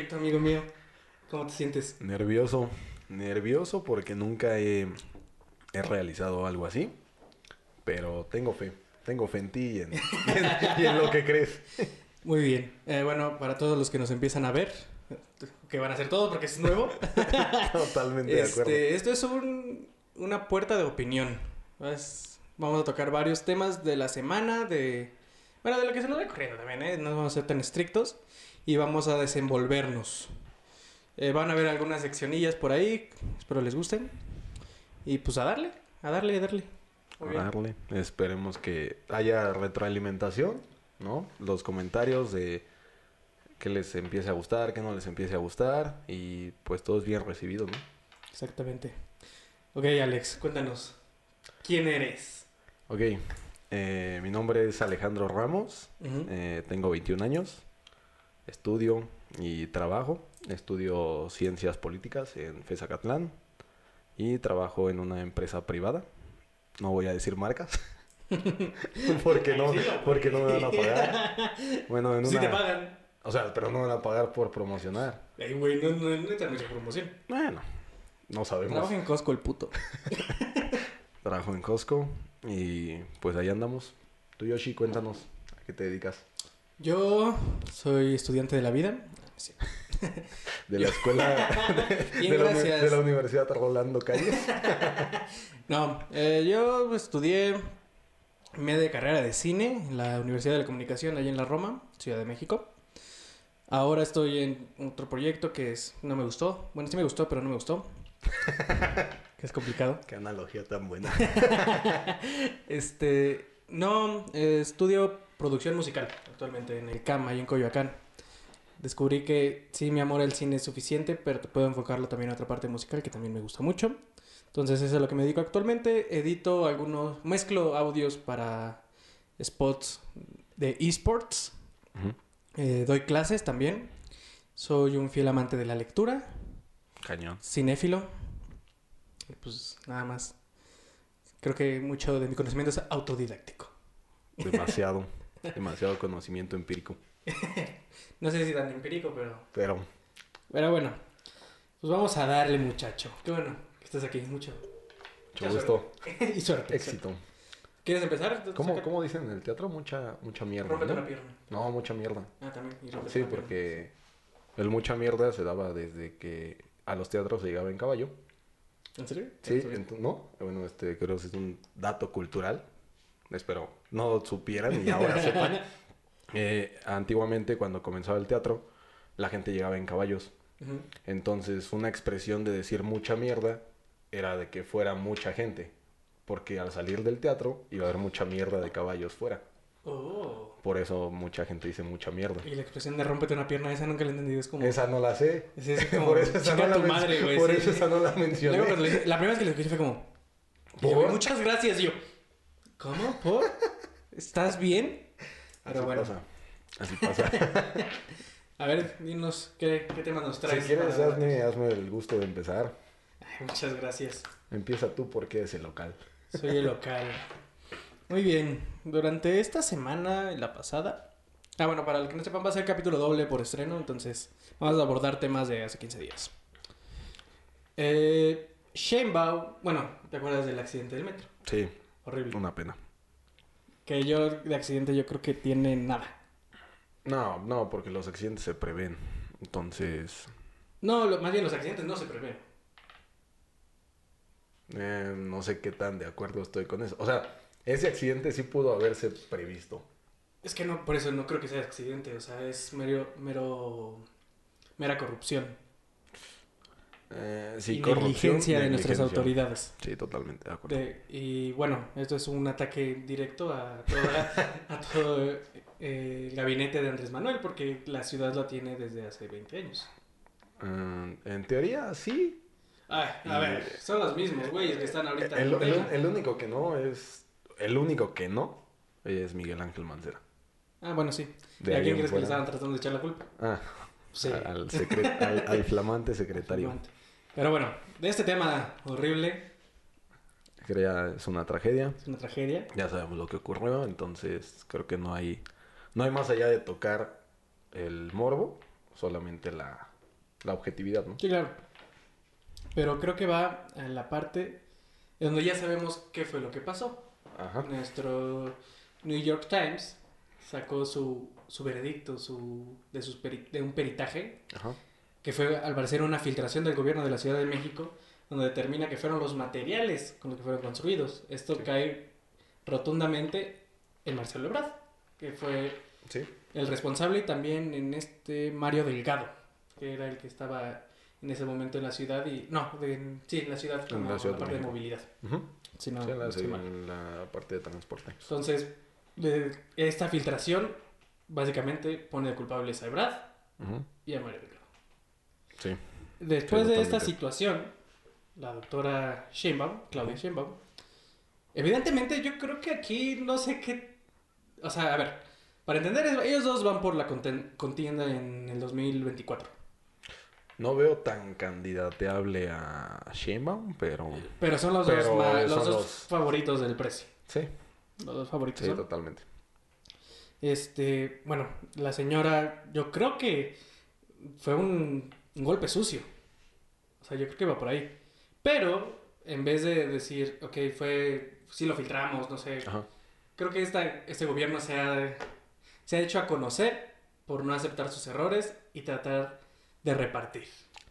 proyecto, amigo mío. ¿Cómo te sientes? Nervioso, nervioso porque nunca he, he realizado algo así, pero tengo fe, tengo fe en ti y en, y en- y en lo que crees. Muy bien. Eh, bueno, para todos los que nos empiezan a ver, que van a hacer todo porque es nuevo. Totalmente de acuerdo. Este, esto es un- una puerta de opinión. Es- vamos a tocar varios temas de la semana, de... Bueno, de lo que se nos va ocurriendo también, ¿eh? No vamos a ser tan estrictos. Y vamos a desenvolvernos. Eh, van a ver algunas seccionillas por ahí. Espero les gusten. Y pues a darle, a darle, a darle. Muy bien. Darle. Esperemos que haya retroalimentación, ¿no? Los comentarios de que les empiece a gustar, que no les empiece a gustar y pues todo es bien recibido, ¿no? Exactamente. Ok, Alex, cuéntanos. ¿Quién eres? Ok, eh, mi nombre es Alejandro Ramos, eh, tengo 21 años, estudio y trabajo, estudio ciencias políticas en FESACatlán y trabajo en una empresa privada, no voy a decir marcas, porque no, porque no me van a pagar. Bueno, en Si una... te pagan. O sea, pero no me van a pagar por promocionar. Ay, güey, no, no, no te mucha promoción. Bueno, no sabemos. Trabaja en Costco el puto. Trabajo en Costco y pues ahí andamos. Tú, Yoshi, cuéntanos, ¿a qué te dedicas? Yo soy estudiante de la vida. Sí. De la escuela Bien, de, la, uni- gracias. de la Universidad Rolando Calles. No, eh, yo estudié media carrera de cine en la Universidad de la Comunicación, allá en la Roma, Ciudad de México. Ahora estoy en otro proyecto que es no me gustó. Bueno, sí me gustó, pero no me gustó. que es complicado. Qué analogía tan buena. Este, no, eh, estudio producción musical actualmente en el CAM, ahí en Coyoacán. Descubrí que sí, mi amor al cine es suficiente, pero puedo enfocarlo también a otra parte musical que también me gusta mucho. Entonces, eso es lo que me dedico actualmente. Edito algunos, mezclo audios para spots de esports. Ujú. Eh, doy clases también. Soy un fiel amante de la lectura, Cañón. cinéfilo. Y pues nada más. Creo que mucho de mi conocimiento es autodidáctico. Demasiado. demasiado conocimiento empírico. No sé si tan empírico, pero. Pero Pero bueno. Pues vamos a darle, muchacho. Qué bueno que estés aquí. Mucho. mucho gusto. y suerte. Éxito. ¿Quieres empezar? ¿Cómo, Saca- ¿Cómo dicen en el teatro? Mucha, mucha mierda. Rómpete ¿no? una pierna. No, mucha mierda. Ah, también. Sí, porque el mucha mierda se daba desde que a los teatros se llegaba en caballo. ¿En serio? Sí, no, bueno, este creo que es un dato cultural. Espero no supieran y ahora sepan. Eh, antiguamente, cuando comenzaba el teatro, la gente llegaba en caballos. Ujú. Entonces, una expresión de decir mucha mierda era de que fuera mucha gente. Porque al salir del teatro iba a haber mucha mierda de caballos fuera. Oh. Por eso mucha gente dice mucha mierda. Y la expresión de rómpete una pierna, esa nunca la he entendido. Es como. Esa no la sé. Es, es como. por eso esa no la, madre, por sí, eso sí. esa no la mencioné. Luego cuando le dije- la primera vez que lo escuché fue como. "Güey, Muchas gracias. Y yo. ¿Cómo? ¿Por? ¿Estás bien? Pero Así bueno. pasa. Así pasa. A ver, dinos qué, qué tema nos si traes. quieres, para hazme, hazme el gusto de empezar. Ay, muchas gracias. Empieza tú porque eres el local. Soy el local. Muy bien. Durante esta semana y la pasada. Ah, bueno, para el que no sepan, va a ser capítulo doble por estreno. Entonces, vamos a abordar temas de hace 15 días. Eh, Sheinbaum. Bueno, ¿te acuerdas del accidente del metro? Sí, Horrible. una pena. Que yo de accidente yo creo que tiene nada. No, no, porque los accidentes se prevén. Entonces, No, lo- más bien los accidentes no se prevén. eh, no sé qué tan de acuerdo estoy con eso. O sea, ese accidente sí pudo haberse previsto. Es que no, por eso no creo que sea accidente. O sea, es mero, mero, mera corrupción. Eh, sí, y negligencia de nuestras negligencia. autoridades. Sí, totalmente de acuerdo. De- y bueno, esto es un ataque directo a, toda- a todo eh, el gabinete de Andrés Manuel, porque la ciudad lo tiene desde hace 20 años. Eh, en teoría, sí. Ay, a Y- ver, son los mismos güeyes que están ahorita en El, el- el único que no es. El único que no es Miguel Ángel Mancera. Ah, bueno, sí. De ¿Y a quién crees que le estaban tratando de echar la culpa? Ah, Sí. al, secre- al, al flamante secretario. Pero bueno, de este tema horrible, Que ya es una tragedia. es una tragedia. Ya sabemos lo que ocurrió, entonces creo que no hay. No hay más allá de tocar el morbo, solamente la, la objetividad, ¿no? Sí, claro. Pero creo que va a la parte donde ya sabemos qué fue lo que pasó. Ajá. Nuestro New York Times sacó su, su veredicto su, de, sus peri- de un peritaje Ajá. Que fue al parecer una filtración del gobierno de la Ciudad de México donde determina que fueron los materiales con los que fueron construidos. Esto Sí. cae rotundamente en Marcelo Ebrard, que fue Sí. el responsable y también en este Mario Delgado, que era el que estaba en ese momento en la ciudad y no, de- sí, en la ciudad como la Ciudad de parte de México. movilidad. Ujú. Si no, Sí, en la, mal. en la parte de transporte. Entonces, de- esta filtración básicamente pone de culpables a Ebrard Ujú. y a Mario Delgado. Sí. Después de esta situación, la doctora Sheinbaum, Claudia Sheinbaum, evidentemente yo creo que aquí no sé qué... O sea, a ver, para entender, ellos dos van por la contienda en el 2024. No veo tan candidateable a Sheinbaum, pero Pero son los dos, ma- los son dos los- favoritos del precio. sí, Los dos favoritos. sí, son. totalmente. Este, bueno, la señora, yo creo que fue un, un golpe sucio. O sea, yo creo que va por ahí. Pero, en vez de decir, ok, fue, sí lo filtramos, no sé, Ajá. creo que esta, este gobierno se ha, se ha hecho a conocer por no aceptar sus errores y tratar de repartir.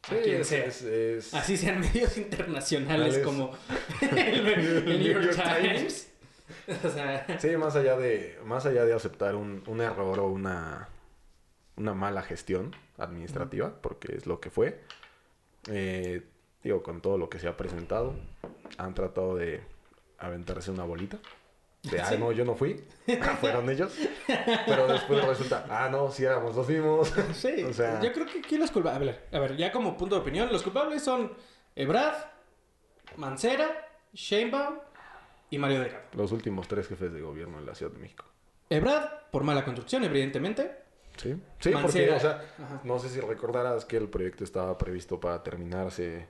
A quien es, sea. es- es- Así sean medios internacionales como el, el New York Times. O sea, Sí, más allá de, más allá de aceptar un, un error o una, una mala gestión administrativa, porque es lo que fue, eh, digo, con todo lo que se ha presentado, han tratado de aventarse una bolita. De, ah, no, yo no fui, fueron ellos. Pero después resulta, ah, no, sí éramos los mismos. Sí, O sea- yo creo que aquí los culpables, a ver, ya como punto de opinión, los culpables son Ebrard, Mancera, Sheinbaum y Mario Delgado. Los últimos tres jefes de gobierno en la Ciudad de México. Ebrard, por mala construcción, evidentemente. Sí, sí, porque, o sea, Ajá. no sé si recordarás que el proyecto estaba previsto para terminarse,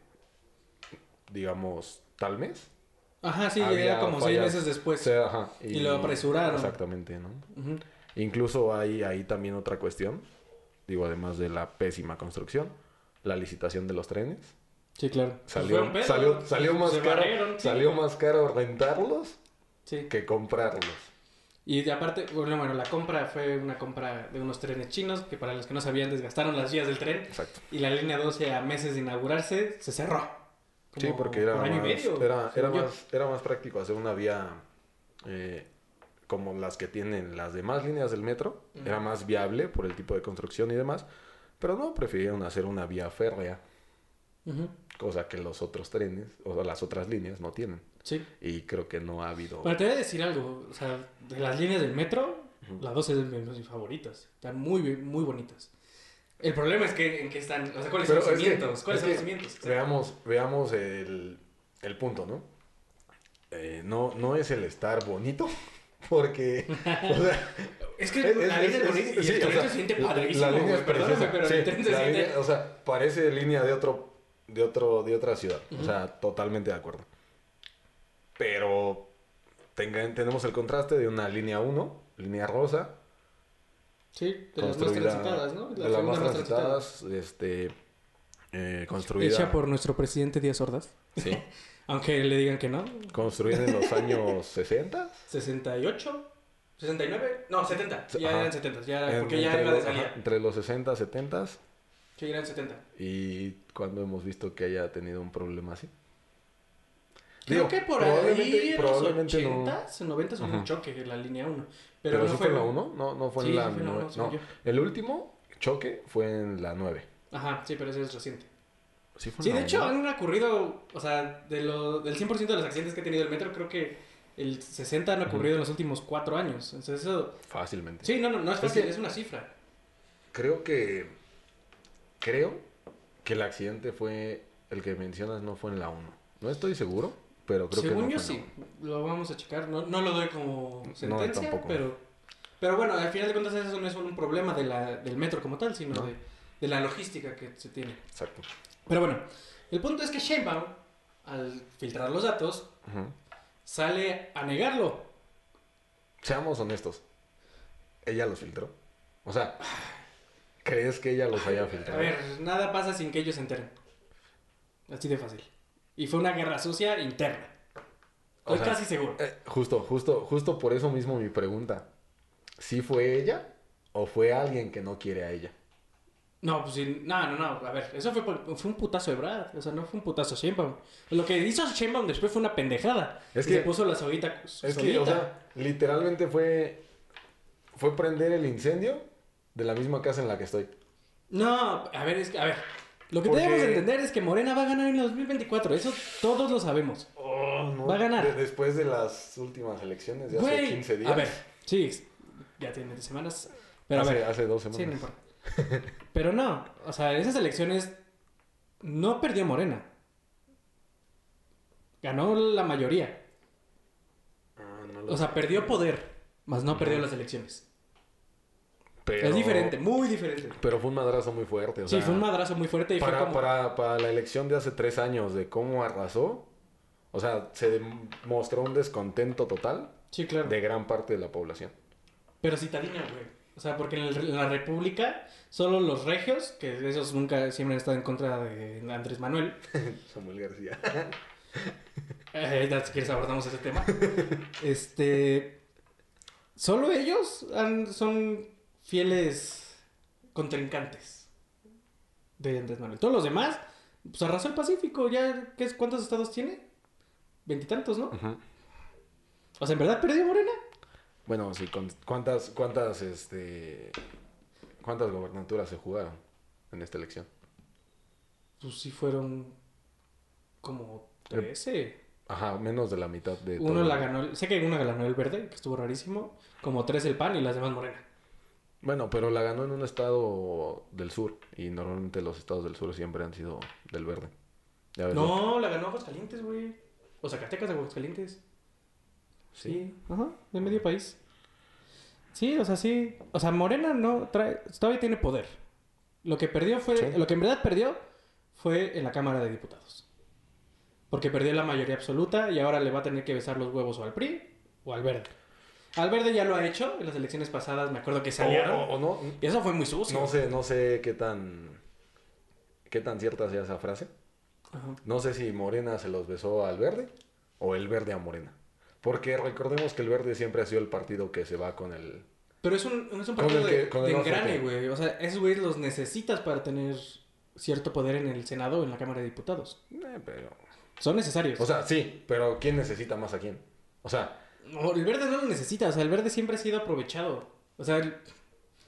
digamos, tal mes. Ajá, sí, llega como seis meses después. O sea, ajá, Y lo apresuraron. Exactamente, ¿no? Incluso hay ahí también otra cuestión, digo, además de la pésima construcción, la licitación de los trenes. Sí, claro. Pues Salió, salió, salió más caro, barrieron, sí. salió más caro rentarlos Sí. que comprarlos. Y de aparte, bueno, bueno, la compra fue una compra de unos trenes chinos que para los que no sabían desgastaron las vías del tren Exacto. y la línea 12 a meses de inaugurarse se cerró. Sí, porque era, por más, medio, era, era, más, era más práctico hacer una vía eh, como las que tienen las demás líneas del metro. Era más viable por el tipo de construcción y demás. Pero no, prefirieron hacer una vía férrea, Ujú. cosa que los otros trenes o sea, las otras líneas no tienen. Sí. Y creo que no ha habido... Pero te voy a decir algo, o sea, de las líneas del metro, las dos es de mis favoritas, están muy, muy bonitas. El problema es que en qué están, o sea, cuáles Pero son los que- cimientos, cuáles es son los que cimientos. Veamos, veamos el, el punto, ¿no? Eh, no, no es el estar bonito, porque... o sea, Es que Es- la es- línea es bonita sí, o sea, se siente la- padrísimo, La línea güey, es perdóname, preciosa. pero Sí, el tren se siente... línea- o sea, parece línea de otro, de otro, de otra ciudad. O sea, totalmente de acuerdo. Pero tenga- tenemos el contraste de una línea 1, línea rosa, Sí, de las más construida transitadas, ¿no? de las más transitadas, este, eh, construida, Hecha por nuestro presidente Díaz Ordaz, sí, aunque le digan que no. construida en los años 60. 68, 69, no, 70, ya Ajá. eran 70, ya, en- porque ya entre iba de los- salida. ajá, entre los 60, 70 Sí, eran 70. y cuando hemos visto que haya tenido un problema así. Creo Digo, que por probablemente- ahí en los probablemente no- 80s, 90s hubo un choque en la línea 1. Pero, Pero, sí no fue en la 1, no, no fue Sí, en la sí fue en la 9. uno, según no, el último choque fue en la 9. Ajá, sí, pero ese es reciente. Sí, fue Sí, de hecho han ocurrido, o sea, de lo, del 100% de los accidentes que ha tenido el metro, creo que el 60 han ocurrido en los últimos 4 años. Entonces eso... Fácilmente. Sí, no, no, no es Es fácil, que- es una cifra. Creo que. Creo que el accidente fue. El que mencionas no fue en la 1. No estoy seguro, pero creo Según que yo no sí, lo vamos a checar. No, no lo doy como sentencia, pero... Pero bueno, al final de cuentas eso no es un problema de la, del metro como tal, sino No. de, de la logística que se tiene. la 1. Exacto. Pero bueno, el punto es que Sheinbaum, al filtrar los datos, sale a negarlo. Seamos honestos. Ella los filtró. O sea, ¿Crees que ella los haya A filtrado? ver, nada pasa sin que ellos se enteren. Así de fácil. Y fue una guerra sucia interna. O Estoy sea, casi seguro. Eh, justo, justo, justo por eso mismo mi pregunta. ¿Sí fue ella o fue alguien que no quiere a ella? No, pues sí, no, no, no, a ver, eso fue, fue un putazo de Brad, o sea, no fue un putazo Sheinbaum. Lo que hizo Sheinbaum después fue una pendejada. Es que- se puso la soguita Es que, o sea, literalmente fue, fue prender el incendio de la misma casa en la que estoy. No, a ver, es que, a ver, lo que Porque- debemos entender es que Morena va a ganar en el 2024, eso todos lo sabemos. Va a ganar. De- después de las últimas elecciones de hace Güey, 15 días. a ver, sí, ya tiene semanas, pero hace, a ver, hace dos sí, no semanas. importa. Pero no, o sea, esas elecciones no perdió Morena. Ganó la mayoría. Ah, no lo O sea, perdió poder, más no perdió las elecciones. Pero- Es diferente, muy diferente. Pero fue un madrazo muy fuerte. O sí, sea, fue un madrazo muy fuerte y para, fue como... para, para la elección de hace tres años, de cómo arrasó, o sea, se mostró un descontento total Sí, claro. de gran parte de la población. Pero citadina, güey. O sea, porque en, el- en la República, solo los regios, que esos nunca siempre han estado en contra de Andrés Manuel. Samuel García. Eh, si quieres abordamos ese tema. Este... Solo ellos han- son fieles contrincantes de Andrés Manuel. Todos los demás, pues arrasó el Pacífico. Ya, ¿qué es, ¿Cuántos estados tiene? Veintitantos, ¿no? O sea, ¿en verdad perdió Morena? Bueno, sí, con- ¿cuántas, cuántas, este, cuántas gobernaturas se jugaron en esta elección? Pues sí fueron como 13. Ajá, menos de la mitad de Uno todo. la ganó, el- sé que una la ganó el verde, que estuvo rarísimo. Como tres el PAN y las demás Morena. Bueno, pero la ganó en un estado del sur y normalmente los estados del sur siempre han sido del verde. Ya ves, No, la ganó Aguascalientes, güey. O Zacatecas de Aguascalientes. Sí. Sí, ajá, de medio país. Sí, o sea, sí. O sea, Morena no trae, todavía tiene poder. Lo que perdió fue, Sí. lo que en verdad perdió fue en la Cámara de Diputados. Porque perdió la mayoría absoluta y ahora le va a tener que besar los huevos o al PRI o al verde. Al verde ya lo ha hecho en las elecciones pasadas, me acuerdo que salieron. o- o no, Y eso fue muy sucio. no sé, no sé qué tan, qué tan cierta sea esa frase. Ajá. No sé si Morena se los besó al verde o el verde a Morena. Porque recordemos que el verde siempre ha sido el partido que se va con el... Pero es un, es un partido que- de, de engrane, güey. O sea, esos güeyes los necesitas para tener cierto poder en el Senado o en la Cámara de Diputados. Eh, pero... Son necesarios. O sea, sí, pero ¿quién necesita más a quién? O sea, No, el verde no lo necesita. O sea, el verde siempre ha sido aprovechado. O sea, el-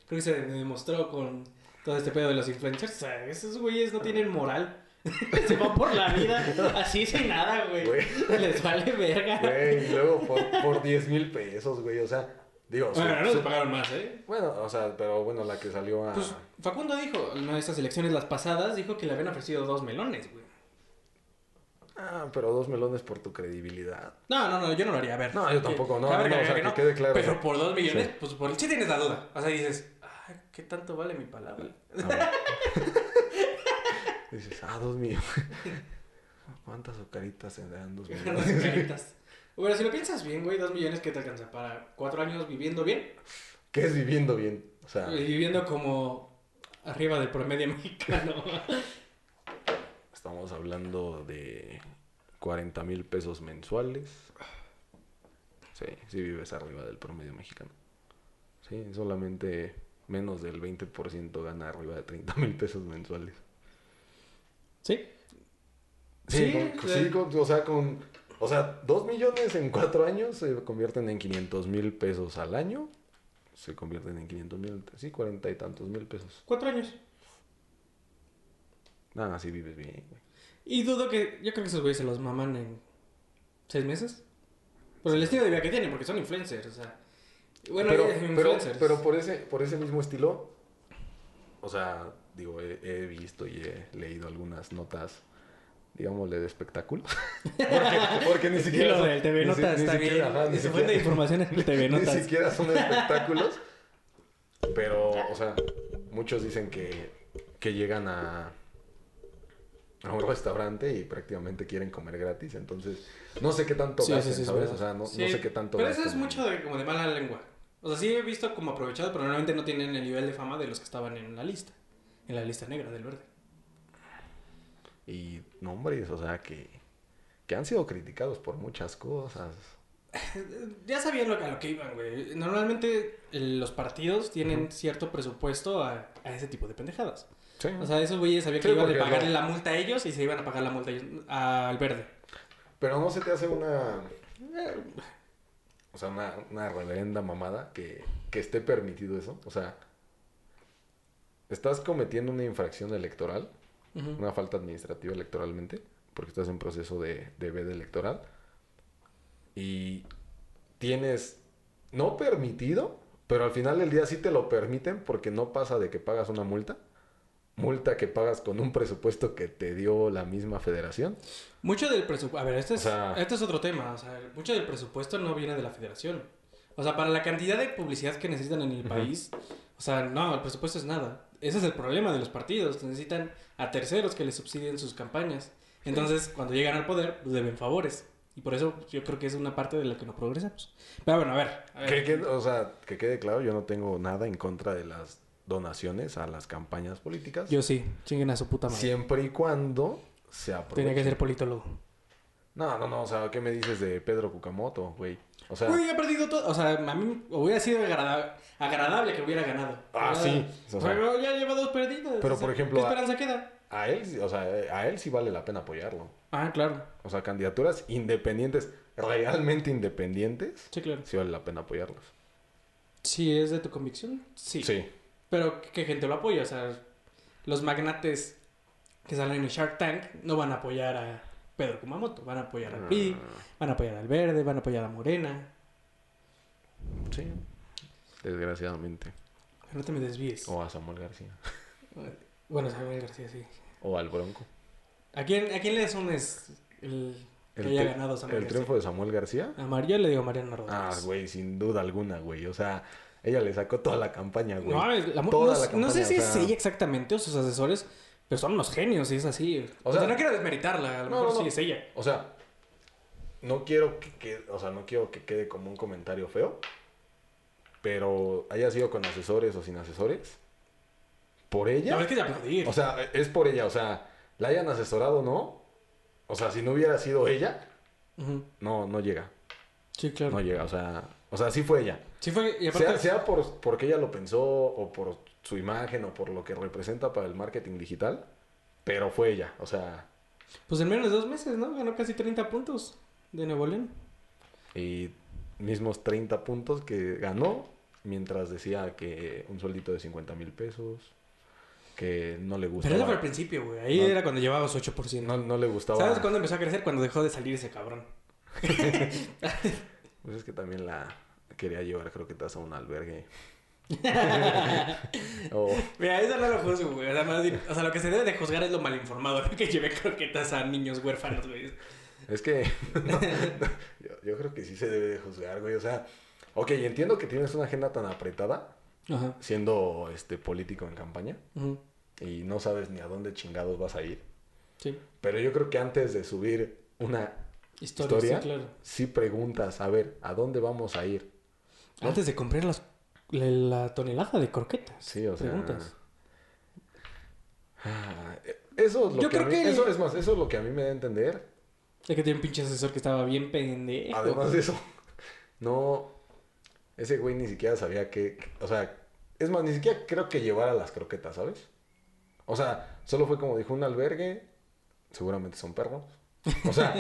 creo que se demostró con todo este pedo de los influencers. O sea, esos güeyes no tienen moral. se van por la vida así sin nada, güey. Güey. Les vale verga. güey, y luego por, por 10 mil pesos, güey, o sea, digo... su- Bueno, no su- pagaron más, ¿eh? Bueno, o sea, pero bueno, la que salió a... Pues Facundo dijo, en una de estas elecciones, las pasadas, dijo que le habían ofrecido dos melones, güey. Ah, pero dos melones por tu credibilidad. No, no, no, yo no lo haría. A ver. No, yo tampoco, no, recalcar o sea, que quede claro. Pero por dos millones, Sí. pues por sí tienes la duda. O sea, dices, ay, ¿qué tanto vale mi palabra? Ver. Dices, ah, dos millones. ¿Cuántas azucaritas se dan dos millones? caritas. Bueno, si lo piensas bien, güey, dos millones que te alcanza para cuatro años viviendo bien. ¿Qué es viviendo bien? O sea, viviendo como arriba del promedio mexicano. Estamos hablando de 40 mil pesos mensuales. Sí, sí vives arriba del promedio mexicano. Sí, solamente menos del 20% gana arriba de 30 mil pesos mensuales. ¿Sí? Sí, Sí, con- sí, con- o sea, con, o sea, 2 millones en 4 años se convierten en 500 mil pesos al año. Se convierten en 500 mil, sí, 40 y tantos mil pesos. Cuatro años. Nada, así vives bien. güey. Y dudo que, yo creo que esos güeyes se los maman en seis meses. Por el estilo de vida que tienen, porque son influencers, o sea. Bueno, pero, pero, pero por ese, por ese mismo estilo, o sea, digo, he, he visto y he leído algunas notas, digámosle, de espectáculos. porque, porque ni siquiera. son- del TV ni si- ni está siquiera- bien. ajá, ni siquiera- fuente de información en el TV Ni Notas. siquiera son espectáculos. Pero, o sea, muchos dicen que, que llegan a, a un restaurante y prácticamente quieren comer gratis. Entonces, no sé qué tanto Sí, sí, gasten, sí, es ¿sabes? verdad. O sea, no, sé qué tanto Pero eso es mucho de, como de mala lengua. O sea, sí he visto como aprovechado, pero normalmente no tienen el nivel de fama de los que estaban en la lista. En la lista negra del verde. Y nombres, o sea, que, que han sido criticados por muchas cosas. Ya sabían lo, a lo que iban, güey. Normalmente el- los partidos tienen cierto presupuesto a, a ese tipo de pendejadas. Sí. O sea, esos güeyes sabían que Sí, iban a pagarle no- la multa a ellos y se iban a pagar la multa a ellos- al verde. Pero no se te hace una. eh, O sea, una, una reverenda mamada que, que esté permitido eso. O sea, estás cometiendo una infracción electoral, una falta administrativa electoralmente, porque estás en proceso de, de veda electoral. Y tienes no permitido, pero al final del día sí te lo permiten porque no pasa de que pagas una multa. Multa que pagas con un presupuesto que te dio la misma federación. Mucho del presupuesto. A ver, este es, O sea- este es otro tema. O sea, mucho del presupuesto no viene de la federación. O sea, para la cantidad de publicidad que necesitan en el país, o sea, no, el presupuesto es nada. Ese es el problema de los partidos. Necesitan a terceros que les subsidien sus campañas. Entonces, cuando llegan al poder, pues deben favores. Y por eso yo creo que es una parte de la que no progresamos. Pero bueno, a ver. a ver. Que, que- o sea, que quede claro, yo no tengo nada en contra de las donaciones a las campañas políticas. Yo sí, chinguen a su puta madre. Siempre y cuando se aproveche. Tenía que ser politólogo. No, no, no, o sea, ¿qué me dices de Pedro Cucamoto, güey? O sea, Uy, ha perdido todo. O sea, a mí hubiera sido agrada- agradable que hubiera ganado. Ah, sí, o sea- pero ya lleva dos perdidas. Pero, o sea, por ejemplo, ¿Qué a- esperanza queda? a él, o sea, a él sí vale la pena apoyarlo. Ah, claro. O sea, candidaturas independientes, realmente independientes, Sí, claro. sí vale la pena apoyarlos. Si es de tu convicción, sí. Sí. Pero ¿qué gente lo apoya? O sea, los magnates que salen en Shark Tank no van a apoyar a Pedro Kumamoto. Van a apoyar al PRI, van a apoyar al Verde, van a apoyar a Morena. Sí. Desgraciadamente. No te me desvíes. O a Samuel García. Bueno, Samuel García, sí. O al Bronco. ¿A quién, a quién le asumes el que El, haya ganado Samuel el García? triunfo de Samuel García. A Mar- yo le digo a Mariana Rodríguez. Ah, güey, sin duda alguna, güey. O sea, ella le sacó toda la campaña, güey. No, la Toda no, la no campaña, sé si o es sea- ella exactamente o sus asesores, pero son unos genios y es así. O, sea, sea- no quiero desmeritarla, a lo No, mejor no, sí no. es ella. O sea, no quiero que quede, o sea, no quiero que quede como un comentario feo, pero haya sido con asesores o sin asesores, por La ella, verdad es que de aplaudir. o sea, es por ella, o sea, la hayan asesorado no, o sea, si no hubiera sido ella, no, no llega, Sí, claro. no llega, o sea, o sea, sí fue ella. Sí fue, y aparte, Sea, sea por, porque ella lo pensó, o por su imagen, o por lo que representa para el marketing digital, pero fue ella, o sea, pues en menos de dos meses, ¿no? Ganó casi 30 puntos de Nuevo León. y mismos 30 puntos que ganó, mientras decía que un sueldito de 50 mil pesos, que no le Pero gustaba. eso fue al principio, güey. Ahí No. era cuando llevabas 8%. no, no le gustaba. ¿Sabes cuándo empezó a crecer? Cuando dejó de salir ese cabrón. Pues es que también la quería llevar, creo que estás a un albergue. O- Mira, eso no lo juzgo, güey. O sea, más o sea, lo que se debe de juzgar es lo mal informado, no que lleve croquetas a niños huérfanos, güey. es que no, yo, yo creo que sí se debe de juzgar, güey. O sea, ok, entiendo que tienes una agenda tan apretada, Ajá. siendo este político en campaña, Ujú. y no sabes ni a dónde chingados vas a ir. Sí. Pero yo creo que antes de subir una Historia, ¿Historia? sí, claro. sí preguntas, a ver, ¿a dónde vamos a ir? Antes de comprar las, la, la tonelada de croquetas. Sí, o sea. Preguntas. Ah, eso es lo Yo que, a creo mí- que- eso es más, eso es lo que a mí me da a entender. Es que tiene un pinche asesor que estaba bien pendejo. Además de eso, no, ese güey ni siquiera sabía que, o sea, es más, ni siquiera creo que llevara las croquetas, ¿sabes? O sea, solo fue como dijo un albergue, seguramente son perros. O sea,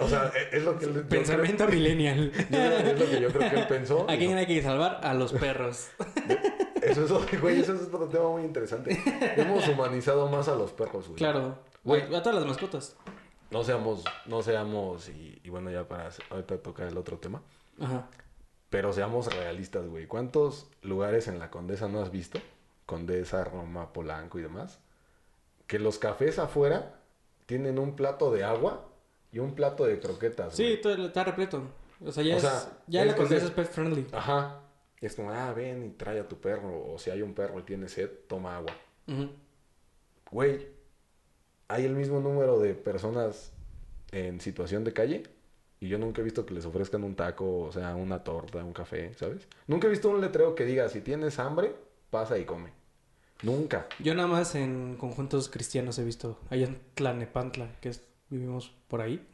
o sea, e- es lo que él- creo- Pensamiento millennial. yo creo que es lo que yo creo que él pensó. ¿A quién no. hay que salvar? A los perros. Eso es, otro- güey, eso es otro tema muy interesante. Hemos humanizado más a los perros, güey. Claro. Güey. A, a todas las mascotas. No seamos, no seamos, y, y bueno, ya para ahorita tocar el otro tema, Ajá. pero seamos realistas, güey. ¿Cuántos lugares en la Condesa no has visto? Condesa, Roma, Polanco y demás. Que los cafés afuera tienen un plato de agua y un plato de croquetas. Sí, todo- está repleto. O sea, ya O es. sea, ya es la pet friendly. Ajá. Y es como, ah, ven y trae a tu perro. O si hay un perro y tiene sed, toma agua. Ujú. Güey, hay el mismo número de personas en situación de calle Y yo nunca he visto que les ofrezcan un taco, o sea, una torta, un café, ¿sabes? Nunca he visto un letrero que diga, si tienes hambre, pasa y come. Nunca. Yo nada más en conjuntos cristianos he visto. Hay en Tlanepantla, que es, vivimos por ahí.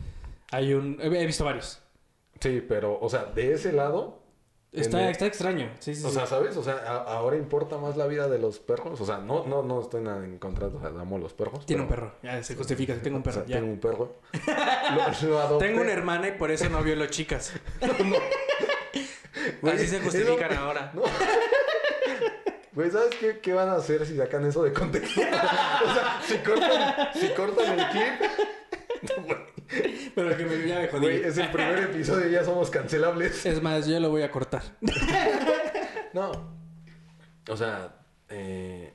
Hay un... He visto varios. Sí, pero, o sea, de ese lado, Está, está extraño. Sí, sí, o sí. sea, ¿sabes? O sea, a- ahora importa más la vida de los perros. O sea, no, no, no estoy nada en contra, o sea, amo los perros. Tiene un perro. Ya se justifica. Tengo un O perro. sea, ya. tengo un perro. Lo, lo adopté. Tengo una hermana y por eso no violo chicas. Así se justifican ahora. No. Güey, ¿sabes qué, qué van a hacer si sacan eso de contexto? o sea, si cortan, si cortan el clip. No, güey. Pero que me, ya me jodí. Güey, es el primer episodio y ya somos cancelables. Es más, yo lo voy a cortar. No. O sea, eh,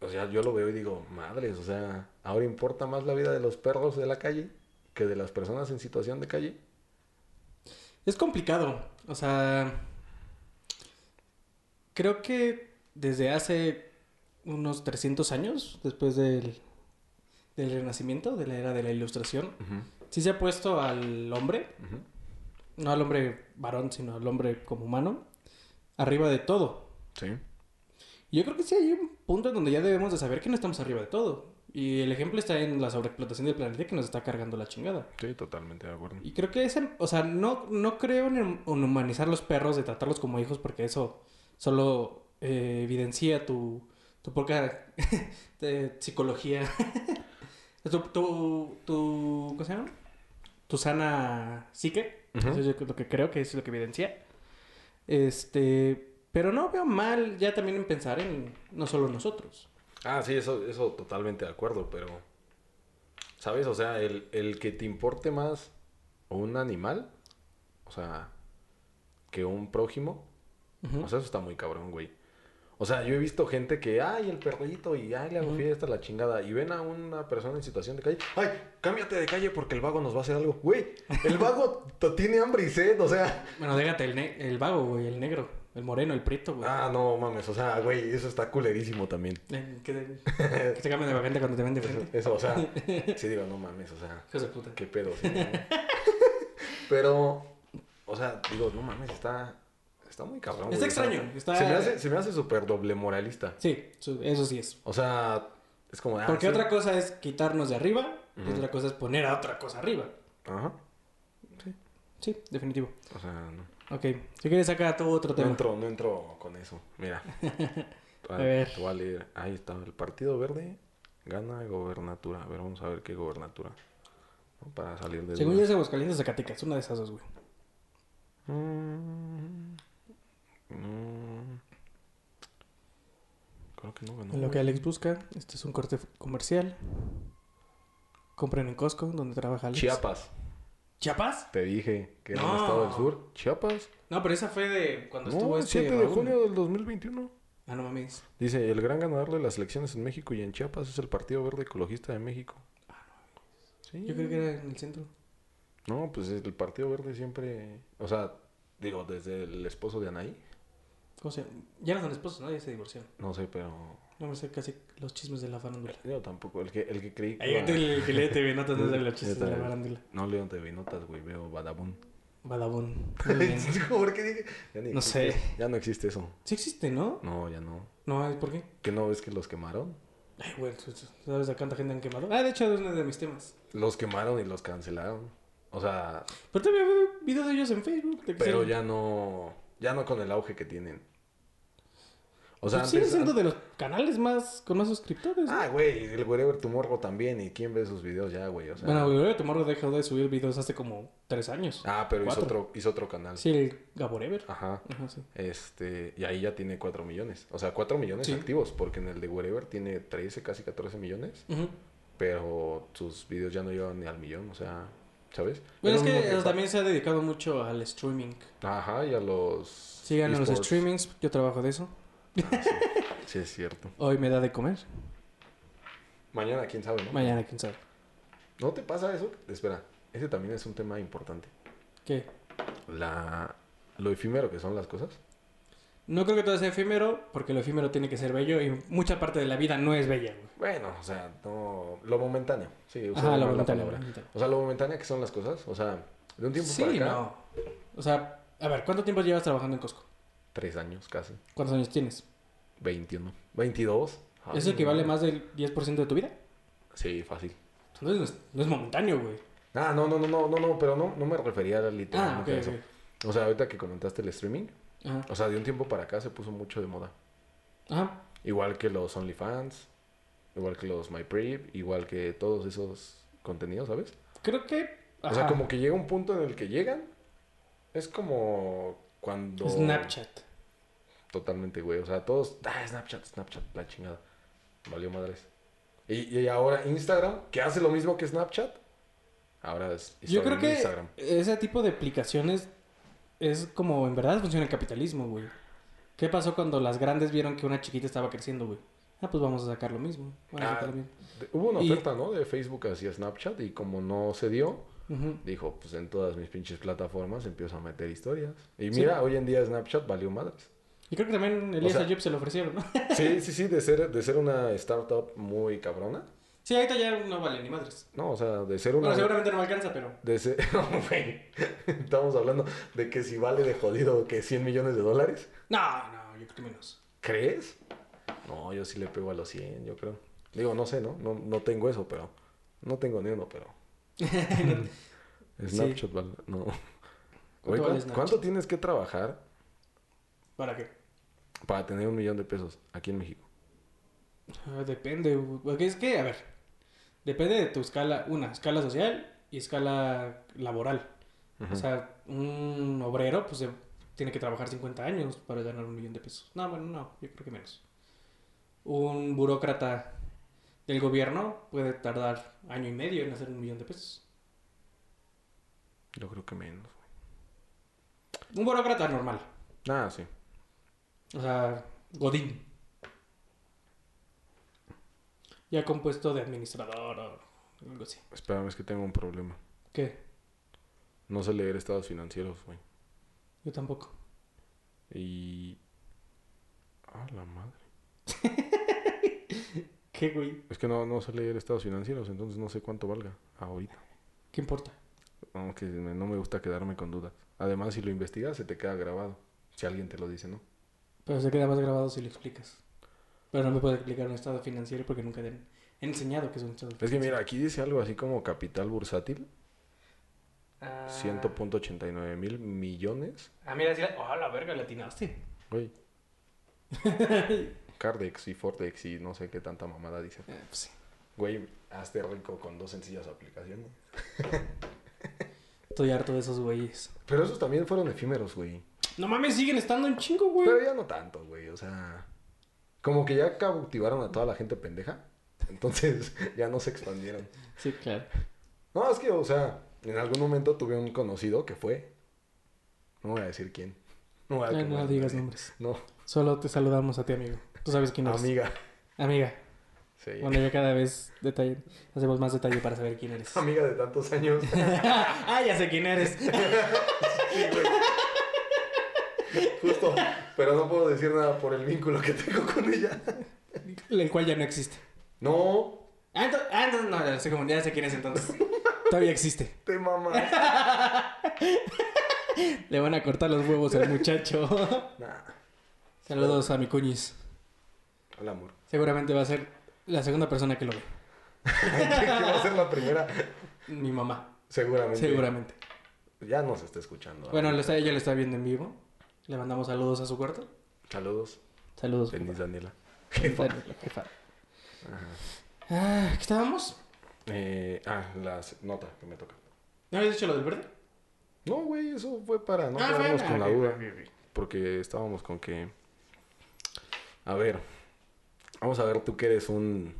o sea, yo lo veo y digo, madres, o sea, ahora importa más la vida de los perros de la calle que de las personas en situación de calle. Es complicado. O sea, creo que desde hace unos 300 años, después del, del Renacimiento, de la era de la Ilustración, sí se ha puesto al hombre, no al hombre varón, sino al hombre como humano, arriba de todo. Sí. Y Yo creo que sí hay un punto en donde ya debemos de saber que no estamos arriba de todo. Y el ejemplo está en la sobreexplotación del planeta que nos está cargando la chingada. Sí, totalmente de acuerdo. Y creo que ese, o sea, no, no creo en, en humanizar los perros, de tratarlos como hijos, porque eso solo eh, evidencia tu, tu poca de psicología. tu, tu, tu, ¿cómo se llama? Tu sana psique. Eso es lo que creo que es lo que evidencia. Este, pero no veo mal ya también en pensar en no solo nosotros. Ah, sí, eso, eso totalmente de acuerdo, pero... ¿Sabes? O sea, el, el que te importe más un animal, o sea, que un prójimo, o sea, eso está muy cabrón, güey. O sea, yo he visto gente que, ay, el perrito, y ay, le hago fiesta, la chingada, y ven a una persona en situación de calle, ay, cámbiate de calle porque el vago nos va a hacer algo. Güey, el vago tiene hambre y sed, o sea... Bueno, déjate el, ne- el vago, güey, el negro, el moreno, el prieto, güey. Ah, no mames, o sea, güey, eso está culerísimo también. Eh, Que te, que te cambien de vagante cuando te ven de Eso, frente. eso, o sea, sí digo, no mames, o sea... De puta. ¿Qué pedo? sí, no? Pero, o sea, digo, no mames, está, está muy cabrón. Está güey, extraño, está- Se me hace, se me hace súper doble moralista. Sí, eso sí es. O sea, es como... ah, Porque sí. otra cosa es quitarnos de arriba y otra cosa es poner a otra cosa arriba. Ajá. Sí, definitivo. O sea, no. Ok, si quieres saca todo otro No tema. entro, no entro con eso. Mira. A ver. Te voy a leer. Ahí está. El Partido Verde gana gobernatura. A ver, vamos a ver qué gobernatura. ¿no? Para salir de Según yo es Aguascalientes Zacatecas, una de esas dos, güey. Mm, mm. Creo que no ganó. En lo que. Alex busca, este es un corte comercial. Compren en Costco, donde trabaja Alex. Chiapas. ¿Chiapas? Te dije que era un No. estado del sur. Chiapas. No, pero esa fue de cuando No, estuvo el este 7 de Raúl. junio del 2021. Ah, no mames. Dice, el gran ganador de las elecciones en México y en Chiapas es el Partido Verde Ecologista de México. Sí. Yo creo que era en el centro. No, pues el Partido Verde siempre... O sea, digo, desde el esposo de Anaí. ¿Cómo se llama? Ya no son esposos, ¿no? Ya se divorciaron. No sé, pero... No me sé casi los chismes de la farándula. Yo tampoco. El que, el que creí que... Hay gente el que lee TV Notas no sabe los chistes Yo de la farándula. No leo TV Notas, güey. Veo Badabun. Badabun. ¿Por qué dije? Ya ni No existe. sé. Ya no existe eso. Sí existe, ¿no? No, ya no. No, ¿por qué? ¿Que no ves que los quemaron? Ay, güey, ¿tú- tú ¿sabes a cuánta gente han quemado? Ah, de hecho, es uno de mis temas. Los quemaron y los cancelaron. O sea, Pero todavía veo videos de ellos en Facebook. pero ya no... Ya no con el auge que tienen. O sea, Pues sigue siendo de los canales más con más suscriptores. Ah, güey, el Wherever Tomorrow también. ¿Y quién ve sus videos ya, güey? O sea... bueno, güey, Tomorrow dejó de subir videos hace como tres años. Ah, pero hizo Cuatro. otro, hizo otro canal. Sí, el Gaborever. Ajá. Ajá, sí. Este, y ahí ya tiene 4 millones. O sea, 4 millones Sí. activos, porque en el de Wherever tiene 13, casi 14 millones. Ujú. Pero sus videos ya no llegan ni al millón, o sea, ¿sabes? Bueno, es que también se ha dedicado mucho al streaming. Ajá, y a los... Sigan a los streamings, yo trabajo de eso. Ah, sí. Sí, es cierto. Hoy me da de comer, Mañana, quién sabe, ¿no? mañana quién sabe. ¿No te pasa eso? Espera, ese también es un tema importante. ¿Qué? La... Lo efímero que son las cosas. No creo que todo sea efímero, porque lo efímero tiene que ser bello y mucha parte de la vida no es bella, güey. Bueno, o sea, no... Lo momentáneo. Sí, Ajá, lo momentáneo, lo momentáneo. O sea, lo momentáneo que son las cosas. O sea, De un tiempo Sí, para acá, no. O sea, a ver, ¿cuánto tiempo llevas trabajando en Costco? tres años casi. ¿Cuántos años tienes? 21. 22. Ay, ¿Eso equivale no. más del 10% de tu vida? Sí, fácil. Entonces no es, no es momentáneo, güey. Ah, no, no, no, no, no, no, pero no, no me refería Ah, literalmente ok, a eso. ok. O sea, ahorita que comentaste el streaming, Ajá. o sea, de un tiempo para acá se puso mucho de moda. Ajá. Igual que los OnlyFans, igual que los MyPrib, igual que todos esos contenidos, ¿sabes? Creo que... O sea, como que llega un punto en el que llegan, es como cuando... Snapchat. Totalmente, güey. O sea, todos, ah, Snapchat, Snapchat, la chingada. Valió madres. Y, y ahora Instagram, que hace lo mismo que Snapchat, ahora es Yo creo que Instagram. ese tipo de aplicaciones es como en verdad funciona el capitalismo, güey. ¿Qué pasó cuando las grandes vieron que una chiquita estaba creciendo, güey? Ah, pues vamos a sacar lo mismo. Vamos a Ah, sacar lo mismo. De- Hubo una Y- oferta, ¿no? De Facebook hacia Snapchat y como no se dio, dijo, pues en todas mis pinches plataformas empiezo a meter historias. Y Sí. mira, hoy en día Snapchat valió madres. Y creo que también Elías sea- Ayub se lo ofrecieron, ¿no? Sí, sí, sí, de ser, de ser una startup muy cabrona. Sí, ahorita ya no vale ni madres. No, o sea, de ser una... Bueno, seguramente no alcanza, pero... De ser... No, güey. Estamos hablando de que si vale de jodido que 100 millones de dólares. No, no, yo creo que menos. ¿Crees? No, yo sí le pego a los 100, yo creo. Digo, no sé, ¿no? No, no tengo eso, pero... No tengo ni uno, pero... Snapchat, vale. No. ¿cuánto tienes que trabajar ¿Para qué? para tener un millón de pesos aquí en México? Ah, depende, es que, a ver, depende de tu escala, una, escala social y escala laboral. O sea, un obrero, pues tiene que trabajar 50 años para ganar un millón de pesos. No, bueno, no, yo creo que menos. Un burócrata del gobierno puede tardar año y medio en hacer un millón de pesos. Yo creo que menos. Un burócrata normal. Ah, sí. O sea, Godín. Ya compuesto de administrador o algo así. Espérame, es que tengo un problema. ¿Qué? No sé leer estados financieros, güey. Yo tampoco. Y... Ah, la madre. ¿Qué, güey? Es que no, no sé leer estados financieros, entonces no sé cuánto valga ahorita. ¿Qué importa? Aunque me- no me gusta quedarme con dudas. Además, si lo investigas, se te queda grabado. Si alguien te lo dice, ¿no? Pero se queda más grabado si lo explicas. Pero no me puedes explicar un estado financiero porque nunca te han enseñado que es un estado Es que mira, aquí dice algo así como capital bursátil. Ah, 100.89 mil millones. Ah, mira, sí la... ¡Oh, la verga! Le atinaste. Güey. Cardex y Fordex y no sé qué tanta mamada dice. Eh, pues sí. Güey, hazte rico con dos sencillas aplicaciones. Estoy harto de esos güeyes. Pero esos también fueron efímeros, güey. No mames, siguen estando en chingo, güey. Pero ya no tanto, güey. O sea, como que ya cautivaron a toda la gente pendeja. Entonces ya no se expandieron. Sí, claro. No, es que, o sea, en algún momento tuve un conocido que fue. No voy a decir quién. No, voy a quemar no digas nombres. No, Solo te saludamos a ti, amigo. Tú sabes quién eres. amiga. Amiga. Sí. Bueno, ya cada vez detalle, hacemos más detalle para saber quién eres. Amiga de tantos años. ah, ya sé quién eres. Sí, güey. Justo. Pero no puedo decir nada por el vínculo que tengo con ella. El cual ya no existe. No, Ah, ah, no, no, ya sé, cómo- ya sé quién es entonces. Todavía existe. te mamas. Le van a cortar los huevos al muchacho. Nah. Saludos a mi cuñis. Al amor. Seguramente va a ser la segunda persona que lo ve. ¿Qué va a ser la primera? Mi mamá. Seguramente. Seguramente. Ya nos está escuchando. Bueno, lo está, ella lo está viendo en vivo. Le mandamos saludos a su cuarto. Saludos. Saludos. Feliz Daniela. jefa. Jefa. Ah, ¿Qué estábamos? Eh, ah, la nota que me toca. ¿No habías dicho lo del verde? No, güey, eso fue para no Ah, quedarnos con la duda. Porque estábamos con que. A ver. Vamos a ver, tú que eres un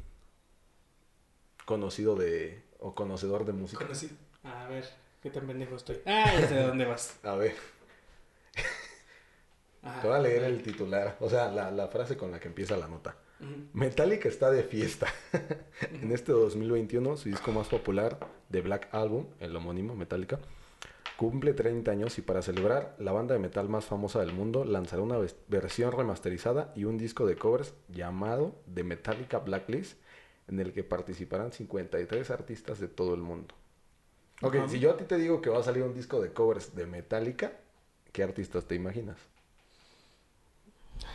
conocido de. o conocedor de música. Conocido. A ver, qué tan pendejo estoy. Ah, ya sé de dónde vas. A ver, Ah, te voy a leer el titular. O sea, la, la frase con la que empieza la nota. Metallica está de fiesta. en este 2021, su disco más popular, The Black Album, el homónimo Metallica, cumple 30 años y para celebrar, la banda de metal más famosa del mundo lanzará una versión remasterizada y un disco de covers llamado The Metallica Blacklist, en el que participarán 53 artistas de todo el mundo. Ok, Ajá. si yo a ti te digo que va a salir un disco de covers de Metallica, ¿qué artistas te imaginas?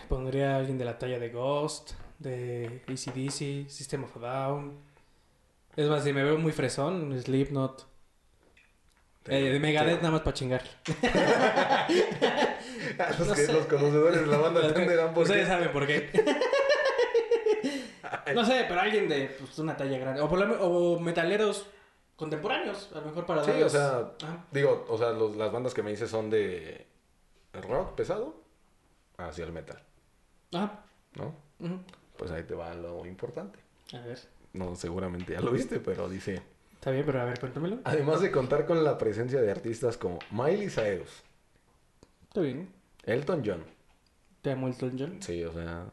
Pondría a alguien de la talla de Ghost, de ACDC, System of a Down. Es más, si me veo muy fresón, Slipknot. Eh, de Megadeth nada más para chingar. los, no que- sé. los conocedores de la banda entenderán por Ustedes qué. saben por qué. no sé, pero alguien de pues, una talla grande. O, por metaleros contemporáneos, a lo mejor para Sí, darles- o sea, Ajá. digo, o sea, los- las bandas que me dices son de rock pesado hacia el metal, Ajá. ¿no? Ujú. Pues ahí te va lo importante. A ver. No, seguramente ya lo viste, pero dice... Está bien, pero a ver, cuéntamelo. Además de contar con la presencia de artistas como Miley Cyrus, Está bien. Elton John, Te amo el John. sí, o sea,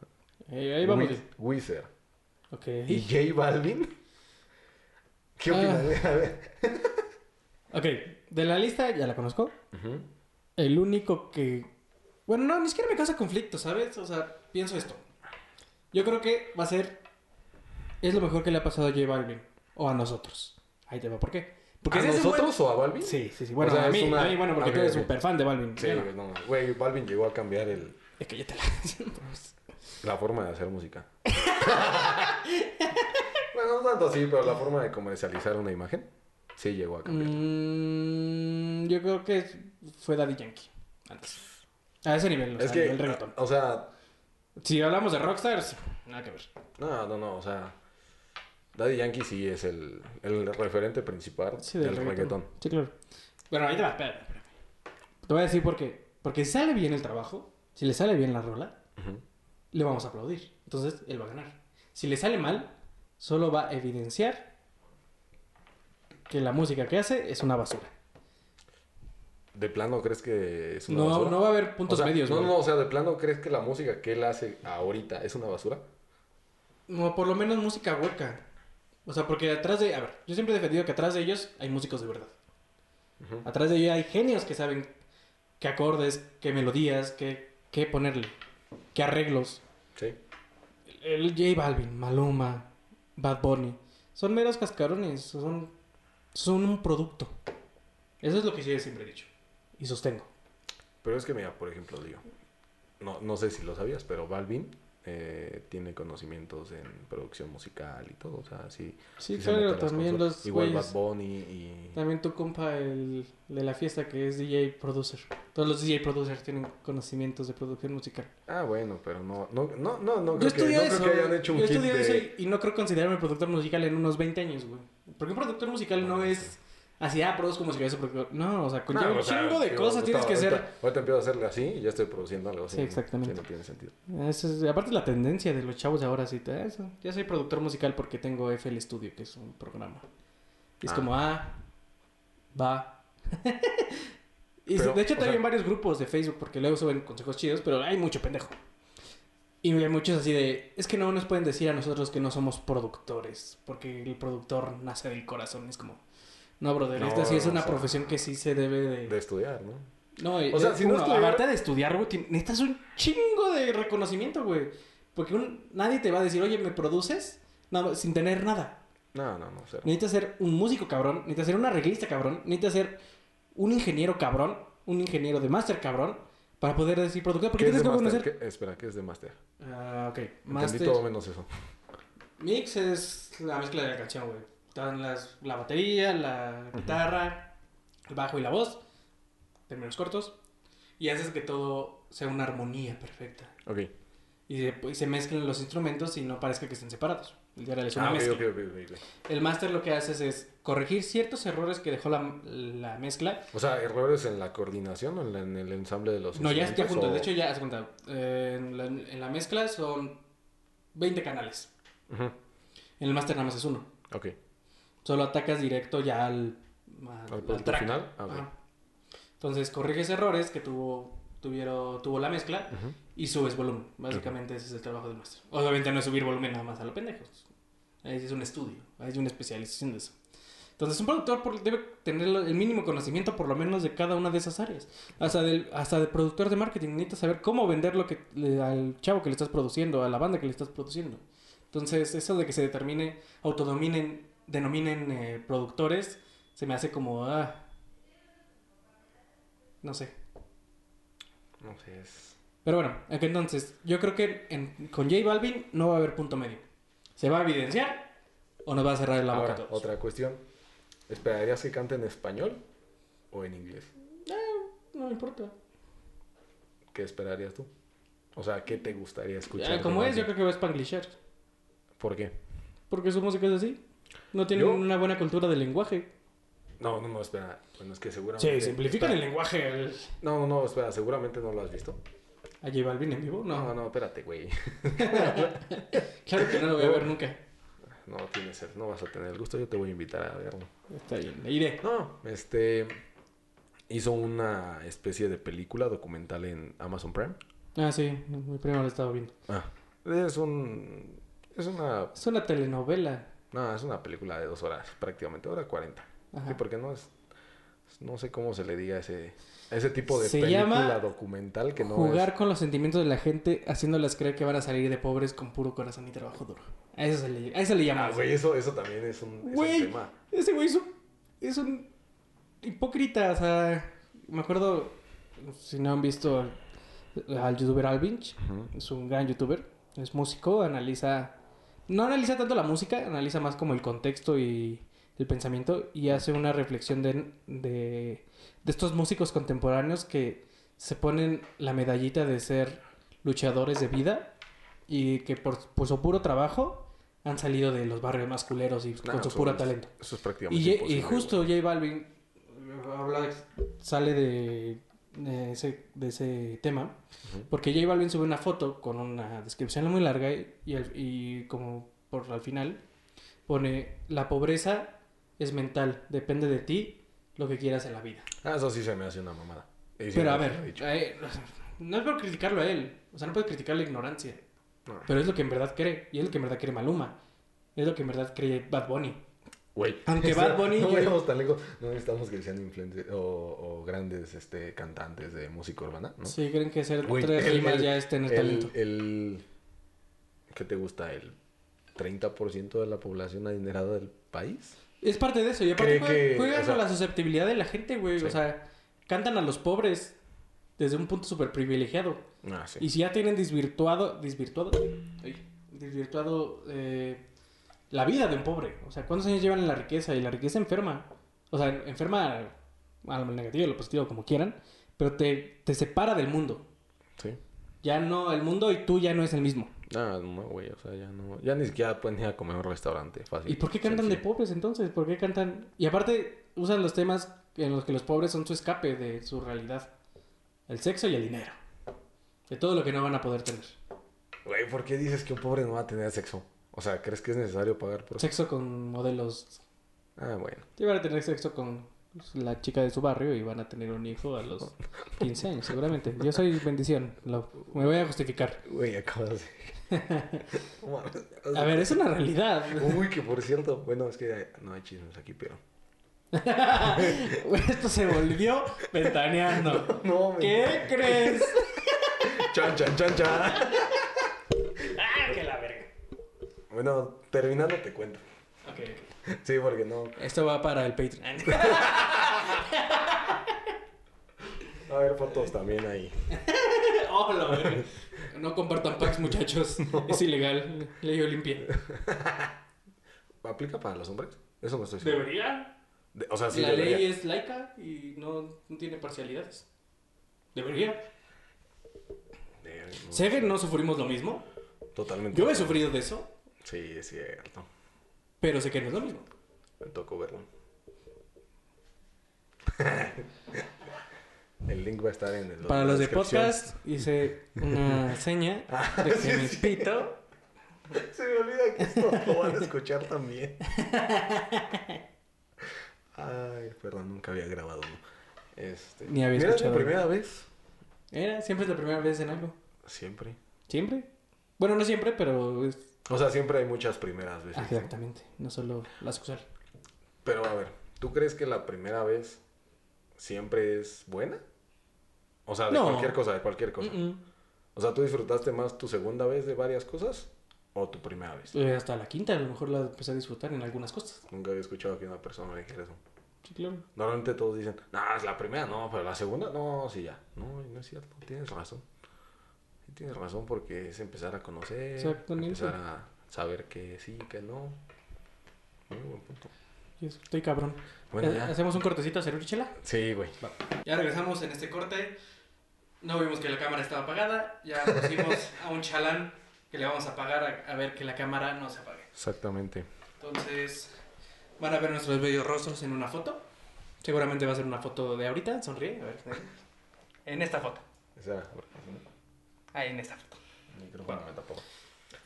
Eh, ahí vamos. Wiz- Weezer Ok. y J Balvin. ¿Qué Ah. opinas? A ver. Ok, de la lista ya la conozco. El único que. Bueno, no, ni siquiera me causa conflicto, ¿sabes? O sea, pienso esto. Yo creo que va a ser. Es lo mejor que le ha pasado a J Balvin. O a nosotros. Ahí te va, ¿por qué? Porque ¿A nosotros o a Balvin? Sí, sí, sí. Bueno, O sea, a, mí, una- a mí, bueno, porque tú eres ok. súper fan de Balvin. Sí, no. no, güey, Balvin llegó a cambiar el, Es que ya te la. la forma de hacer música. bueno, no tanto así, pero la forma de comercializar una imagen sí llegó a cambiar. Mm, yo creo que fue Daddy Yankee. Antes. A ese nivel, o es sea, que, el reggaetón. o sea, Si hablamos de rockstars, nada que ver. no, no, no, o sea, Daddy Yankee sí es el, el referente principal Sí, del, del reggaetón. Sí, claro. Bueno, ahí te va, espérame, espérame. Te voy a decir por qué. Porque si sale bien el trabajo, si le sale bien la rola, le vamos a aplaudir. Entonces, él va a ganar. Si le sale mal, solo va a evidenciar que la música que hace es una basura. ¿De plano crees que es una No, basura? no va a haber puntos O sea, medios, No, güey. no, o sea, ¿de plano crees que la música que él hace ahorita es una basura? No, por lo menos música hueca. O sea, porque atrás de... A ver, yo siempre he defendido que atrás de ellos hay músicos de verdad. Atrás de ellos hay genios que saben qué acordes, qué melodías, qué, qué ponerle, qué arreglos. Sí. El J Balvin, Maluma, Bad Bunny, son meros cascarones, son, son un producto. Eso es lo que yo siempre he dicho y sostengo. Pero es que, mira, por ejemplo, digo, no, no sé si lo sabías, pero Balvin eh, tiene conocimientos en producción musical y todo, o sea, sí. Sí, sí claro, también los Igual Bad Bunny y... También tu compa, el de la fiesta, que es DJ producer. Todos los DJ producers tienen conocimientos de producción musical. Ah, bueno, pero no, no, no, no, no yo creo, que, no eso. creo que hayan hecho un yo estudié de... eso y, y no creo considerarme productor musical en unos 20 años, güey. Porque un productor musical no es así, ah, produzco música, eso productor. No, o sea, conlleva No, un o sea, chingo de cosas tienes que hacer. Ahorita, empiezo a hacerle así y ya estoy produciendo algo así. Sí, exactamente. Sí, no tiene sentido. Eso es- aparte la tendencia de los chavos de ahora sí, eso. Ya soy productor musical porque tengo FL Studio, que es un programa. Y es Ah. como, ah, va. y Pero, de hecho también sea- varios grupos de Facebook porque luego suben consejos chidos, pero hay mucho pendejo. Y hay muchos así de, es que no nos pueden decir a nosotros que no somos productores, porque el productor nace del corazón. Es como, no, brother, No, esta sí es o una sea, profesión que sí se debe de... De estudiar, ¿no? No, y- O sea, eh, si no uno, estudiar- aparte de estudiar, güey, necesitas un chingo de reconocimiento, güey. Porque un- nadie te va a decir, oye, ¿me produces? Nada, sin tener nada. No, no, no, cero. Necesitas ser un músico cabrón, necesitas ser un arreglista cabrón, necesitas ser un ingeniero cabrón, un ingeniero de máster cabrón, para poder decir productor. Porque ¿Qué es tienes que conocer... ¿Qué- Espera, ¿qué es de master? Ah, ok. Entendí Master... todo menos eso. Mix es la mezcla de la canción, güey. Están las, la batería, la guitarra, el bajo y la voz. Términos cortos. Y haces que todo sea una armonía perfecta. Ok. Y se, y se mezclen los instrumentos y no parezca que estén separados. El diario es una Ah, mezcla. El máster lo que haces es corregir ciertos errores que dejó la, la mezcla. O sea, errores en la coordinación o en, la- en el ensamble de los No, ya, instrumentos, junto. o- De hecho, ya has cuenta. eh, en, la, en la mezcla son 20 canales. En el máster nada más es uno. Ok. Solo atacas directo ya al, al, ¿Al final? Ah, ok. Ajá. Entonces corriges errores que tuvo, tuvieron, tuvo la mezcla Ujú. y subes volumen. Básicamente ese es el trabajo del máster. Obviamente no es subir volumen nada más a lo pendejos. Es un estudio, hay una especialización de eso. Entonces un productor debe tener el mínimo conocimiento por lo menos de cada una de esas áreas. Hasta del, hasta del productor de marketing necesita saber cómo vender lo que le- al chavo que le estás produciendo, a la banda que le estás produciendo. Entonces eso de que se determine, autodominen, denominen eh, productores, se me hace como, ah, no sé. No sé, es... Pero bueno, entonces, yo creo que en- con J Balvin no va a haber punto medio. ¿Se va a evidenciar o nos va a cerrar la boca a Ahora, todos? otra cuestión. ¿Esperarías que cante en español o en inglés? No importa. ¿Qué esperarías tú? O sea, ¿qué te gustaría escuchar? De como es, yo creo que va a spanglishar. ¿Por qué? Porque su música es así. No tienen Yo- una buena cultura del lenguaje. No, no, no, espera. Bueno, es que seguramente... Sí, simplifican el lenguaje al- No, no, no, espera, seguramente no lo has visto. a J Balvin en vivo. No, No, no, espérate, güey. claro que no lo voy a ver nunca. No tiene ser, no vas a tener el gusto, yo te voy a invitar a verlo. Está bien, iré. No, este hizo una especie de película documental en Amazon Prime. Ah, sí, mi primo lo estaba viendo. Ah, es un es una Es una telenovela. No, es una película de dos horas, prácticamente hora cuarenta. Sí, porque no es no sé cómo se le diga ese ese tipo de Se película llama documental que no Jugar es con los sentimientos de la gente, haciéndolas creer que van a salir de pobres con puro corazón y trabajo duro. A eso se le, a eso le llama. Ah, güey, eso eso también es un, es un Güey. tema. Ese güey es un, es un hipócrita. O sea, me acuerdo, si no han visto al, al youtuber Alvinch, es un gran youtuber, es músico, analiza, no analiza tanto la música, analiza más como el contexto y el pensamiento y hace una reflexión de, de, de estos músicos contemporáneos que se ponen la medallita de ser luchadores de vida y que por, por su puro trabajo han salido de los barrios más culeros y con su puro es- talento. Eso es prácticamente Y, y justo J Balvin habla, sale de, de ese, de ese tema, Ujú. porque J Balvin sube una foto con una descripción muy larga y, y, y como por al final pone, la pobreza es mental, depende de ti lo que quieras en la vida. Ah, eso sí se me hace una mamada. Y Pero a ver, eh, no es por criticarlo a él, o sea, no puedes criticar la ignorancia, No. pero es lo que en verdad cree, y es lo que en verdad cree Maluma, es lo que en verdad cree Bad Bunny. Güey. Aunque Bad Bunny No vayamos tan lejos. No necesitamos que sean influencers o, o grandes este, cantantes de música urbana, ¿no? Sí, creen que Güey, tres rimas el- ya es tener el, talento. el- ¿Qué te gusta? ¿El 30% de la población adinerada del país? Es parte de eso. Y aparte que, juegan o sea- con la susceptibilidad de la gente, güey. Sí. O sea, cantan a los pobres desde un punto súper privilegiado. Ah, sí. Y si ya tienen desvirtuado, desvirtuado, ay, desvirtuado eh, la vida de un pobre. O sea, ¿cuántos años llevan en la riqueza? Y la riqueza enferma. O sea, enferma a lo negativo a lo positivo, como quieran. Pero te, te separa del mundo. Sí. Ya no, el mundo y tú ya no es el mismo. Ah, no, güey, o sea, ya no... Ya ni siquiera pueden ir a comer a un restaurante fácil. ¿Y por qué cantan de pobres entonces? ¿Por qué cantan? Y aparte usan los temas en los que los pobres son su escape de su realidad. El sexo y el dinero. De todo lo que no van a poder tener. Güey, ¿por qué dices que un pobre no va a tener sexo? O sea, ¿crees que es necesario pagar por? Sexo con modelos. Ah, bueno. Sí, van a tener sexo con la chica de su barrio y van a tener un hijo a los 15 años, seguramente. Yo soy bendición. Lo- me voy a justificar. Güey, acabas de... No. A ver, es una realidad. Uy, que por cierto, bueno, es que no hay chismes aquí, pero... Esto se volvió ventaneando. No, ¿Qué crees? Chan, chan, chan, chan. ¡Ah, que la verga! Bueno, terminando te cuento. Ok, ok. Sí, porque no... Esto va para el Patreon. A ver, fotos también ahí. Oh, la verga. No compartan packs, muchachos. Es ilegal. Ley Olimpia. ¿Aplica para los hombres? Eso no estoy seguro. ¿Debería? De- o sea, sí la debería. ley es laica y no, no tiene parcialidades. ¿Debería? De- no ¿Sé que no sufrimos lo mismo? Totalmente. Yo he sufrido de eso, Sí, es cierto. pero sé que no es lo mismo. Me tocó verlo. El link va a estar en el. Para la los de podcast, hice una seña de que mi pito Se me olvida que esto lo van a escuchar también. Ay, perdón, nunca había grabado uno. Este... Ni había escuchado. mi primera vez. era, siempre es la primera vez en algo. Siempre. ¿Siempre? Bueno, no siempre, pero es... O sea, siempre hay muchas primeras veces. Exactamente. No solo la sexual. Pero a ver, ¿tú crees que la primera vez siempre es buena? O sea, de No. cualquier cosa, de cualquier cosa. Mm, mm. O sea, ¿tú disfrutaste más tu segunda vez de varias cosas o tu primera vez? Eh, hasta la quinta a lo mejor la empecé a disfrutar en algunas cosas. Nunca había escuchado que una persona me dijera eso. Sí, claro. Normalmente todos dicen, no, es la primera, no, pero la segunda, no, sí, ya. No, no es cierto, tienes razón. Sí, tienes razón porque es empezar a conocer, empezar a saber que sí, que no. Muy buen punto. Estoy cabrón. Bueno, Eh, ya. ¿Hacemos un cortecito a hacer chela? Sí, güey. Ya regresamos en este corte. No vimos que la cámara estaba apagada. Ya pusimos a un chalán que le vamos a apagar a, a ver que la cámara no se apague. Exactamente. Entonces, van a ver nuestros bellos rostros en una foto. Seguramente va a ser una foto de ahorita. Sonríe. A ver. En esta foto. Esa, Ahí en esta foto. el micrófono me tapó.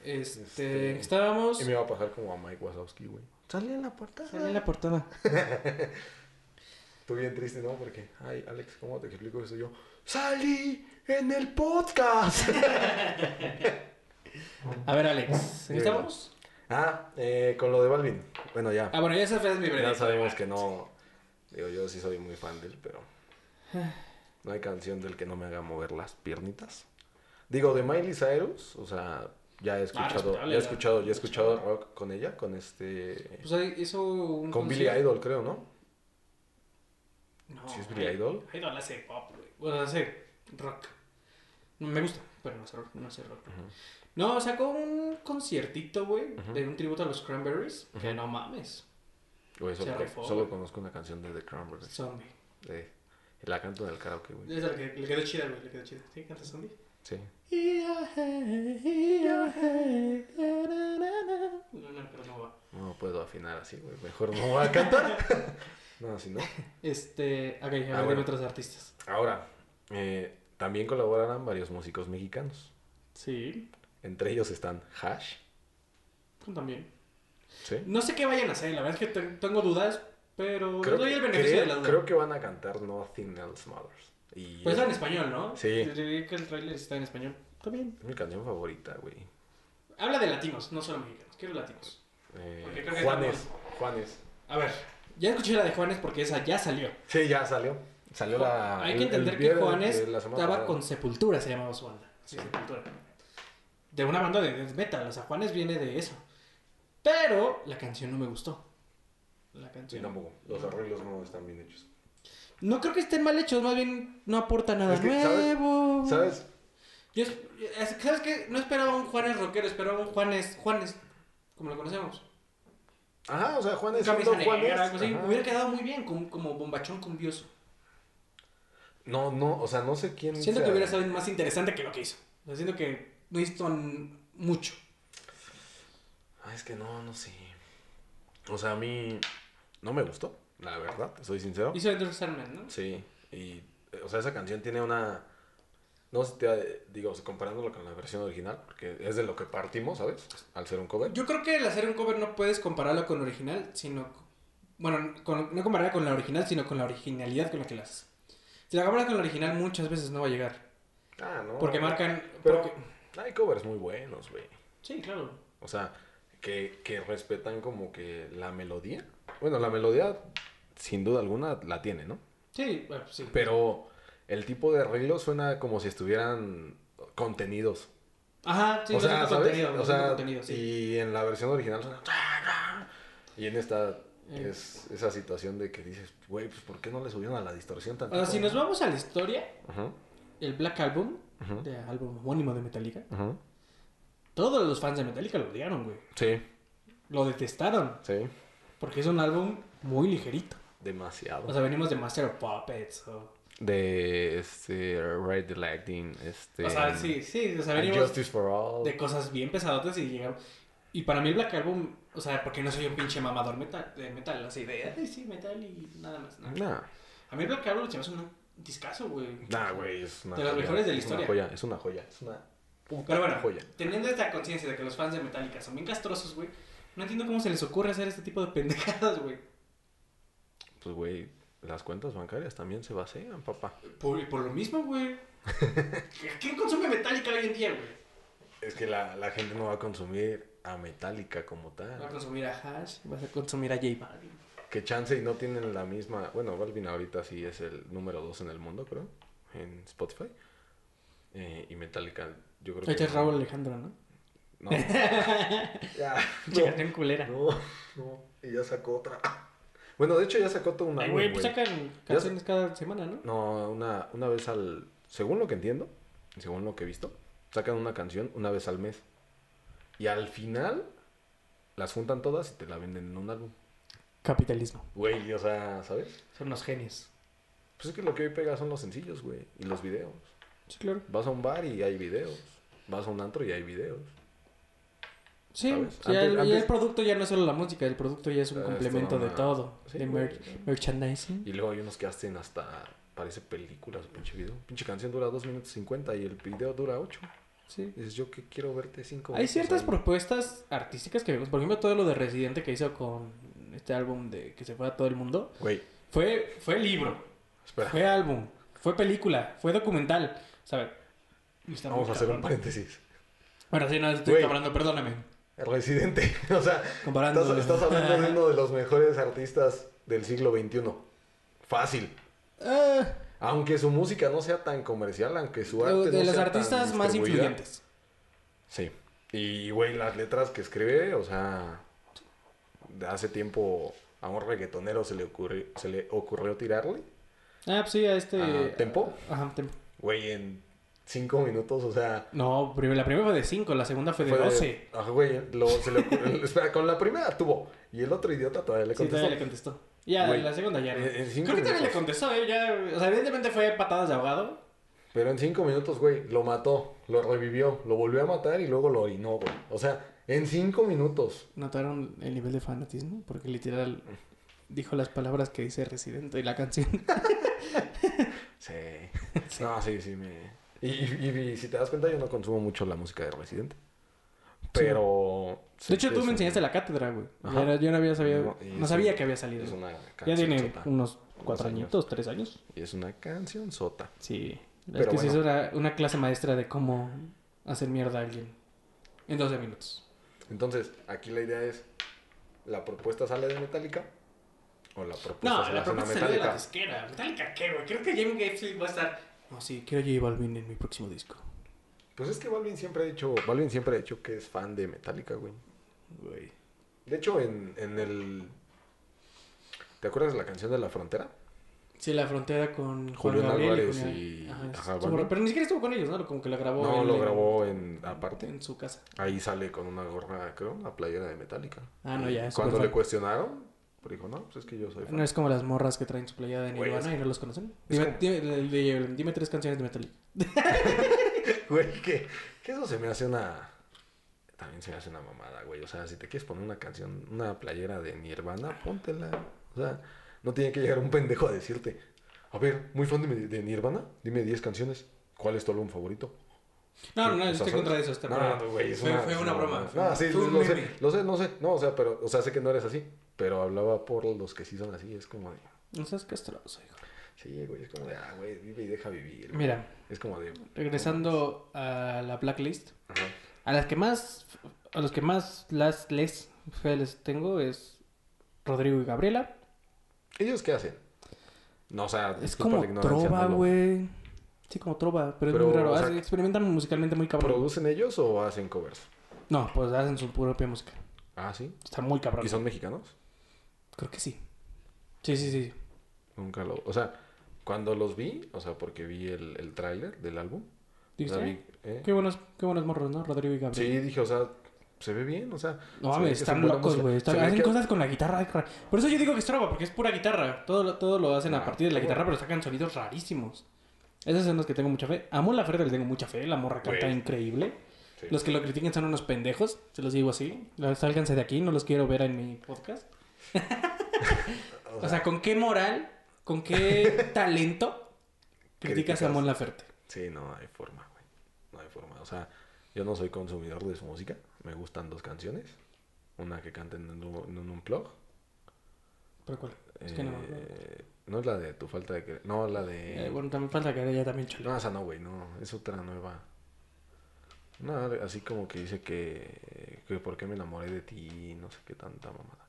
Este, Este, estábamos. Y me va a pasar como a Mike Wazowski, güey. Sale en la portada. Sale en la portada. Estoy bien triste, ¿no? Porque, ay, Alex, ¿cómo te explico eso yo? ¡Salí en el podcast! A ver, Alex. ¿En estamos? ah, eh, con lo de Balvin. Bueno, ya. Ah, bueno, ya esa es mi breve. ya sabemos que no. Digo, yo sí soy muy fan de él, pero. No hay canción del que no me haga mover las piernitas. Digo, de Miley Cyrus, o sea, ya he escuchado, respetable, ya he escuchado, ya he escuchado rock con ella, con este. Pues ahí hizo un. Con Billy. Idol, creo, ¿no? No, ¿Sí es Billy Idol? Idol hace pop, güey. Bueno, hace rock. Me gusta, pero no hace rock. No, hace rock. Ujú. no sacó un conciertito, güey, de un tributo a los Cranberries. Que no mames. Güey, solo, conozco una canción de The Cranberries. Zombie. De, la canto en el karaoke, güey. Le, le quedó chida, güey. Le quedó chida. ¿Sí? ¿Cantas Zombie? Sí. No, no, pero no va. No puedo afinar así, güey. Mejor no voy a cantar. no, así no. Este. Ok, a ver, otros artistas. Ahora, eh, también colaborarán varios músicos mexicanos. Sí, Entre ellos están Hash. también. ¿Sí? No sé qué vayan a hacer, la verdad es que te- tengo dudas, pero Creo, doy el beneficio creo- de la duda. creo que van a cantar Nothing Else Matters. Y Pues es, está en español, ¿no? Sí. Diría que el trailer está en español. Está bien. es mi canción favorita, güey. Habla de latinos, no solo mexicanos. Quiero latinos. Eh, Porque creo que Juanes. Juanes. A ver, ya escuché la de Juanes porque esa ya salió. Sí, ya salió. Salió la. Hay el- que el entender que Juanes estaba con Sepultura, se llamaba su banda. Sí, Sí. Sepultura. De una banda de death metal, o sea, Juanes viene de eso. Pero la canción no me gustó. La Sí, canción. tampoco. Los arreglos no están bien hechos. No creo que estén mal hechos, más bien no aporta nada Es que, ¿sabes? nuevo. ¿Sabes? Yo, es- es- ¿Sabes qué? No esperaba un Juanes rockero, esperaba un Juanes, Juanes, como lo conocemos. Ajá, o sea, Juanes. Camisa Juanes, negra, algo así. ajá. Hubiera quedado muy bien, como, como bombachón cumbioso. No, no, o sea, no sé quién. Siento sea- que hubiera sido más interesante que lo que hizo. O sea, siento que no hizo mucho. Ah, es que no, no sé. O sea, a mí no me gustó, la verdad, te soy sincero. Hizo Enter Sandman, ¿no? Sí, y, eh, o sea, esa canción tiene una... No sé, te, digo, comparándolo con la versión original, porque es de lo que partimos, ¿sabes? Al ser un cover. Yo creo que el hacer un cover no puedes compararlo con original, sino... Bueno, con- no compararla con la original, sino con la originalidad con la que la haces. Si la comparas con la original, muchas veces no va a llegar. Ah, no. Porque marcan... Pero porque- hay covers muy buenos, güey. Sí, claro. O sea, que, que respetan como que la melodía. Bueno, la melodía, sin duda alguna, la tiene, ¿no? Sí, bueno, sí. Pero el tipo de arreglo suena como si estuvieran contenidos. Ajá, sí, o contenido. o sea, contenido, sí. y en la versión original suena... Y en esta Eh. es esa situación de que dices, güey, pues ¿por qué no le subieron a la distorsión tanto? sea, si nos vamos a la historia, Ajá, el Black Album, ajá, de álbum homónimo de Metallica, ajá. todos los fans de Metallica lo odiaron, güey. Sí, Lo detestaron, sí, porque es un álbum muy ligerito. demasiado. O sea, venimos de Master of Puppets, o... de este Ride the Lightning, este O sea, sí, sí, o sea, venimos Justice for All. de cosas bien pesadotas y llegaron... Y para mí el Black Album, o sea, porque no soy un pinche mamador metal, de metal, así de, ay, sí, metal y nada más. ¿no? Nah, A mí el Black Album se me hace un discazo, güey. nah, güey, es una De las mejores de la es historia. Una joya, es una joya, es una puta Pero bueno, joya. teniendo esta conciencia de que los fans de Metallica son bien castrosos, güey, no entiendo cómo se les ocurre hacer este tipo de pendejadas, güey. Pues güey, las cuentas bancarias también se vacían, papá. Por, por lo mismo, güey. ¿Quién consume Metallica hoy en día, güey? Es que la, la gente no va a consumir a Metallica como Vas a tal. consumir a Hash, vas a consumir a J Balvin. Que chance y no tienen la misma. Bueno, Balvin ahorita sí es el número 2 en el mundo, creo. En Spotify. Eh, y Metallica, yo creo Este que. es Raúl Alejandro, ¿no? No. ya. En culera. No, no. Y ya sacó otra. Bueno, de hecho ya sacó todo un Ay, álbum, güey, pues sacan canciones cada semana, ¿no? No, una, una vez al... Según lo que entiendo, y según lo que he visto, sacan una canción una vez al mes. Y al final las juntan todas y te la venden en un álbum. Capitalismo. Güey, o sea, ¿sabes? Son unos genios. Pues es que lo que hoy pega son los sencillos, güey. Y los videos. Sí, claro. Vas a un bar y hay videos. Vas a un antro y hay videos. Sí, sí, Antes- el producto ya no es solo la música, el producto ya es un Ah, complemento toda de todo. Sí, de merchandising. Y luego hay unos que hacen hasta... Parece películas, pinche video. Pinche canción dura 2 minutos 50 y el video dura 8. Sí. Dices, yo que quiero verte 5 Hay ciertas propuestas artísticas que, por ejemplo, todo lo de Residente que hizo con este álbum de que se fue a todo el mundo, Güey, fue, fue libro, espera. fue álbum, fue película, fue documental. O sea, Vamos a hacer un paréntesis. Bueno, sí, no estoy comparando, perdóname. Residente. o sea, estás, estás hablando de uno de los mejores artistas del siglo XXI. Fácil. Ah, Aunque su música no sea tan comercial, aunque su arte de no los sea artistas tan más influyentes. Sí. Y, güey, las letras que escribe, o sea, de hace tiempo a un reggaetonero se le ocurrió, se le ocurrió tirarle. Ah, pues sí, a este. Ah, ¿Tempo? Ajá, Tempo. Güey, en cinco minutos, o sea... No, la primera fue de 5, la segunda fue de 12. Ajá, güey, lo, se le ocurrió... espera, con la primera tuvo. Y el otro idiota todavía le Sí, contestó. todavía le contestó. Ya, Güey, la segunda ya. no. en- en cinco Creo que también le minutos. contestó, ¿eh? Ya, o sea, evidentemente fue patadas de ahogado. Pero en cinco minutos, güey, lo mató, lo revivió, lo volvió a matar y luego lo orinó, güey. O sea, en cinco minutos. ¿Notaron el nivel de fanatismo? Porque literal dijo las palabras que dice Residente y la canción. Sí. No, sí, sí, me... Y, y- y si te das cuenta, yo no consumo mucho la música de Residente. Pero... De hecho, tú me enseñaste la cátedra, güey. Yo, no- había sabido, No, sabía un- que había salido. Es una Ya tiene canción sota. unos cuatro añitos, tres años. Y es una canción sota. Sí. Pero es que sí es bueno. una, una clase maestra de cómo hacer mierda a alguien. En 12 minutos. Entonces, aquí la idea es... ¿La propuesta sale de Metallica? ¿O la propuesta No, se la propuesta de la Metallica? disquera. Metallica, ¿qué, güey? Creo que Jamie Gatesfield va a estar... No, sí, quiero J Balvin en mi próximo disco. Pues es que Balvin siempre ha dicho... Balvin siempre ha dicho que es fan de Metallica, güey. Güey. De hecho, en, en el... ¿Te acuerdas de la canción de La Frontera? Sí, la frontera con Juan Julián Gabriel Álvarez Julián- y- Ajá, ajá, estuvo- pero ni siquiera estuvo con ellos, ¿no? Como que la grabó. No, él lo grabó en aparte. en su casa. Ahí sale con una gorra, creo, una playera de Metallica. Ah, no, ya, Cuando le cuestionaron, pues dijo, no, pues es que yo soy fan. No es como las morras que traen su playera de Nirvana es- y no los conocen. Dime, como- dime- dime- dime tres canciones de Metallica. Güey, que, que eso se me hace una... También se me hace una mamada, güey. O sea, si te quieres poner una canción, una playera de Nirvana, póntela. O sea, no tiene que llegar un pendejo a decirte, a ver, muy fan de, de Nirvana, dime 10 canciones. ¿Cuál es tu álbum favorito? No, no, no, estoy contra eso. Este No, no, güey, es fue, una, fue es una broma. No, sí, lo sé, lo sé, no sé. No, o sea, pero, o sea, sé que no eres así. Pero hablaba por los que sí son así. Es como de, No seas castroso, hijo. sí, güey, es como de, ah, güey, vive y deja vivir. güey. Mira, Es como de, regresando a la blacklist. ajá. A las que más, a los que más las les fieles tengo es Rodrigo y Gabriela. ¿Ellos qué hacen? No, o sea, Es como trova, no güey. Sí, como trova, pero, Pero, es muy raro. o sea, Hace- experimentan musicalmente muy cabrón. ¿Producen ellos o hacen covers? No, pues hacen su propia música. Ah, sí. Está muy cabrón. ¿Y son mexicanos? Creo que sí. Sí, sí, sí. Nunca lo... O sea, cuando los vi, o sea, porque vi el, el tráiler del álbum. o ¿Dijiste? sea, vi- ¿eh? Qué buenos, qué buenos morros, ¿no? Rodrigo y Gabriel. Sí, dije, o sea, se ve bien, o sea... No se mames, están locos, güey. Hacen que- cosas con la guitarra. ra- Por eso yo digo que es trova, porque es pura guitarra. Todo, lo- todo lo hacen a Ah, partir de la guitarra, pero sacan sonidos rarísimos. Esos son los que tengo mucha fe. Amo la Ferrer, le tengo mucha fe. La morra canta increíble. Sí. Los que lo critiquen son unos pendejos, se los digo así. Sálganse de aquí, no los quiero ver en mi podcast. O sea, ¿con qué moral, con qué talento criticas a. Mon Laferte? Sí, no hay forma, güey. No hay forma. O sea, yo no soy consumidor de su música. Me gustan dos canciones. Una que canten en un, en un unplug. ¿Pero cuál? Es que no. no. Eh, no es la de tu falta de... cre- No, la de... Eh, bueno, también falta que ella también chole. No, esa no, güey, no. Es otra nueva. No, así como que dice que... Que por qué me enamoré de ti, no sé qué tanta mamada.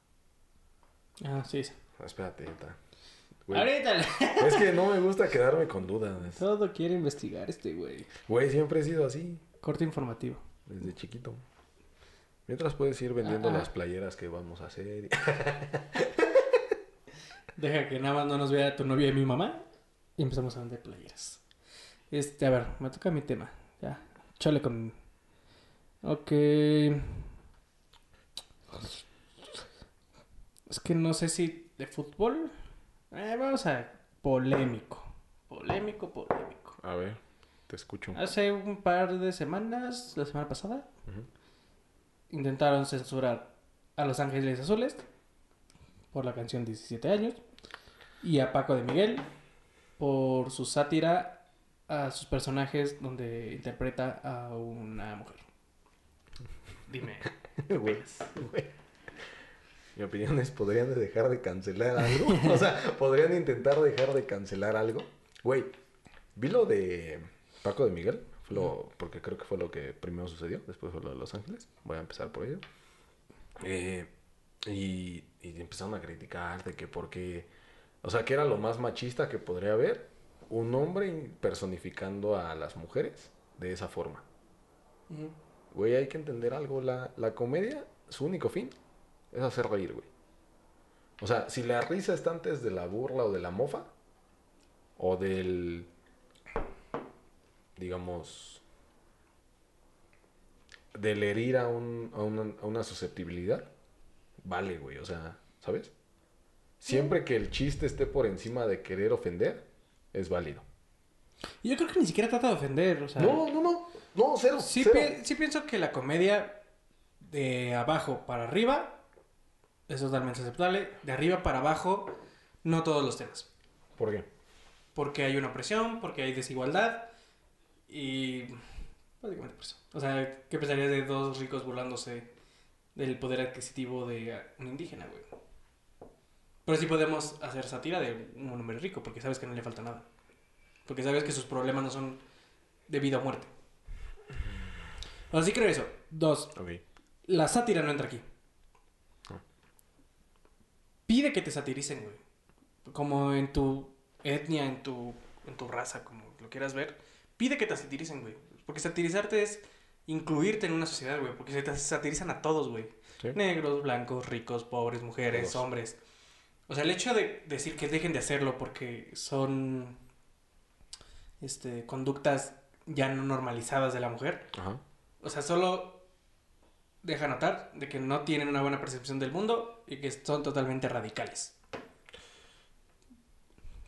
Ah, sí, sí. Ah, Espérate, está. Güey, Ahorita Es que no me gusta quedarme con dudas. todo quiere investigar este güey. Güey, siempre he sido así. Corte informativo. Desde chiquito. Mientras puedes ir vendiendo las playeras que vamos a hacer. Deja que nada más no nos vea tu novia y mi mamá. Y empezamos a vender playeras. Este, a ver, me toca mi tema. Ya, chale con. Ok. Es que no sé si de fútbol. Eh, vamos a. Polémico. Polémico, polémico. A ver, te escucho. Hace un par de semanas, la semana pasada, intentaron censurar a Los Ángeles Azules por la canción 17 años y a Paco de Miguel por su sátira a sus personajes donde interpreta a una mujer. Dime. Güey. Mi opinión es, ¿podrían dejar de cancelar algo? o sea, ¿podrían intentar dejar de cancelar algo? Güey, vi lo de Paco de Miguel, fue lo- porque creo que fue lo que primero sucedió, después fue lo de Los Ángeles, voy a empezar por ello. Eh, y, y empezaron a criticar de que porque, o sea, que era lo más machista que podría haber, un hombre personificando a las mujeres de esa forma. Güey, hay que entender algo. La, la comedia, su único fin es hacer reír, güey. O sea, si la risa está antes de la burla o de la mofa, o del, digamos, del herir a, un, a, una, a una susceptibilidad, vale, güey. O sea, ¿sabes? Siempre que el chiste esté por encima de querer ofender, es válido. Yo creo que ni siquiera trata de ofender, o sea... No, no, no. No, cero. Sí, cero. pi- sí pienso que la comedia de abajo para arriba es totalmente aceptable. De arriba para abajo, no todos los temas. ¿Por qué? Porque hay una opresión, porque hay desigualdad y... Básicamente por eso. O sea, ¿qué pensarías de dos ricos burlándose del poder adquisitivo de un indígena, güey? Pero sí podemos hacer sátira de un hombre rico, porque sabes que no le falta nada. Porque sabes que sus problemas no son de vida o muerte. O sea, sí creo eso. Dos, Ok. la sátira no entra aquí. Pide que te satiricen, güey. Como en tu etnia, en tu, en tu raza, como lo quieras ver. Pide que te satiricen, güey. Porque satirizarte es incluirte en una sociedad, güey. Porque se te satirizan a todos, güey. Sí. Negros, blancos, ricos, pobres, mujeres, Todos. hombres. O sea, el hecho de decir que dejen de hacerlo porque son este, conductas ya no normalizadas de la mujer, Ajá. o sea, solo deja notar de que no tienen una buena percepción del mundo y que son totalmente radicales.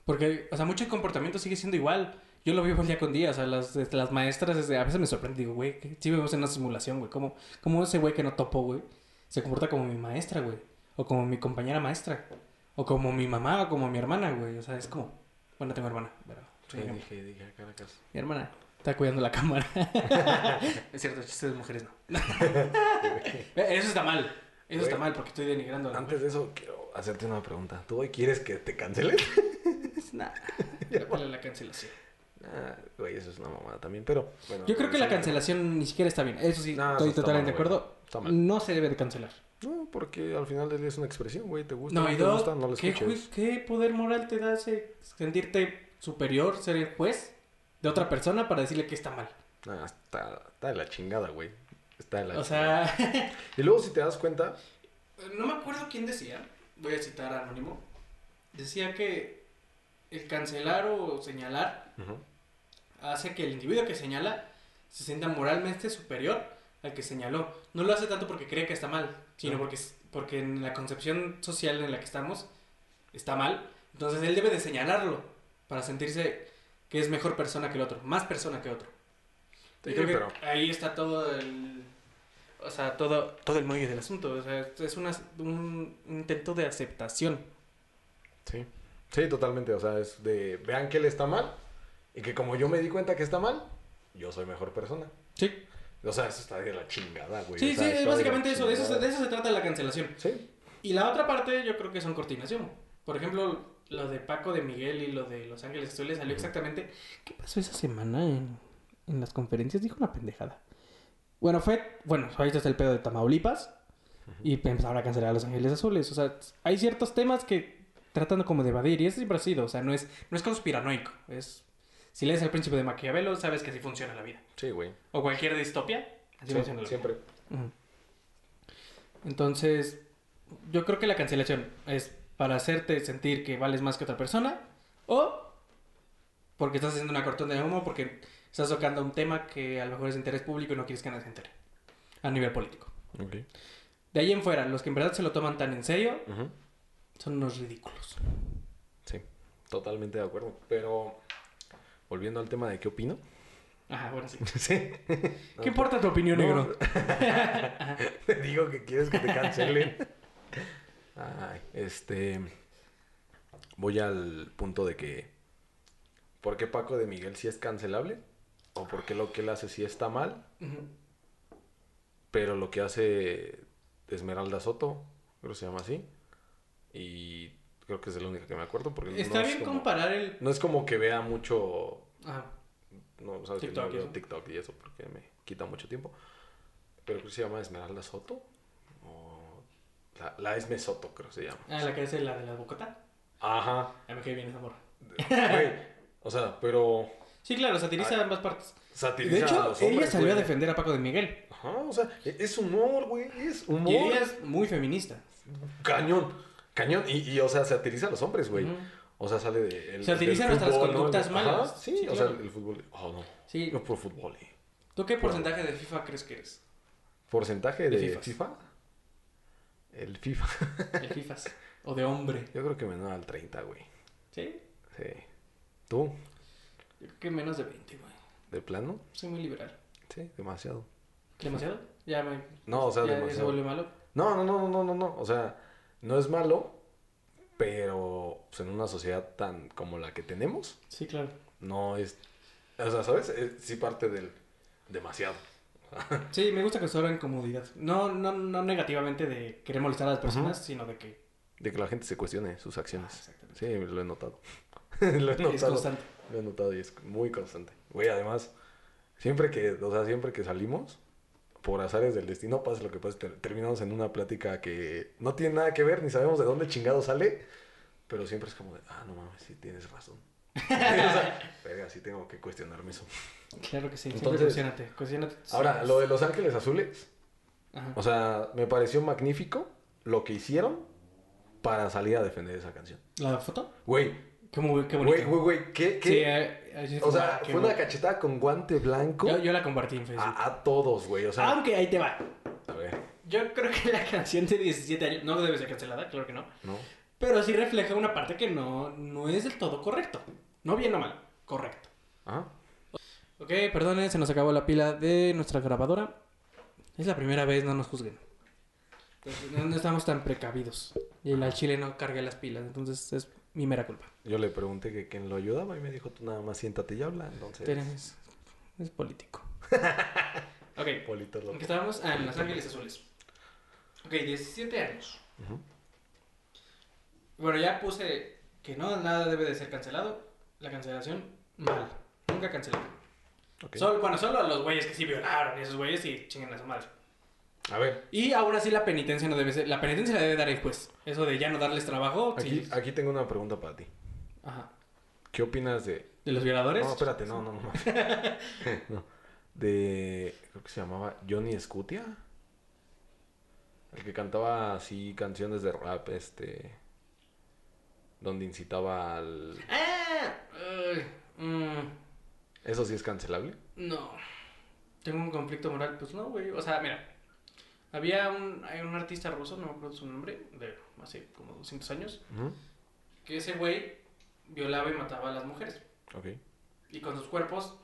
Porque, o sea, mucho comportamiento sigue siendo igual. Yo lo vivo día con día, o sea, las, este, las maestras a veces me sorprenden, digo, güey, sí vivimos en una simulación, güey. ¿Cómo, cómo ese güey que no topo, güey, se comporta como mi maestra, güey? O como mi compañera maestra. O como mi mamá o como mi hermana, güey. O sea, es como... Bueno, tengo hermana, pero... Sí, dije, dije, a Caracas. Mi hermana está cuidando la cámara. es cierto, chistes de mujeres no. Eso está mal. Eso está mal porque estoy denigrando a la Antes de eso, quiero hacerte una pregunta. ¿Tú hoy quieres que te cancelen? Nah, dale la cancelación. Ah, güey, eso es una mamada también, pero bueno. Yo creo que la cancelación ni siquiera está bien. Eso sí, No, estoy eso totalmente de mal, acuerdo. Está mal. No se debe de cancelar. No, porque al final del día es una expresión, güey. ¿Te gusta? No, y te dos, gusta? No lo ¿qué, escuches. ju- ¿qué poder moral te da ese sentirte superior, ser el juez de otra persona para decirle que está mal? Ah, está, está de la chingada, güey. Está de la O sea, Y luego, si te das cuenta, no me acuerdo quién decía, voy a citar a Anónimo, decía que el cancelar o señalar hace que el individuo que señala se sienta moralmente superior al que señaló. No lo hace tanto porque cree que está mal, sino porque, porque en la concepción social en la que estamos está mal. Entonces él debe de señalarlo para sentirse que es mejor persona que el otro, más persona que otro. Sí, creo que ahí está todo el... O sea, todo, todo el meollo del asunto. O sea, es una- un intento de aceptación. Sí. Sí, totalmente. O sea, es de vean que él está mal y que como yo me di cuenta que está mal, yo soy mejor persona. Sí, O sea, eso está de la chingada, güey. sí, O sí, es de básicamente eso. De eso, de eso se trata la cancelación. Sí. Y la otra parte yo creo que son coordinación. Por ejemplo, lo de Paco de Miguel y lo de Los Ángeles Azules salió exactamente... ¿Qué pasó esa semana en, en las conferencias? Dijo una pendejada. Bueno, fue... Bueno, ahorita está el pedo de Tamaulipas. Y empezaron a cancelar a Los Ángeles Azules. O sea, hay ciertos temas que tratan como de evadir. Y eso siempre ha sido. O sea, no es, no es conspiranoico. Es... Si lees El Príncipe de Maquiavelo, sabes que así funciona la vida. Sí, güey. O cualquier distopia. Así Sí, funciona la vida. siempre. Ujú. Entonces, yo creo que la cancelación es para hacerte sentir que vales más que otra persona o porque estás haciendo una cortón de humo porque estás tocando un tema que a lo mejor es de interés público y no quieres que nadie se entere a nivel político. De ahí en fuera, los que en verdad se lo toman tan en serio son unos ridículos. Sí, totalmente de acuerdo. Pero volviendo al tema de qué opino. Ajá, bueno, sí. sí. ¿Qué importa tu opinión, No. negro? Te digo que quieres que te cancelen. Ay, este. Voy al punto de que. ¿Por qué Paco de Miguel sí es cancelable? ¿O por qué lo que él hace sí está mal? Pero lo que hace Esmeralda Soto, creo que se llama así. Y creo que es la única que me acuerdo. Porque Está no es bien como- comparar el... No es como que vea mucho Ajá. No, sabes TikTok que no veo. TikTok y eso porque me quita mucho tiempo. Pero creo que se llama Esmeralda Soto. O la, la Esme Soto, creo que se llama. Ah, la que es la de la Bocota. Ajá. A mí que viene esa morra. O sea, pero Sí, claro, satiriza ambas partes. satiriza De a hecho, los ella salió a defender a Paco de Miguel. Ajá, o sea, e- es humor, güey. Es humor. Y ella es muy feminista. Cañón. Cañón. Y, y, o sea, satiriza a los hombres, güey. O sea, sale de. El, Satiriza del nuestras fútbol, ¿no? conductas Ajá, malas. Sí, Sí, o claro. sea, el fútbol. Oh, no. Sí. No por fútbol. eh. ¿Tú qué porcentaje de FIFA crees que eres? ¿Porcentaje De. FIFA? El FIFA. De FIFAs. o de hombre. Yo creo que menor al 30, güey. ¿Sí? Sí. ¿Tú? Yo creo que menos de 20, güey. ¿De plano? Soy muy liberal. Sí, demasiado. ¿Demasiado? Ya me... No, o sea, ya, ya se demasiado. vuelve malo. No, no, no, no, no, no, no. O sea, no es malo, pero pues, en una sociedad tan como la que tenemos, Sí, claro. no es... O sea, ¿sabes? Eh, sí parte del demasiado. Sí, me gusta que se en comodidad. No, no, no negativamente de querer molestar a las personas, sino de que... De que la gente se cuestione sus Ah, acciones. exactamente. Sí, lo he notado. lo he Es notado. constante. Lo he notado y es muy constante. Güey, además, siempre que, o sea, siempre que salimos, por azares del destino, pase lo que pase, ter- terminamos en una plática que no tiene nada que ver, ni sabemos de dónde chingado sale, pero siempre es como de, ah, no mames, sí tienes razón. o sea, verga, sí tengo que cuestionarme eso. Claro que sí. Entonces-. Cuestiónate. tus Ahora, lo de Los Ángeles Azules, Ajá. o sea, me pareció magnífico lo que hicieron para salir a defender esa canción. ¿La foto? Güey, Qué, muy, qué bonito. güey, güey, güey, ¿qué? qué? Sí, eh, eh, o sea, qué fue una cachetada con guante blanco Yo, yo la compartí en Facebook. a, a todos, güey, o sea... Aunque ahí te va. A ver, Yo creo que la canción de 17 años no debe ser cancelada, claro que no. ¿no? Pero sí refleja una parte que no, no es del todo correcto. No bien o mal, correcto. Ajá. Ok, perdonen, se nos acabó la pila de nuestra grabadora. Es la primera vez, no nos juzguen. Entonces, no, no estamos tan precavidos. Y el chile no carga las pilas, entonces es mi mera culpa. Yo le pregunté que quién lo ayudaba y me dijo, tú nada más siéntate y habla, entonces... Tienes- es político. ok, Polito ¿en loco. qué estábamos? Ah, en Los Ángeles Azules. Ok, 17 años. Bueno, ya puse que no, nada debe de ser cancelado. La cancelación, mal. Nunca cancelado. Solo, bueno, solo a los güeyes que sí violaron y esos güeyes sí chinguen a su madre. A ver, Y aún así la penitencia no debe ser. La penitencia la debe dar el juez. Eso de ya no darles trabajo. aquí, sí. aquí tengo una pregunta para ti. Ajá. ¿Qué opinas de...? ¿De los violadores? No, espérate, no, no, no. no. De... Creo que se llamaba Johnny Scutia. El que cantaba así canciones de rap, este... Donde incitaba al... ¡Ah! Mm, ¿Eso sí es cancelable? no. Tengo un conflicto moral. Pues no, güey. O sea, mira. Había un, hay un artista ruso, no me acuerdo su nombre, de hace como 200 años, que ese güey violaba y mataba a las mujeres. Ok. Y con sus cuerpos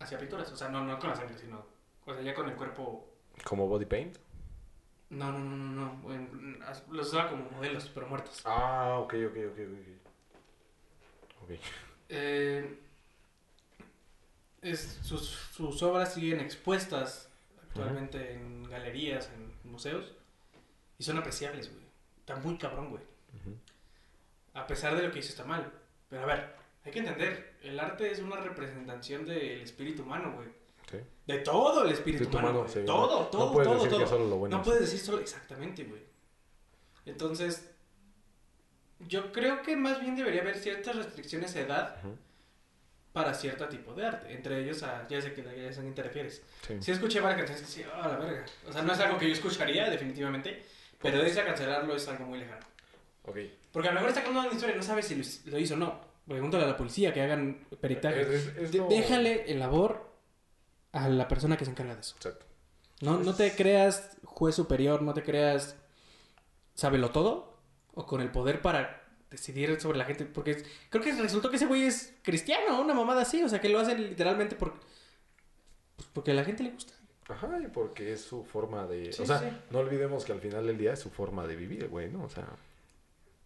hacía pinturas. O sea, no, no con la sangre, sino. O sea, ya con el cuerpo. ¿Como body paint? No, no, no, no. no. en- as- los usaba como modelos, pero muertos. Ah, ok, ok, ok, ok. Ok. Eh, es- sus, sus obras siguen expuestas actualmente en galerías, en museos. Y son apreciables, güey. Está muy cabrón, güey. Ujú. A pesar de lo que hizo está mal. Pero a ver, hay que entender. El arte es una representación del espíritu humano, güey. Sí. De todo el espíritu Espíritu humano. humano, sí, todo, no- todo, no puedes todo, decir todo. que solo lo bueno No es- puedes decir solo exactamente, güey. Entonces, yo creo que más bien debería haber ciertas restricciones de edad Ujú. Para cierto tipo de arte. Entre ellos, a, ya sé que ya sé a te refieres. Sí. Sí escuché varias canciones que sí, ah, la verga. O sea, no es algo que yo escucharía, definitivamente. Pero de ese a cancelarlo es algo muy lejano. Ok. Porque a lo mejor está contando una historia y no sabes si lo, hizo o no. Pregúntale a la policía que hagan peritaje. Es- es- es De- lo- Déjale el labor a la persona que se encarga de eso. Exacto. No, no te creas juez superior, no te creas sábelo todo o con el poder para decidir sobre la gente. Porque creo que resultó que ese güey es cristiano, una mamada así. O sea, que lo hace literalmente por, pues porque a la gente le gusta. Ajá, y porque es su forma de... Sí, o sea, sí. no olvidemos que al final del día es su forma de vivir, güey, ¿no? O sea,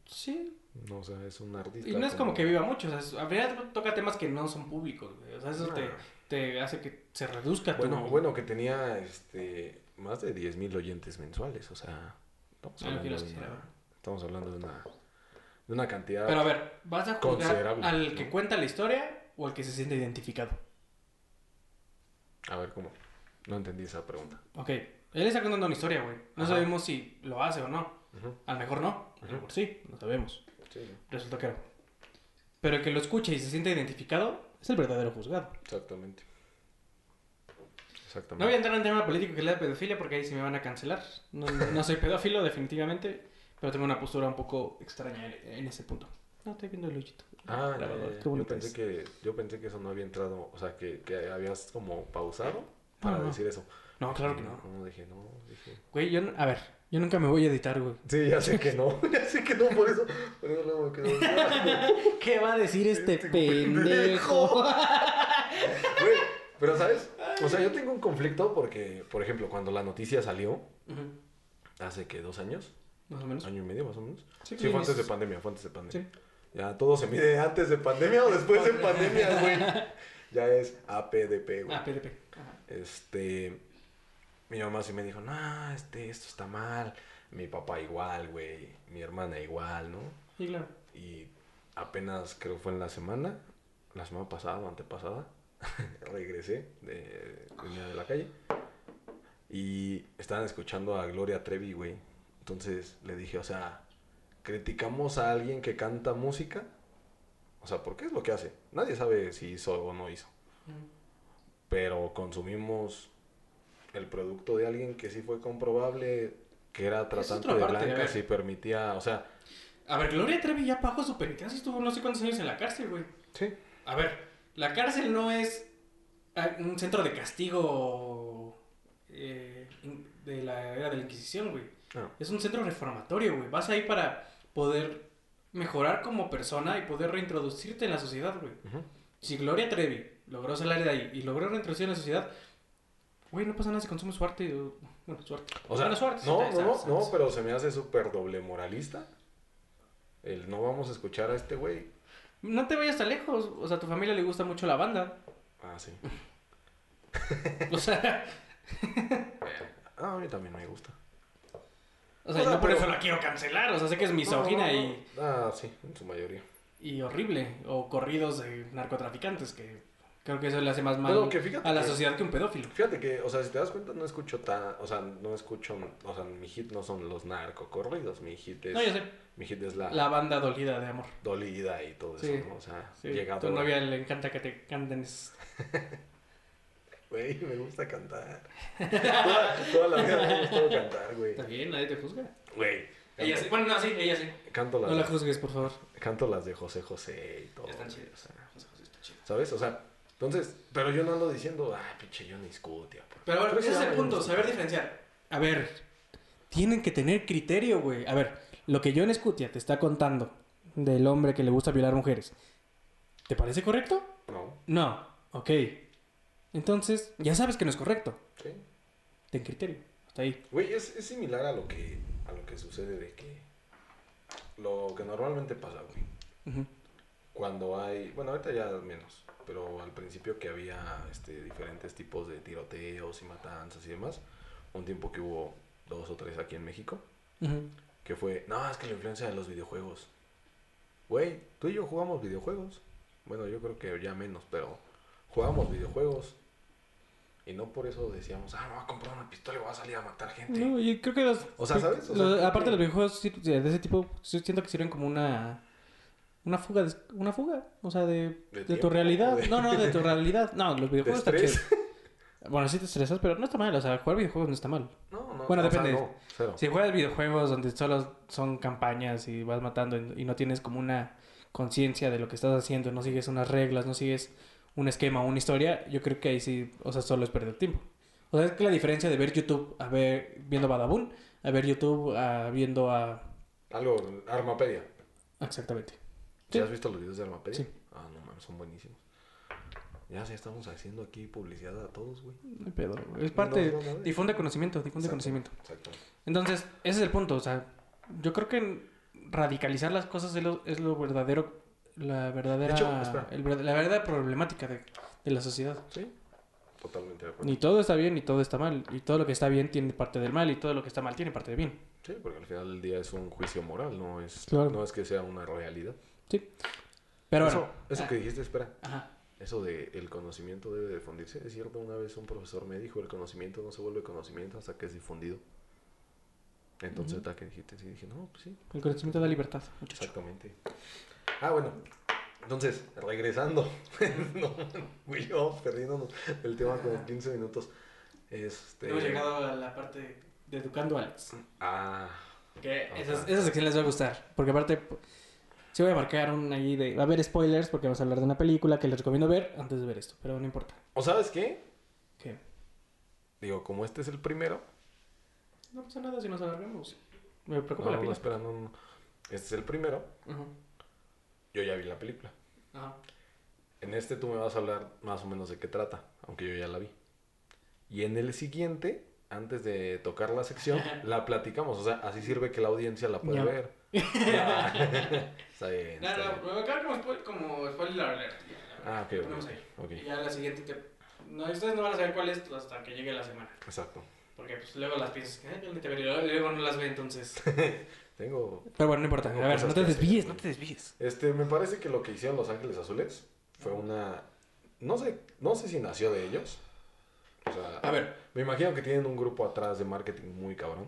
Sí. no, o sea, es un artista. Y no es como que viva mucho. O sea, al final toca temas que no son públicos. güey. O sea, eso te, te hace que se reduzca tu- Bueno, bueno, que tenía este más de 10.000 oyentes mensuales, o sea, estamos Ah, hablando, de una, estamos hablando de una, de una cantidad... Pero a ver, ¿vas a juzgar al que ¿no? cuenta la historia o al que se siente identificado? A ver, ¿cómo? No entendí esa pregunta. Ok, él está contando una historia, güey. No Ajá. sabemos si lo hace o no. Ujú, A lo mejor no, a lo mejor sí, no sabemos. Sí, Resulta que no. Pero el que lo escuche y se siente identificado es el verdadero juzgado. exactamente. No Exactamente. voy a entrar en tema político que la de pedofilia porque ahí sí me van a cancelar. No, no soy pedófilo, definitivamente, pero tengo una postura un poco extraña en, ese punto. No, estoy viendo el hoyito. Ah, ya, grabador, yo bonito pensé es. que yo pensé que eso no había entrado, o sea, que, que habías como pausado para No, no. decir eso. No, claro que no. No, dije, no, dije. Güey, yo, no- a ver, yo nunca me voy a editar, güey. Sí, ya sé que no, ya sé que no, por eso, por eso luego me quedo. ¿Qué va a decir este Este pendejo? Güey, pero ¿sabes? O sea, yo tengo un conflicto porque, por ejemplo, cuando la noticia salió, hace que dos años, Más o menos. año y medio más o menos. Sí, Sí, fue antes de pandemia, fue antes de pandemia. Sí. Ya todo se mide antes de pandemia o después de pandemia, güey. Ya es APDP, güey. Ah, PDP. Ajá. Este, mi mamá sí me dijo, no, este, esto está mal. Mi papá igual, güey. Mi hermana igual, ¿no? Sí, claro. Y apenas creo que fue en la semana, la semana pasada o antepasada, regresé de, venía de la calle y estaban escuchando a Gloria Trevi, güey. Entonces le dije, o sea, criticamos a alguien que canta música. O sea, ¿por qué es lo que hace? Nadie sabe si hizo o no hizo. Pero consumimos el producto de alguien que sí fue comprobable que era tratante de parte, blancas y permitía, o sea, A ver, Gloria Trevi ya pagó su penitencia, estuvo no sé cuántos años en la cárcel, güey. sí. A ver, la cárcel no es ah, un centro de castigo eh, de la era de la Inquisición, güey. No. Es un centro reformatorio, güey. Vas ahí para poder mejorar como persona y poder reintroducirte en la sociedad, güey. Si Gloria Trevi logró salir de ahí y logró reintroducir en la sociedad, güey, no pasa nada si consume su arte. Bueno, su arte. O sea, Bueno, su arte, no, no, no, no, pero se me hace súper doble moralista. El no vamos a escuchar a este güey. No te vayas tan lejos. O sea, a tu familia le gusta mucho la banda. Ah, sí. O sea, a mí también me gusta. O sea, O sea, no por pero- eso la quiero cancelar. O sea, sé que es misógina No, no, y. Ah, sí, en su mayoría. y horrible. O corridos de narcotraficantes, que creo que eso le hace más mal que a la que- sociedad que un pedófilo. Fíjate que, o sea, si te das cuenta, no escucho tan. O sea, no escucho. O sea, mi hit no son los narcocorridos. Mi hit es. No, yo sé. Mi hit es la, La banda dolida de amor. dolida y todo Sí. eso, ¿no? O sea, Sí, llega tu novia le encanta que te canten. Güey, me gusta cantar. toda, toda la vida me ha gustado cantar, güey. Está bien, nadie te juzga. Güey. Ella sí. Bueno, no, sí, ella sí. Canto las, No la juzgues, por favor. canto las de José José y todo. Están chidas. o sea, José José está chido. ¿Sabes? O sea, entonces, pero yo no ando diciendo, ah, pinche Johnny Scutia. Pero a ver, Pero ese se es el punto, Johnny saber diferenciar. A ver, tienen que tener criterio, güey. A ver, lo que John Scutia te está contando del hombre que le gusta violar mujeres, ¿te parece correcto? No, No, ok. Entonces, ya sabes que no es correcto. sí. Ten criterio. Hasta ahí. Güey, es, es similar a lo que a lo que sucede de que lo que normalmente pasa, güey. Cuando hay, bueno, ahorita ya menos, pero al principio que había este diferentes tipos de tiroteos y matanzas y demás, un tiempo que hubo dos o tres aquí en México, que fue, no, es que la influencia de los videojuegos. Güey, tú y yo jugamos videojuegos. Bueno, yo creo que ya menos, pero jugamos videojuegos. Y no por eso decíamos, ah, me voy a comprar una pistola y voy a salir a matar gente. No, y creo que los... O sea, ¿sabes? O sea, los- creo aparte que- de los videojuegos de ese tipo, siento que sirven como una... Una fuga, de- una fuga, o sea, de, ¿De de tu realidad. ¿O de- No, no, de tu realidad. No, los ¿De videojuegos están chidos. Bueno, sí te estresas, pero no está mal. O sea, jugar videojuegos no está mal. No, no. Bueno, o sea, depende. no, cero. Si juegas videojuegos donde solo son campañas y vas matando y no tienes como una conciencia de lo que estás haciendo, no sigues unas reglas, no sigues un esquema o una historia, yo creo que ahí sí, o sea, solo es perder tiempo. O sea, es que la diferencia de ver YouTube a ver viendo Badabun, a ver YouTube a viendo a... Algo, Armapedia. Exactamente. ¿Sí Sí. has visto los videos de Armapedia? Sí. Ah, no mames, son buenísimos. Ya, ya estamos haciendo aquí publicidad a todos, güey. Pedo. Es parte... No, no, no. Difunde conocimiento, difunde Exacto, conocimiento. Exacto. Entonces, ese es el punto. O sea, yo creo que radicalizar las cosas es lo, es lo verdadero, la verdadera, hecho, el la verdadera problemática de, de la sociedad. Sí, totalmente de acuerdo. Ni todo está bien ni todo está mal. Y todo lo que está bien tiene parte del mal y todo lo que está mal tiene parte de bien. Sí, porque al final del día es un juicio moral, no es, Claro. no es que sea una realidad. Sí. Pero eso, bueno. eso ah, que dijiste, espera, Ajá. eso de el conocimiento debe difundirse, es cierto, una vez un profesor me dijo, el conocimiento no se vuelve conocimiento hasta que es difundido. Entonces, Ujú. ahorita que dijiste, sí, dije, no, pues sí, El conocimiento da libertad, muchacho. exactamente. Ah, bueno, entonces, regresando, no, güey, vamos perdiéndonos el tema como 15 minutos. Este... Hemos llegado a la parte de Educando a Alex. Ah, Que Ajá. esas, esa sección les va a gustar. Porque aparte, sí voy a marcar un ahí de. Va a haber spoilers porque vamos a hablar de una película que les recomiendo ver antes de ver esto. Pero no importa. ¿o sabes qué? ¿Qué? Digo, como este es el primero, No pasa nada si nos alargamos. Me preocupa no, la no, pila. espera, no, no. Este es el primero, Ajá. Yo ya vi la película. Ajá. En este tú me vas a hablar más o menos de qué trata, aunque yo ya la vi. Y en el siguiente, antes de tocar la sección, la platicamos. O sea, así sirve que la audiencia la puede Ya. ver. Ya. está bien. No, está no, bien. me va a quedar como, spoil- como spoiler alert. Ah, ok, ok. Ponemos ahí. ok. Y ya la siguiente te... No, ustedes no van a saber cuál es hasta que llegue la semana. Exacto. Porque pues luego las piensas que luego- luego no las ve entonces. Tengo. Pero bueno, no importa. Tengo A ver, no te desvíes, no te desvíes. Este, me parece que lo que hicieron Los Ángeles Azules fue una. No sé, no sé si nació de ellos. O sea, A ver. me imagino que tienen un grupo atrás de marketing muy cabrón.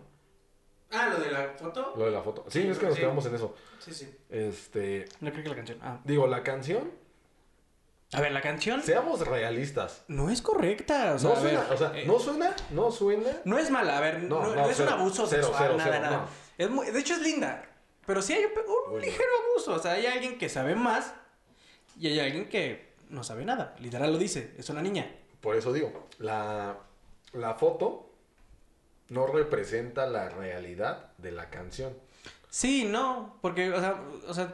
Ah, lo de la foto. Lo de la foto. Sí, Sí, es que nos sí. quedamos en eso. Sí, sí. Este, No creo que la canción. Ah. digo, la canción, A ver, la canción seamos realistas. no es correcta. O sea, no suena, ver, o sea, eh, no suena, no suena. no es mala. A ver, no, No, no, no, es cero, un abuso cero, sexual, cero, nada, nada. no. Es muy- de hecho, es linda. Pero sí hay un, ligero abuso. O sea, hay alguien que sabe más y hay alguien que no sabe nada. Literal lo dice. Es una niña. Por eso digo, la, la foto no representa la realidad de la canción. Sí, no. Porque, o sea, o sea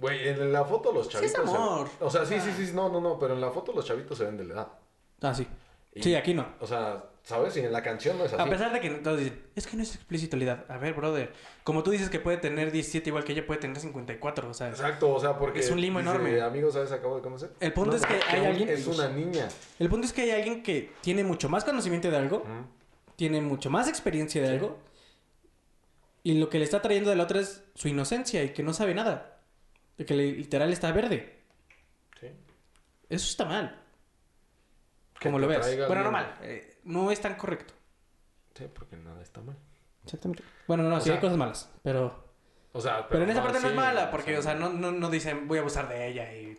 Güey, en la foto los Sí, chavitos. es se- amor. o sea, sí, Ah. sí, sí, no, no, no, pero en la foto los chavitos se ven de la edad. ah, sí. Y- Sí, aquí no. O sea, ¿sabes? Y en la canción no es así. A pesar de que todos dicen, es que no es explícitolidad. A ver, brother, como tú dices que puede tener 17 igual que ella puede tener 54, o sea, Exacto, o sea, porque. Es un limo dice, enorme. Amigos, ¿sabes? Acabo de conocer. El punto No, es que hay alguien- Es una niña. el punto es que hay alguien que tiene mucho más conocimiento de algo, tiene mucho más experiencia de Sí. algo, y lo que le está trayendo de la otra es su inocencia y que no sabe nada. De que literal está verde. Sí. Eso está mal, como lo traiga Bueno, no mal, eh, no es tan correcto. Sí, porque nada está mal. Exactamente. Bueno, no, O sí sea, hay cosas malas, pero... O sea, Pero, en esa parte no es mala, porque, o sea, no, no, no dicen voy a abusar de ella y,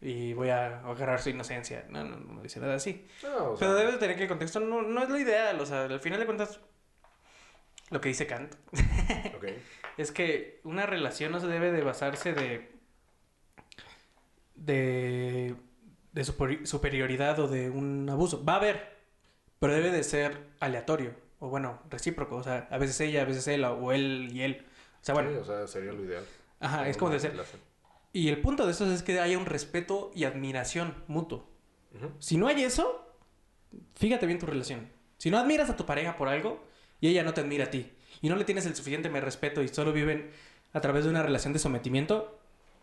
y voy a agarrar su inocencia. No, no, no dice nada así. No, o sea, Pero debes de tener que el contexto no, no es lo ideal. O sea, al final de cuentas, lo que dice Kant ok. es que una relación no se debe de basarse de. de. de superi- superioridad o de un abuso. Va a haber, pero debe de ser aleatorio. O bueno, recíproco. O sea, a veces ella, a veces él, o él y él. O sea, bueno, Sí, o sea, sería lo ideal. ajá, es como de ser. relación. Y el punto de esto es que haya un respeto y admiración mutuo. Si no hay eso, fíjate bien tu relación. Si no admiras a tu pareja por algo y ella no te admira a ti y no le tienes el suficiente respeto y solo viven a través de una relación de sometimiento,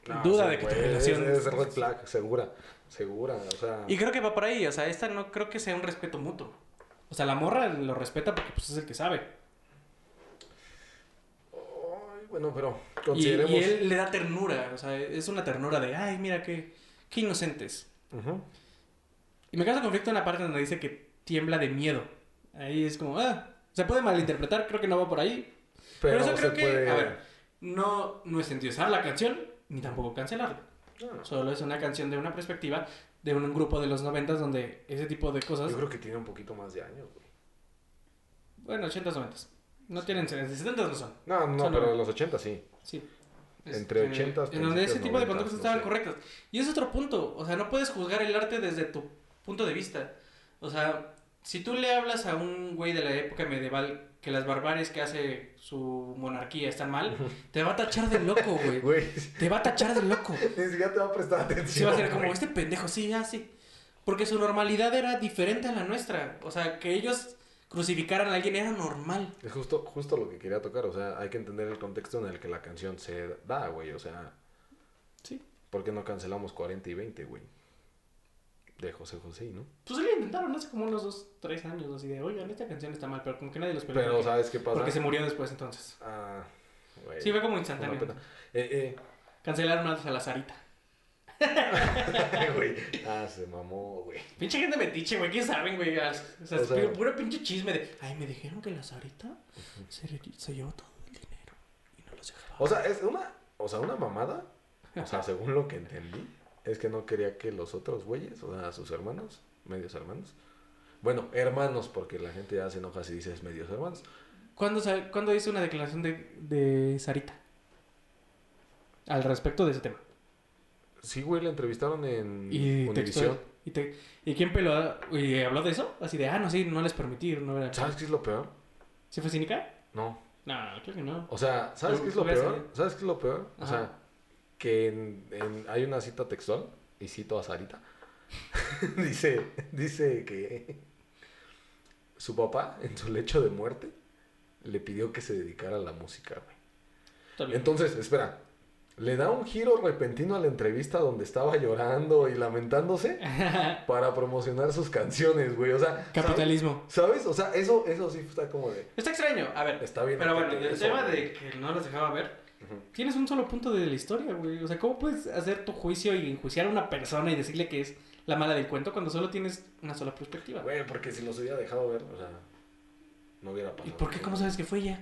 No, duda de que tu relación... Es, es red flag, segura. Segura, o sea. Y creo que va por ahí, o sea, esta no creo que sea un respeto mutuo. O sea, la morra lo respeta porque pues, es el que sabe. Ay, bueno, pero Y, consideremos. y él le da ternura, o sea, es una ternura de, ay, mira qué, qué inocentes. Ujú. Y me causa conflicto en la parte donde dice que tiembla de miedo. Ahí es como, ah, se puede malinterpretar, creo que no va por ahí. Pero, eso se creo que, puede- a ver, no, no es endiosar la canción, ni tampoco cancelarla. No, Solo es una canción de una perspectiva de un grupo de los noventas donde ese tipo de cosas... Yo creo que tiene un poquito más de años, güey. Bueno, 80s, 90s. No tienen... 70s no son. No, no, Son pero en los 80 sí. Sí. Entre Este, 80s, En donde ese tipo de 90s, conductas no estaban sé. correctas. Y es otro punto. O sea, no puedes juzgar el arte desde tu punto de vista. O sea, si tú le hablas a un güey de la época medieval que las barbaries que hace su monarquía están mal, te va a tachar de loco, güey. Güey, Te va a tachar de loco. ni siquiera te va a prestar atención. Sí, va a ser como este pendejo, sí, ya, sí. Porque su normalidad era diferente a la nuestra. O sea, que ellos crucificaran a alguien era normal. Es justo, justo lo que quería tocar, o sea, hay que entender el contexto en el que la canción se da, güey, o sea, Sí. ¿por qué no cancelamos 40 y 20, güey? De José José, ¿no? Pues lo intentaron hace como unos dos, tres años, así de, oigan, esta canción está mal, pero como que nadie los peló. Pero, porque, ¿sabes qué pasa? porque se murió después entonces. Ah, güey. Sí, fue como instantáneo. pena. Eh, Cancelaron a la Sarita. eh, güey. Ah, se mamó, güey. Pinche gente metiche, güey, ¿qué saben, güey? O sea, O sea- puro- puro pinche chisme de, ay, me dijeron que la Sarita se, se llevó todo el dinero y no los dejaba. O sea, es una, o sea, una mamada, o sea, según lo que entendí, es que no quería que los otros güeyes, o sea, sus hermanos, medios hermanos, bueno, hermanos, porque la gente ya se enoja si dices medios hermanos, ¿Cuándo, ¿Cuándo hice una declaración de, de Sarita? Al respecto de ese tema. Sí, güey, la entrevistaron en Y, Univisión. textual, y, te- ¿Y quién peló? ¿Y habló de eso? Así de, ah, no, sí, no les permití. No era... ¿Sabes qué es lo peor? ¿Sí fue cínica? No. No, creo que no. O sea, ¿sabes qué es lo peor? ¿Sabes qué es lo peor? O sea, que en, en- hay una cita textual, y cito a Sarita, dice, dice que su papá, en su lecho de muerte, le pidió que se dedicara a la música, güey. Entonces, espera, le da un giro repentino a la entrevista donde estaba llorando y lamentándose para promocionar sus canciones, güey. O sea, ¿sabes? Capitalismo. ¿sabes? O sea, eso, eso sí está como de... Está extraño. A ver, Está bien. pero bueno, el eso, tema güey. de que no los dejaba ver, Tienes un solo punto de la historia, güey. O sea, ¿cómo puedes hacer tu juicio y enjuiciar a una persona y decirle que es la mala del cuento cuando solo tienes una sola perspectiva? Güey, porque si los hubiera dejado ver, o sea, no hubiera pasado. ¿Y por qué? ¿Cómo sabes que fue ella?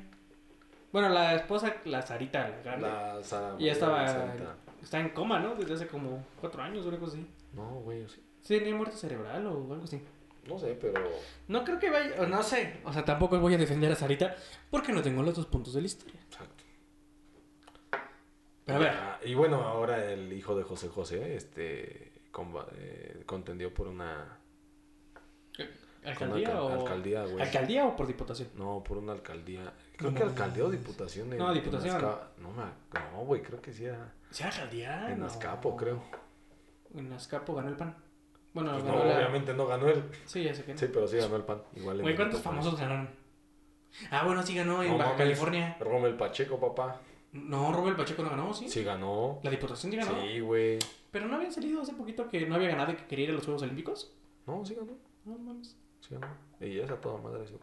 Bueno, la esposa, la Sarita, la grande, La Sara. y ya estaba, Sarita. está en coma, ¿no? Desde hace como cuatro años o algo así. No, güey, sí. Sí, tenía muerte cerebral o algo así. No sé, pero. No creo que vaya, o no sé. O sea, tampoco voy a defender a Sarita porque no tengo los dos puntos de la historia. Exacto. Pero a ver, Y bueno, ahora el hijo de José José, este. comba- eh, contendió por una. ¿alcaldía o...? alcaldía, güey. ¿Alcaldía o por diputación? No, por una alcaldía. Creo No, que no, alcaldía o diputación. No, en diputación. Azca- No, no, güey, creo que sí era. ¿Sí era alcaldía? En. Azcapo, creo. En Azcapo ganó el PAN. Bueno, Pues ganó no, la... obviamente no ganó él. Sí, ya sé que no. Sí, pero sí ganó el pan. Igual Güey, ¿cuántos famosos ganaron? Ah, bueno, sí ganó en Baja mames. California. Rommel Pacheco, papá. No, Robert Pacheco no ganó, ¿sí? Sí ganó. La diputación sí ganó. Sí, güey. Pero no habían salido hace poquito que no había ganado y que quería ir a los Juegos Olímpicos. No, sí ganó. No mames. Sí ganó. Y ya es a toda madre eso.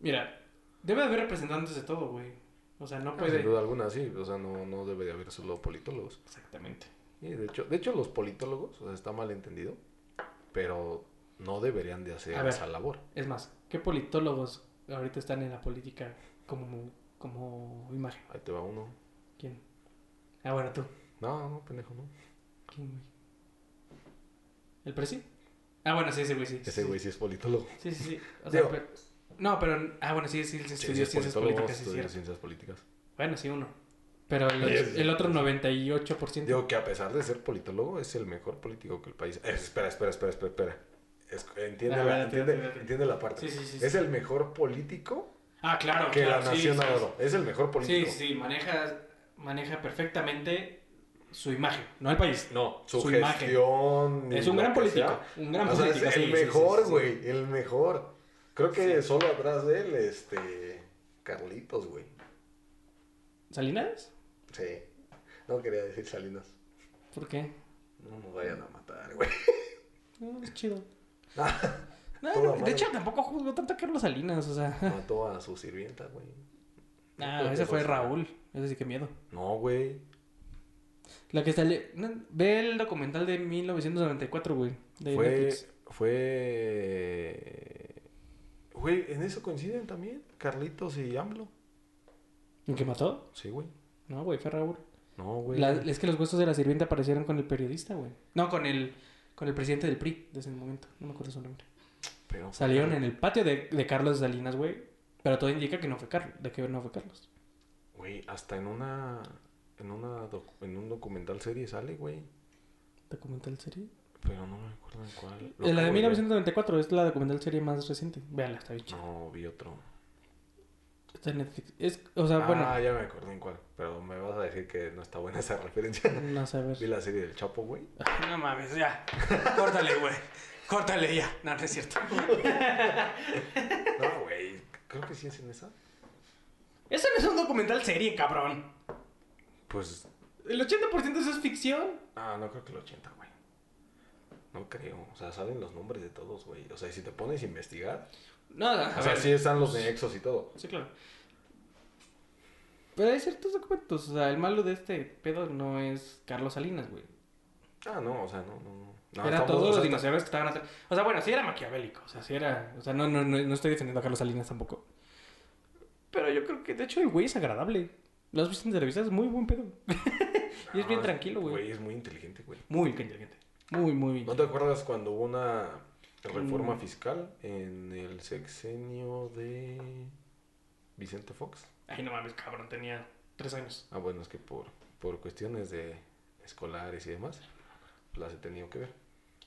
Mira, debe haber representantes de todo, güey. O sea, no Ah, puede. Sin duda alguna, sí. O sea, no, no debe de haber solo politólogos. Exactamente. Y de hecho, de hecho los politólogos, o sea, está mal entendido, pero no deberían de hacer ver. esa labor. Es más, ¿qué politólogos ahorita están en la política como, como imagen? Ahí te va uno. ¿Quién? Ah, bueno, tú. No, no, pendejo, no. ¿Quién, güey? ¿El presi? Ah, bueno, sí, ese güey sí. Ese güey sí es politólogo. Sí, sí, sí. O sea, Digo- pero- No, pero... Ah, bueno, sí, sí, sí, Sí, estudió sí es ciencias políticas, sí, es estudia cierto. ciencias políticas. Bueno, sí, uno. Pero el, Sí, sí, el otro sí. 98%. Digo que a pesar de ser politólogo, es el mejor político que el país. Eh, espera, espera, espera, espera, espera. Es- entiende, A la, ver, entiende, entiende, la parte. Sí, sí, sí, es sí. el mejor político Ah, claro, que claro, la sí, nación sí. Es el mejor Sí, político. sí, maneja, maneja perfectamente su imagen, no el país. No, su, Su imagen. gestión. Es un gran político, sea. un gran O sea, político. es sí, el sí, sí, mejor, sí, sí. güey, el mejor. Creo que Sí. solo atrás de él, este, Carlitos, güey. ¿Salinas? Sí. No quería decir Salinas. ¿Por qué? No nos vayan a matar, güey. No, es chido. No, de madre. hecho, tampoco juzgó tanto a Carlos Salinas, o sea. Mató a su sirvienta, güey. Ah, ese fue. Raúl. Ese sí que miedo. No, güey. La que sale. ve el documental de 1994, güey. De Fue, Netflix. fue... Güey, ¿en eso coinciden también? Carlitos y AMLO. ¿El que mató? Sí, güey. No, güey, fue Raúl. No, güey. La- es que los huesos de la sirvienta aparecieron con el periodista, güey. No, con el. con el presidente del PRI de ese momento. No me acuerdo su nombre. Pero, Salieron en el patio de, de Carlos Salinas, güey. Pero todo indica que no fue Carlos, de que no fue Carlos. Güey, hasta en una. En, una en un documental serie sale, güey. ¿Documental serie? Pero no me acuerdo en cuál. Lo la de acabo ver. 1994 es la documental serie más reciente. Véanla, está bien chida. No, vi otro. Está en Netflix. Es, o sea, bueno, Ah, ya me acordé en cuál. Pero me vas a decir que no está buena esa referencia. no sé, a ver. vi la serie del Chapo, güey. No mames, ya. Córtale, güey. Córtale ya. No, no es cierto. No, güey. Creo que sí es en esa. Eso no es un documental serie, cabrón. Pues. El 80% de eso es ficción. Ah, no creo que el 80, güey. No creo. O sea, salen los nombres de todos, güey. O sea, si te pones a investigar. No, a o sea, ver. sí están los nexos y todo. Sí, claro. Pero hay ciertos documentos. O sea, el malo de este pedo no es Carlos Salinas, güey. Ah, no, o sea, no, no, no. No, era estamos- todos o los dinosaurios que estaban atrás. O sea, bueno, sí era maquiavélico. O sea, sí era. O sea, no, no, no, no estoy defendiendo a Carlos Salinas tampoco. Pero yo creo que, de hecho, el güey es agradable. Lo has visto en televisión, es muy buen pedo. y es bien tranquilo, güey. Güey, es muy inteligente, güey. Muy inteligente. Muy, muy. ¿No te acuerdas cuando hubo una reforma Mm. fiscal en el sexenio de Vicente Fox? Ay, no mames, cabrón, tenía tres años. Ah, bueno, es que por, por cuestiones de escolares y demás, las he tenido que ver.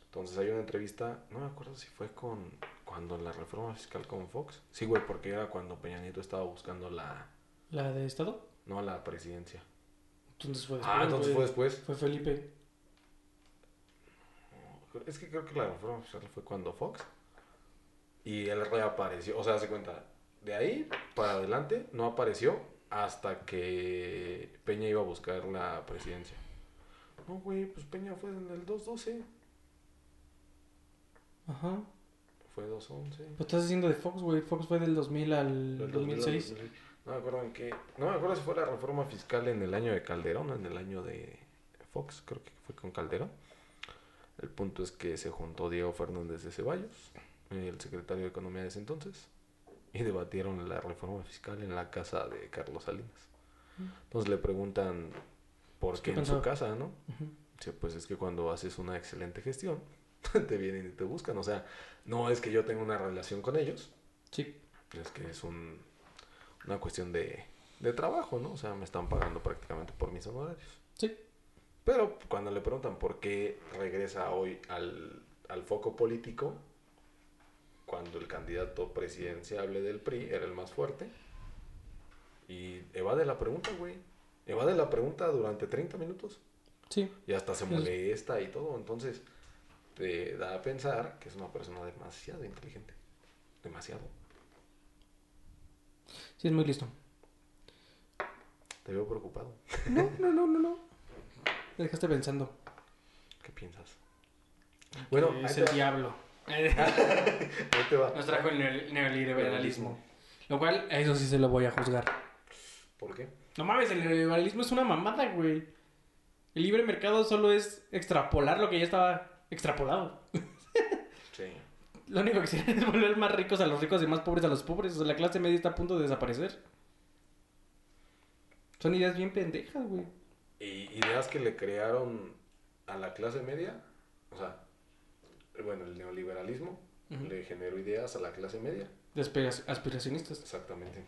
Entonces hay una entrevista, no me acuerdo si fue con cuando la reforma fiscal con Fox. Sí, güey, porque era cuando Peña Nieto estaba buscando la, ¿La de Estado? no la presidencia. Entonces fue después. Ah, entonces fue después. Fue Felipe. Es que creo que la reforma fiscal fue cuando Fox. Y él reapareció. O sea, se cuenta. De ahí para adelante no apareció hasta que Peña iba a buscar la presidencia. No, güey, pues Peña fue en el 212. Ajá. Fue 211. Pues estás diciendo de Fox, güey. Fox fue del 2000 al Del 2006. 2000. No me acuerdo en qué. No me acuerdo si fue la reforma fiscal en el año de Calderón o en el año de Fox. Creo que fue con Calderón. El punto es que se juntó Diego Fernández de Ceballos, el secretario de Economía de ese entonces, y debatieron la reforma fiscal en la casa de Carlos Salinas. Entonces le preguntan por Pues, qué ¿qué en su casa, ¿no? Dice, pues es que cuando haces una excelente gestión, te vienen y te buscan. O sea, no es que yo tenga una relación con ellos, Sí. es que es un, una cuestión de, de trabajo, ¿no? O sea, me están pagando prácticamente por mis honorarios. Sí. Pero cuando le preguntan por qué regresa hoy al, al foco político, cuando el candidato presidenciable del PRI era el más fuerte, y evade la pregunta, güey. Evade la pregunta durante 30 minutos. Sí. Y hasta se Es- molesta y todo. Entonces, te da a pensar que es una persona demasiado inteligente. Demasiado. Sí, es muy listo. Te veo preocupado. No, no, no, no, no. Me dejaste pensando. ¿Qué piensas? Bueno, es el va. diablo. Ahí te va. Nos trajo el neo- neoliberalismo. Lo cual, a eso sí se lo voy a juzgar. ¿Por qué? No mames, el neoliberalismo es una mamada, güey. El libre mercado solo es extrapolar lo que ya estaba extrapolado. Sí. Lo único que quieren es volver más ricos a los ricos y más pobres a los pobres. O sea, la clase media está a punto de desaparecer. Son ideas bien pendejas, güey. Y ideas que le crearon a la clase media, o sea, bueno, el neoliberalismo le generó ideas a la clase media. De aspira- aspiracionistas. Exactamente.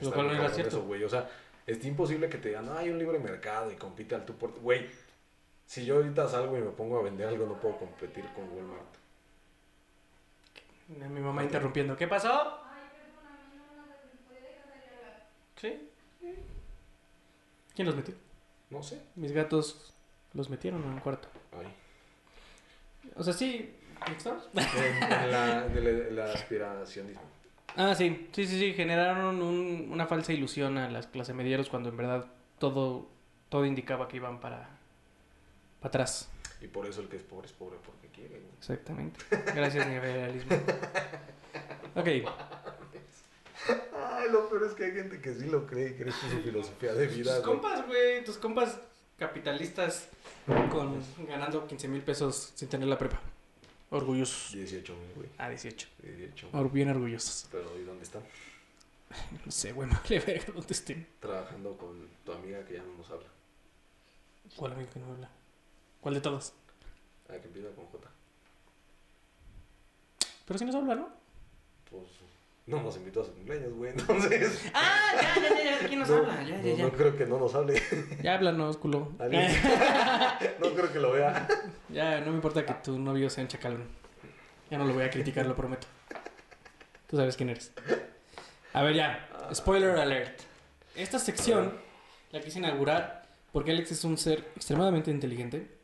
Lo cual no era cierto. eso, güey. O sea, es imposible que te digan, hay un libre mercado y compite al tú por... Güey, si yo ahorita salgo y me pongo a vender algo, no puedo competir con Walmart. Mi mamá interrumpiendo. ¿Qué pasó? ¿Sí? ¿Quién los metió? No sé. Mis gatos los metieron en un cuarto. Ay. O sea, sí. ¿Estamos? En, en la, el aspiracionismo. Ah, sí, sí, sí, sí, generaron un- una falsa ilusión a las clase medieros cuando en verdad todo, todo indicaba que iban para, para atrás. Y por eso el que es pobre es pobre porque quiere. güey. Exactamente. Gracias, neoliberalismo. Ok, Ay, lo peor es que hay gente que sí lo cree y cree que es su filosofía de vida. tus güey. compas, güey, tus compas capitalistas con ganando 15 mil pesos sin tener la prepa. Orgullosos. 18 mil, güey. Ah, 18. 18 Or- Bien orgullosos. Pero ¿y dónde están? No sé, güey, vale verga dónde estén. Trabajando con tu amiga que ya no nos habla. ¿Cuál amigo que no habla? ¿Cuál de todos? Ah, que empieza con J. Pero sí nos habla, ¿no? Pues no nos invitó a su cumpleaños, güey. Entonces. Ah, ya, ya, ya, ya. ¿De quién nos no, habla? Ya, ya, no, ya. no creo que no nos hable. Ya háblanos, culo. No creo que lo vea. Ya, no me importa que tu novio sea un chacalón. Ya no lo voy a criticar, lo prometo. Tú sabes quién eres. A ver, ya. Spoiler alert. Esta sección la quise inaugurar porque Alex es un ser extremadamente inteligente.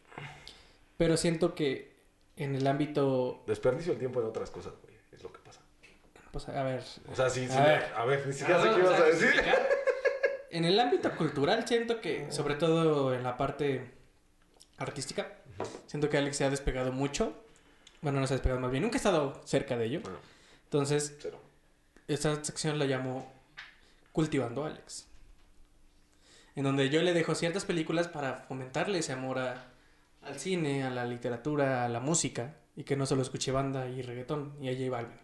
Pero siento que en el ámbito. Desperdicio el tiempo en otras cosas, güey. Es lo que pasa. Pues, a ver. O sea, sí, sí. A ver. A ver, ni siquiera sé Ah, qué o ibas a decir. En el ámbito cultural siento que, sobre todo en la parte artística, siento que Alex se ha despegado mucho. Bueno, no se ha despegado más bien, nunca he estado cerca de ello. Bueno, Entonces, cero. esta sección la llamo Cultivando a Alex. En donde yo le dejo ciertas películas para fomentarle ese amor a- al cine, a la literatura, a la música. Y que no solo escuche banda y reggaetón y a J Balvin.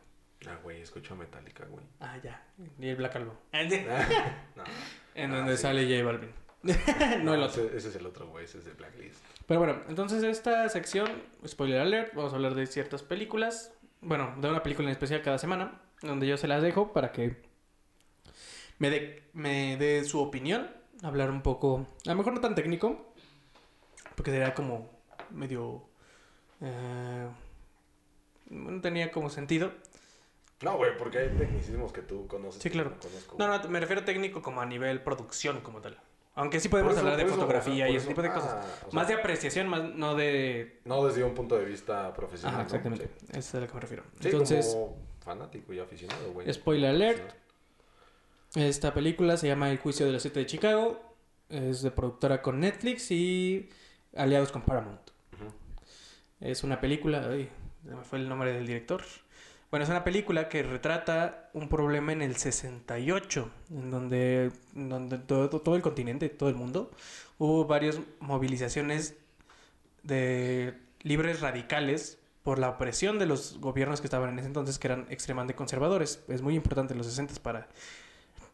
Ah, güey, escucho a Metallica, güey. Ah, ya. Y el Black Album. no. En Ah, donde sí. sale J Balvin. no el otro. Ese, ese es el otro, güey. Ese es de Blacklist. Pero bueno, entonces esta sección, spoiler alert, vamos a hablar de ciertas películas. Bueno, de una película en especial cada semana, donde yo se las dejo para que me dé me dé su opinión. Hablar un poco, a lo mejor no tan técnico, porque sería como medio... eh, no tenía como sentido. No, güey, porque hay tecnicismos que tú conoces. Sí, claro. No, conozco, No, no, me refiero técnico como a nivel producción como tal. Aunque sí podemos eso- hablar de eso, fotografía y ese tipo de ah, cosas. sea, Más de apreciación, más no de No desde un punto de vista profesional. Ajá, ¿no? exactamente. Sí. Eso es a lo que me refiero. Sí, Entonces, como fanático y aficionado, güey. spoiler alert. esta película se llama El juicio de los siete de Chicago. Es de productora con Netflix y aliados con Paramount. Es una película, ay, me fue el nombre del director. Bueno, es una película que retrata un problema en el 68, en donde, en donde todo, todo el continente, todo el mundo, hubo varias movilizaciones de libres radicales por la opresión de los gobiernos que estaban en ese entonces, que eran extremadamente conservadores. Es muy importante los 60 para,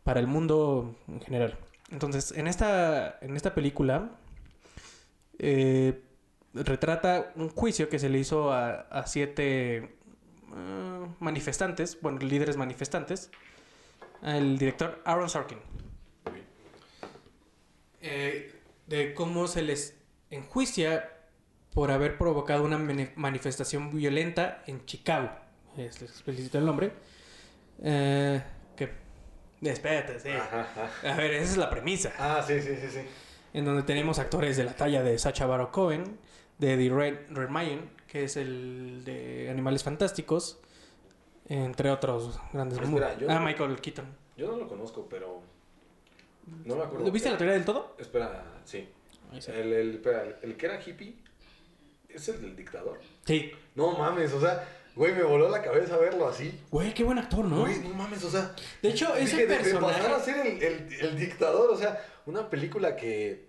para el mundo en general. Entonces, en esta, en esta película eh, retrata un juicio que se le hizo a, a siete eh, manifestantes, bueno, líderes manifestantes, al director Aaron Sorkin. Eh, de cómo se les enjuicia por haber provocado una mani- manifestación violenta en Chicago. Es les explícito el nombre. Eh, que... Espérate, sí. Ajá, ajá. A ver, esa es la premisa. Ah, sí, sí, sí, sí. En donde tenemos actores de la talla de Sacha Baron Cohen, de Eddie Red Redmayne, que es el de Animales Fantásticos, entre otros grandes Espera, yo Ah, no- Michael Keaton. Yo no lo conozco, pero. No me acuerdo. ¿Lo viste la teoría del todo? Espera, sí. El, el, espera, el, el que era hippie. ¿Es el del dictador? Sí. No mames, o sea, güey, me voló la cabeza verlo así. Güey, qué buen actor, ¿no? Güey, no mames, o sea. De hecho, ese dije, de- de personaje... pasar a ser el, el, el dictador, o sea, una película que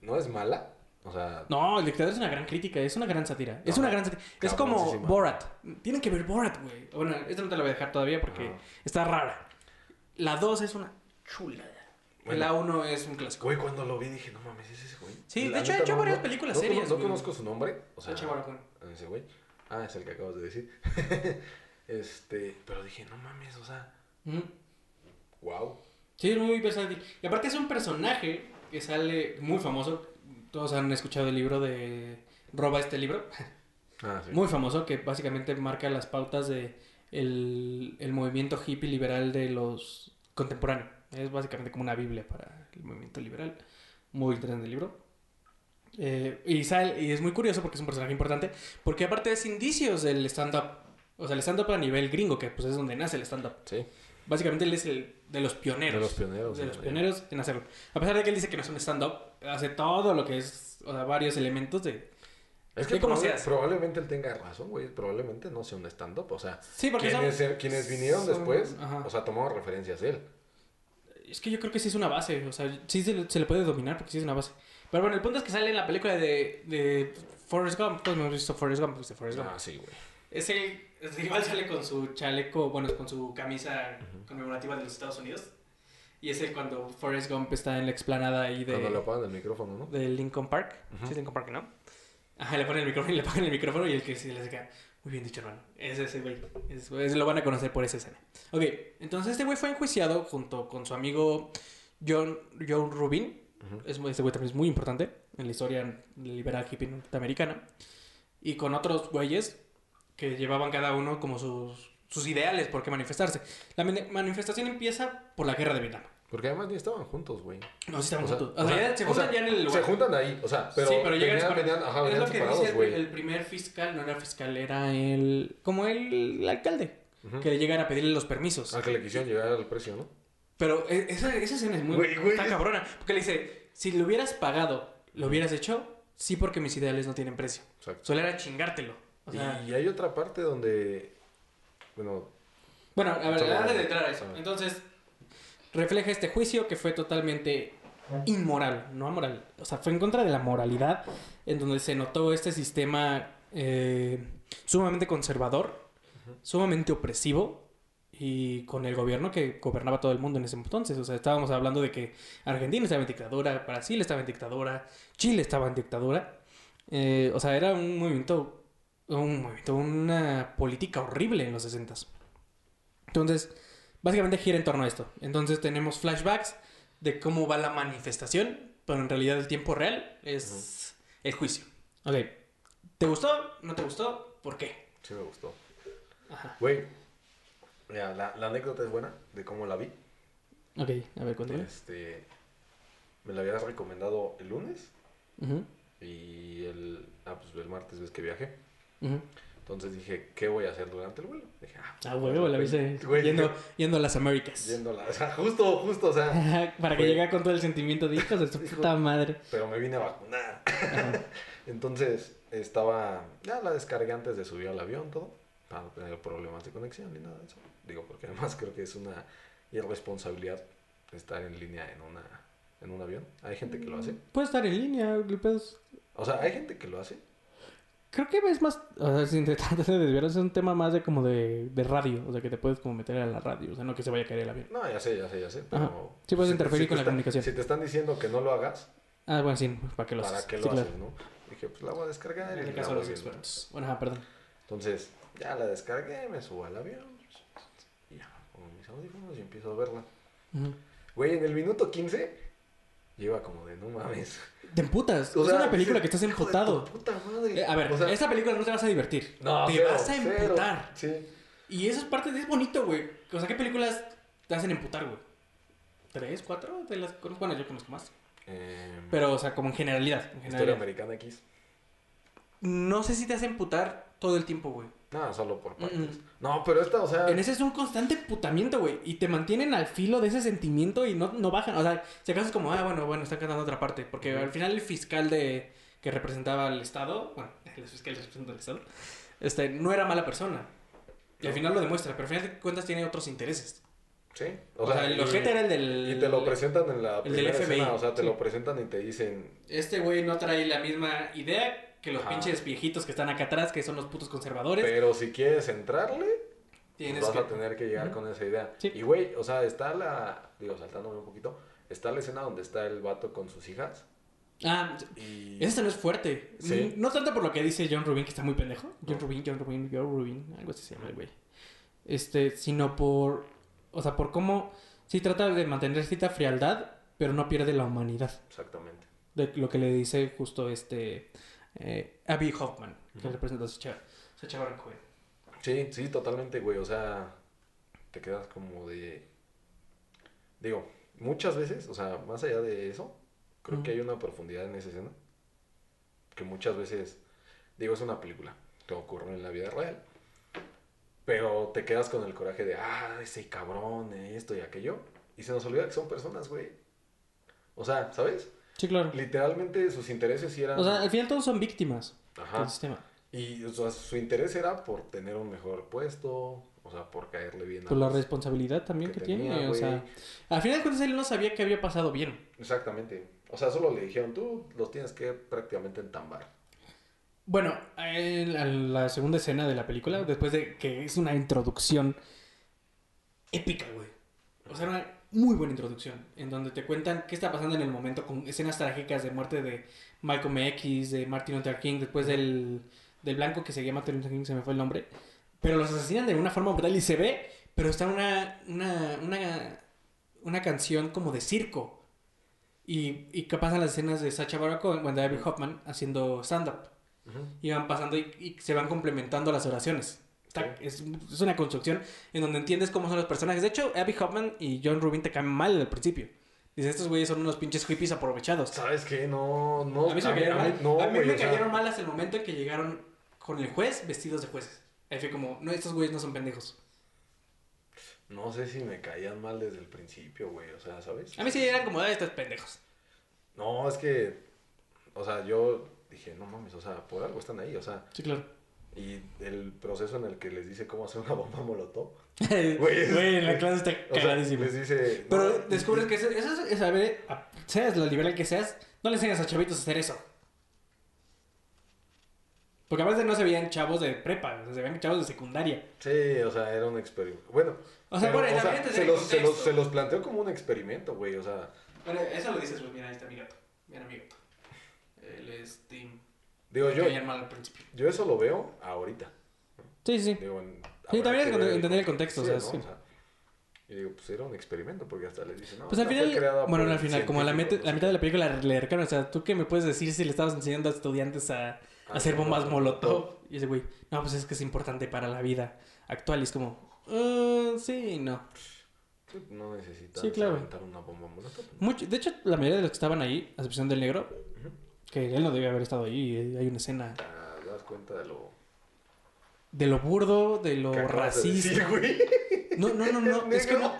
no es mala. O sea, No, el dictador es una gran crítica, es una gran sátira. Es una gran sátira. Es como. Borat. Tienen que ver Borat, güey. Bueno, esta no te la voy a dejar todavía porque está rara. La 2 es una chulada. Bueno. La 1 es un clásico. güey, cuando lo vi dije, no mames, es ese güey. Sí, La de hecho, ha neta, hecho varias películas no serias, No, conozco su nombre. O sea, ese güey. Ah, es el que acabas de decir. este, pero dije, no mames, o sea, Mm. wow. Sí, es muy versátil. Y aparte es un personaje que sale muy famoso. Todos han escuchado el libro de Roba este libro. Ah, sí. Muy famoso que básicamente marca las pautas de el, el movimiento hippie liberal de los contemporáneos. Es básicamente como una biblia para el movimiento liberal. Muy interesante el libro. Eh, y, sal- y es muy curioso porque es un personaje importante. Porque aparte es indicios del stand-up. O sea, el stand-up a nivel gringo, que pues es donde nace el stand-up. Sí. Básicamente él es el de los pioneros. De los pioneros, De los pioneros en hacerlo. A pesar de que él dice que no es un stand-up, hace todo lo que es, o sea, varios elementos de... Es que probablemente él tenga razón, güey. Probablemente no sea un stand-up. O sea, Sí, son- quienes, quienes vinieron son- después, ajá. o sea, tomaron referencias él. Es que yo creo que sí es una base, o sea, sí se le, se le puede dominar porque sí es una base. Pero bueno, el punto es que sale en la película de, de Forrest Gump, todos hemos visto Forrest Gump, ¿viste Forrest Gump? Ah, sí, güey. Es el, es- igual sale con su chaleco, bueno, con su camisa conmemorativa de los Estados Unidos. Y es el cuando Forrest Gump está en la explanada ahí de, Cuando le apagan el micrófono, ¿no? de Lincoln Park. Ujú. Sí, es Lincoln Park, ¿no? Ajá, le ponen el micrófono y le pagan el micrófono y el que se le saca, Muy bien dicho, hermano. Es ese güey. Es- es- lo van a conocer por esa escena. Ok, entonces este güey fue enjuiciado junto con su amigo John, John Rubin. Ujú. Es, muy- este güey también es muy importante en la historia liberal hippie norteamericana. Y con otros güeyes que llevaban cada uno como sus, sus ideales por qué manifestarse. La mani- manifestación empieza por la guerra de Vietnam. Porque además ni estaban juntos, güey. No, sí estamos O sea, juntos. O o sea, se o juntan sea, ya en el lugar. Se juntan ahí, o sea, pero, sí, pero llegan venían, separados. venían, ajá, es lo que dice el, el primer fiscal, no era fiscal, era el... como el, el alcalde. Ujú. Que le llegan a pedirle los permisos. Al que le quisieron llegar al precio, ¿no? Pero e- esa, esa escena es muy... Güey, güey, está es- cabrona. Porque le dice, si le hubieras pagado, ¿lo hubieras hecho? Sí, porque mis ideales no tienen precio. Exacto. Solo era chingártelo. O sea, y hay otra parte donde, bueno, Bueno, a ver, antes de entrar a eso. Entonces, refleja este juicio que fue totalmente inmoral, no amoral. O sea, fue en contra de la moralidad, en donde se notó este sistema eh, sumamente conservador, sumamente opresivo y con el gobierno que gobernaba todo el mundo en ese entonces. O sea, estábamos hablando de que Argentina estaba en dictadura, Brasil estaba en dictadura, Chile estaba en dictadura. Eh, o sea, era un movimiento, un movimiento, una política horrible en los 60 entonces, básicamente gira en torno a esto. Entonces tenemos flashbacks de cómo va la manifestación, pero en realidad el tiempo real es el juicio. Ok, ¿te gustó? ¿No te gustó? ¿Por qué? sí me gustó. Ajá. Güey, mira, la, la anécdota es buena de cómo la vi. Ok, a ver, cuéntame. Este, me la habías recomendado el lunes Ujú, y el, ah, pues el martes ves que viajé. ujú. Entonces dije, ¿qué voy a hacer durante el vuelo? Dije, ah, Ah, huevo, la viste Güey, yendo, yendo a las Américas. yendo a la- o sea, justo, justo, o sea, Para que Güey. llegue con todo el sentimiento de hijos de su puta madre. pero me vine a vacunar. Entonces, estaba, ya la descargué antes de subir al avión, todo, para no tener problemas de conexión ni nada de eso. Digo, porque además creo que es una irresponsabilidad estar en línea en una en un avión. Hay gente que lo hace. Puede estar en línea, el pedo es- O sea, hay gente que lo hace. Creo que es más, o sea, sin tratar de desviar, es un tema más de como de, de radio, o sea, que te puedes como meter a la radio, o sea, no que se vaya a caer el avión. No, ya sé, ya sé, ya sé. Pero Ajá. Sí puedes si te- interferir si con la está- comunicación. Si te están diciendo que no lo hagas, Ah, bueno, sí, ¿para qué lo ¿para haces? qué Sí, lo claro. haces, no? Dije, pues la voy a descargar En y el la caso de los expertos. Bueno, ajá, perdón. Entonces, ya la descargué, me subo al avión. Y ya, pongo mis audífonos y empiezo a verla. Ujú. Güey, en el minuto 15, lleva como de no mames. Te emputas. O es sea, una película que estás "Hijo de emputado. puta madre. Eh, a ver, O sea, esta película no te vas a divertir. no, te cero, vas a cero. emputar. Sí. Y eso es parte de... Es bonito, güey. O sea, ¿qué películas te hacen emputar, güey? ¿Tres, cuatro? De las... Bueno, yo conozco más. Eh, Pero, o sea, como en generalidad. En Historia generalidad. Americana X. No sé si te hace emputar todo el tiempo, güey. No, solo por partes. Mm. No, pero esta, o sea. En ese es un constante emputamiento, güey. Y te mantienen al filo de ese sentimiento y no, no bajan. O sea, si acaso es como, ah, bueno, bueno, están cantando otra parte. Porque al final el fiscal de que representaba al Estado, bueno, el fiscal que representa al Estado, este, no era mala persona. Y al final lo demuestra, pero al final de cuentas tiene otros intereses. Sí. O, sea, el ojete era el del... Y te lo presentan en la el del primera FBI, escena, o sea, te sí. lo presentan y te dicen, Este güey no trae la misma idea que los Ajá. pinches viejitos que están acá atrás, que son los putos conservadores. pero si quieres entrarle, Tienes vas que... a tener que llegar con esa idea. Sí. Y güey, o sea, está la, digo, saltándome un poquito, está la escena donde está el vato con sus hijas Ah, y... Esa no es fuerte. Sí. Mm, No tanto por lo que dice John Rubin, que está muy pendejo. John Rubin, John Rubin, John Rubin, algo así se llama el güey. Este, sino por. O sea, por cómo. Sí trata de mantener cierta frialdad, pero no pierde la humanidad. Exactamente. De lo que le dice justo este. Eh, Abby Hoffman, que representa a Sacha, Sacha Baron Cohen. Sí, sí, totalmente, güey, o sea, te quedas como de... Digo, muchas veces, o sea, más allá de eso, creo que hay una profundidad en esa escena que muchas veces, digo, es una película que ocurre en la vida real, pero te quedas con el coraje de, ah, ese cabrón, esto y aquello, y se nos olvida que son personas, güey. O sea, ¿sabes? Sí, claro. Literalmente sus intereses sí eran... O sea, al final todos son víctimas Ajá. del sistema. Y o sea, su interés era por tener un mejor puesto, o sea, por caerle bien a Por la responsabilidad también que, que tiene. o sea, al final de cuentas él no sabía que había pasado bien. Exactamente. O sea, solo le dijeron, tú los tienes que prácticamente entambar. Bueno, en la segunda escena de la película, después de que es una introducción épica, güey. O sea, una muy buena introducción, en donde te cuentan qué está pasando en el momento con escenas trágicas de muerte de Malcolm X, de Martin Luther King, después del, del blanco que seguía Martin Luther King, se me fue el nombre. Pero los asesinan de una forma brutal y se ve, pero está una, una, una, una canción como de circo. Y, y que pasan las escenas de Sacha Baron Cohen, cuando Abby Hoffman haciendo stand-up. Y van pasando y, y se van complementando las oraciones. Está- es, es una construcción en donde entiendes cómo son los personajes. De hecho, Abby Hoffman y John Rubin te caen mal al principio. Dice, estos güeyes son unos pinches hippies aprovechados. ¿Sabes qué? No, no. a mí, cayeron a mí- mal. no, a mí güey, me o sea, cayeron mal hasta el momento en que llegaron con el juez vestidos de jueces. Ahí fue como, no, estos güeyes no son pendejos. No sé si me caían mal desde el principio, güey. O sea, ¿sabes? A mí sí eran como, ah, estos pendejos. No, es que. O sea, yo dije, no mames, o sea, por algo están ahí, o sea. Sí, claro. Y el proceso en el que les dice cómo hacer una bomba molotov. Güey, Güey, la clase está O sea, cagadísima. les dice. Pero no, descubres que eso, eso es, saber, seas la liberal que seas, no le enseñas a chavitos a hacer eso. Porque a veces no se veían chavos de prepa, o sea, se veían chavos de secundaria. Sí, o sea, era un experimento. Bueno, O sea, pero, bueno, o sea, se, los, se, los, se los planteó como un experimento, güey. O sea, Bueno, eso lo dices, pues mira, ahí está mi gato. Mira mi gato. Él es Tim. Digo yo, caían mal al principio. yo eso lo veo ahorita. Sí, sí, sí. Digo, en- Sí, habrá también es entender el contexto, contexto, o sea, ¿no? sí. y digo, pues era un experimento porque hasta les dicen, no, Pues al final, bueno, al final, como a la, meta- la mitad de la película le recargan, o sea, ¿tú qué me puedes decir si le estabas enseñando a estudiantes a qué. hacer Ah, bombas no, molotov? Y ese güey, no, pues es que es importante para la vida actual. Y es como, "Ah, sí, no. No necesitas Sí, claro. una bomba molotov. Mucho, de hecho, la mayoría de los que estaban ahí, a excepción del negro. Que él no debía haber estado ahí, eh, hay una escena Ah, ¿Te das cuenta de lo de lo burdo, de lo que acabas de decir, racista. güey? No, no, no, no, ¿Es es que no.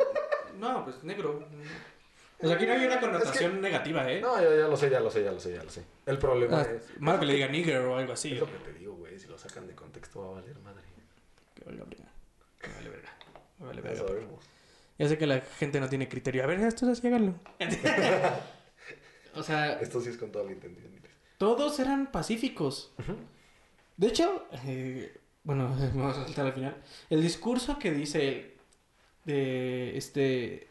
No, pues negro. Sea, aquí no hay una connotación negativa, ¿eh? No, ya, ya lo sé, ya lo sé, ya lo sé, ya lo sé. El problema Ah, es... malo que le diga nigger o algo así. Es lo que te digo, güey. Si lo sacan de contexto va a valer madre. Que valga verga. Que vale verga. Me vale verga. Ya sé que la gente no tiene criterio. A ver, esto así háganlo. o sea, Esto sí es con toda la intención. Todos eran pacíficos. De hecho, eh, bueno, vamos a saltar al final. El discurso que dice él de este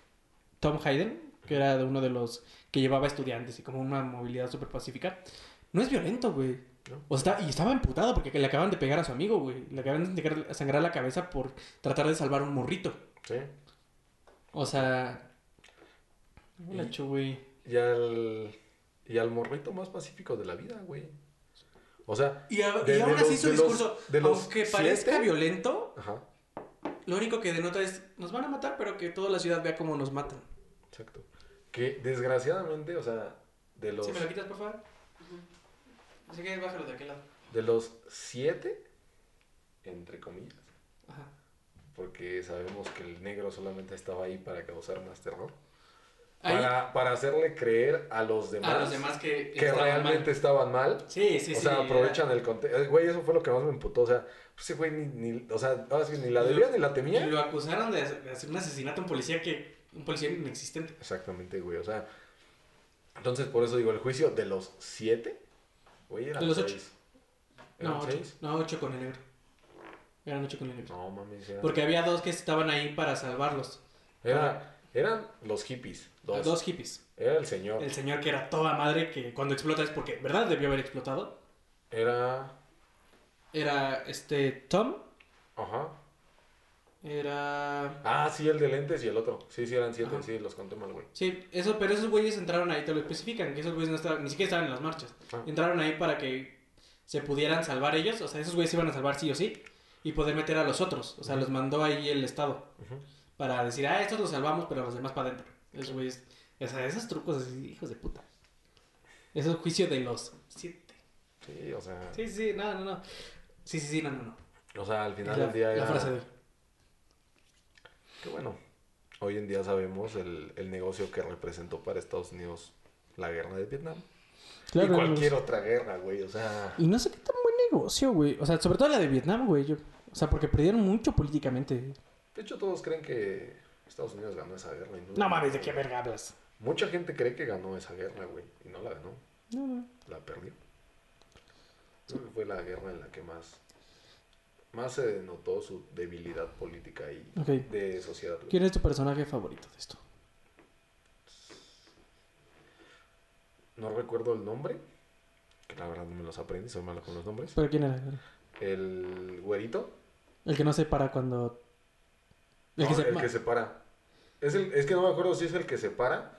Tom Hayden, que era de uno de los que llevaba estudiantes y como una movilidad súper pacífica, no es violento, güey. ¿No? O sea, y estaba emputado porque le acaban de pegar a su amigo, güey. Le acaban de sangrar- la cabeza por tratar de salvar un morrito. Sí. O sea. Hola, güey. Y al... Y al morrito más pacífico de la vida, güey. O sea... Y, a- De- y aún así su los- discurso, de los aunque siete- parezca violento, Ajá. lo único que denota es, nos van a matar, pero que toda la ciudad vea cómo nos matan. Exacto. Que desgraciadamente, o sea, de los... ¿Sí me lo quitas, por favor? Así que bájalo de aquel lado. De los siete, entre comillas, Ajá. porque sabemos que el negro solamente estaba ahí para causar más terror. Para, para hacerle creer a los demás, a los demás que, que estaban realmente mal. estaban mal. Sí, sí, o sí. sea, era- aprovechan el contexto. Güey, eso fue lo que más me emputó. O sea, pues ese güey ni, ni- o sea, ahora sí, ni la Y lo- debía ni la Y temía. lo acusaron de hacer un asesinato a un policía que... Un policía inexistente. Exactamente, güey. O sea, entonces por eso digo, el juicio de los siete, güey, eran De los seis. ¿Eran No, ocho. seis? No, ocho con el negro. Eran ocho con el negro. No, mames. Porque había dos que estaban ahí para salvarlos. Era, eran los hippies, dos. Dos hippies. Era el señor. El señor que era toda madre que cuando explota es porque, ¿verdad? Debió haber explotado. Era, Era este Tom. ajá. Era. Ah, sí, el de lentes y el otro. Sí, sí, eran siete, Ajá. sí, los conté mal, güey. Sí, eso, pero esos güeyes entraron ahí, te lo especifican, que esos güeyes no estaban, ni siquiera estaban en las marchas. Ah. Entraron ahí para que se pudieran salvar ellos, o sea, esos güeyes se iban a salvar sí o sí, y poder meter a los otros. O sea, los mandó ahí el Estado Ujú. Para decir, ah, estos los salvamos, pero los demás para adentro. Esos güeyes, o sea, esos trucos así, hijos de puta. Eso es juicio de los siete. Sí, o sea, Sí, sí, no, no, no. Sí, sí, sí, no, no, no. o sea, al Es final la, del día la era... frase de. Que bueno, hoy en día sabemos el, el negocio que representó para Estados Unidos la guerra de Vietnam. y cualquier otra guerra, güey, o sea... Y no sé qué tan buen negocio, güey. O sea, sobre todo la de Vietnam, güey. yo- O sea, porque perdieron mucho políticamente. De hecho, todos creen que Estados Unidos ganó esa guerra. Y No mames, ¿de qué verga hablas? Mucha gente cree que ganó esa guerra, güey, y no la ganó, No, no. la perdió. Creo que fue la guerra en la que más, más se denotó su debilidad política y de sociedad. güey. ¿Quién es tu personaje favorito de esto? No recuerdo el nombre, que la verdad no me los aprendí, soy malo con los nombres. ¿Pero quién era? El güerito. El que no se para cuando... El, El que, se... el que se para. Es, el, es que no me acuerdo si es el que se para,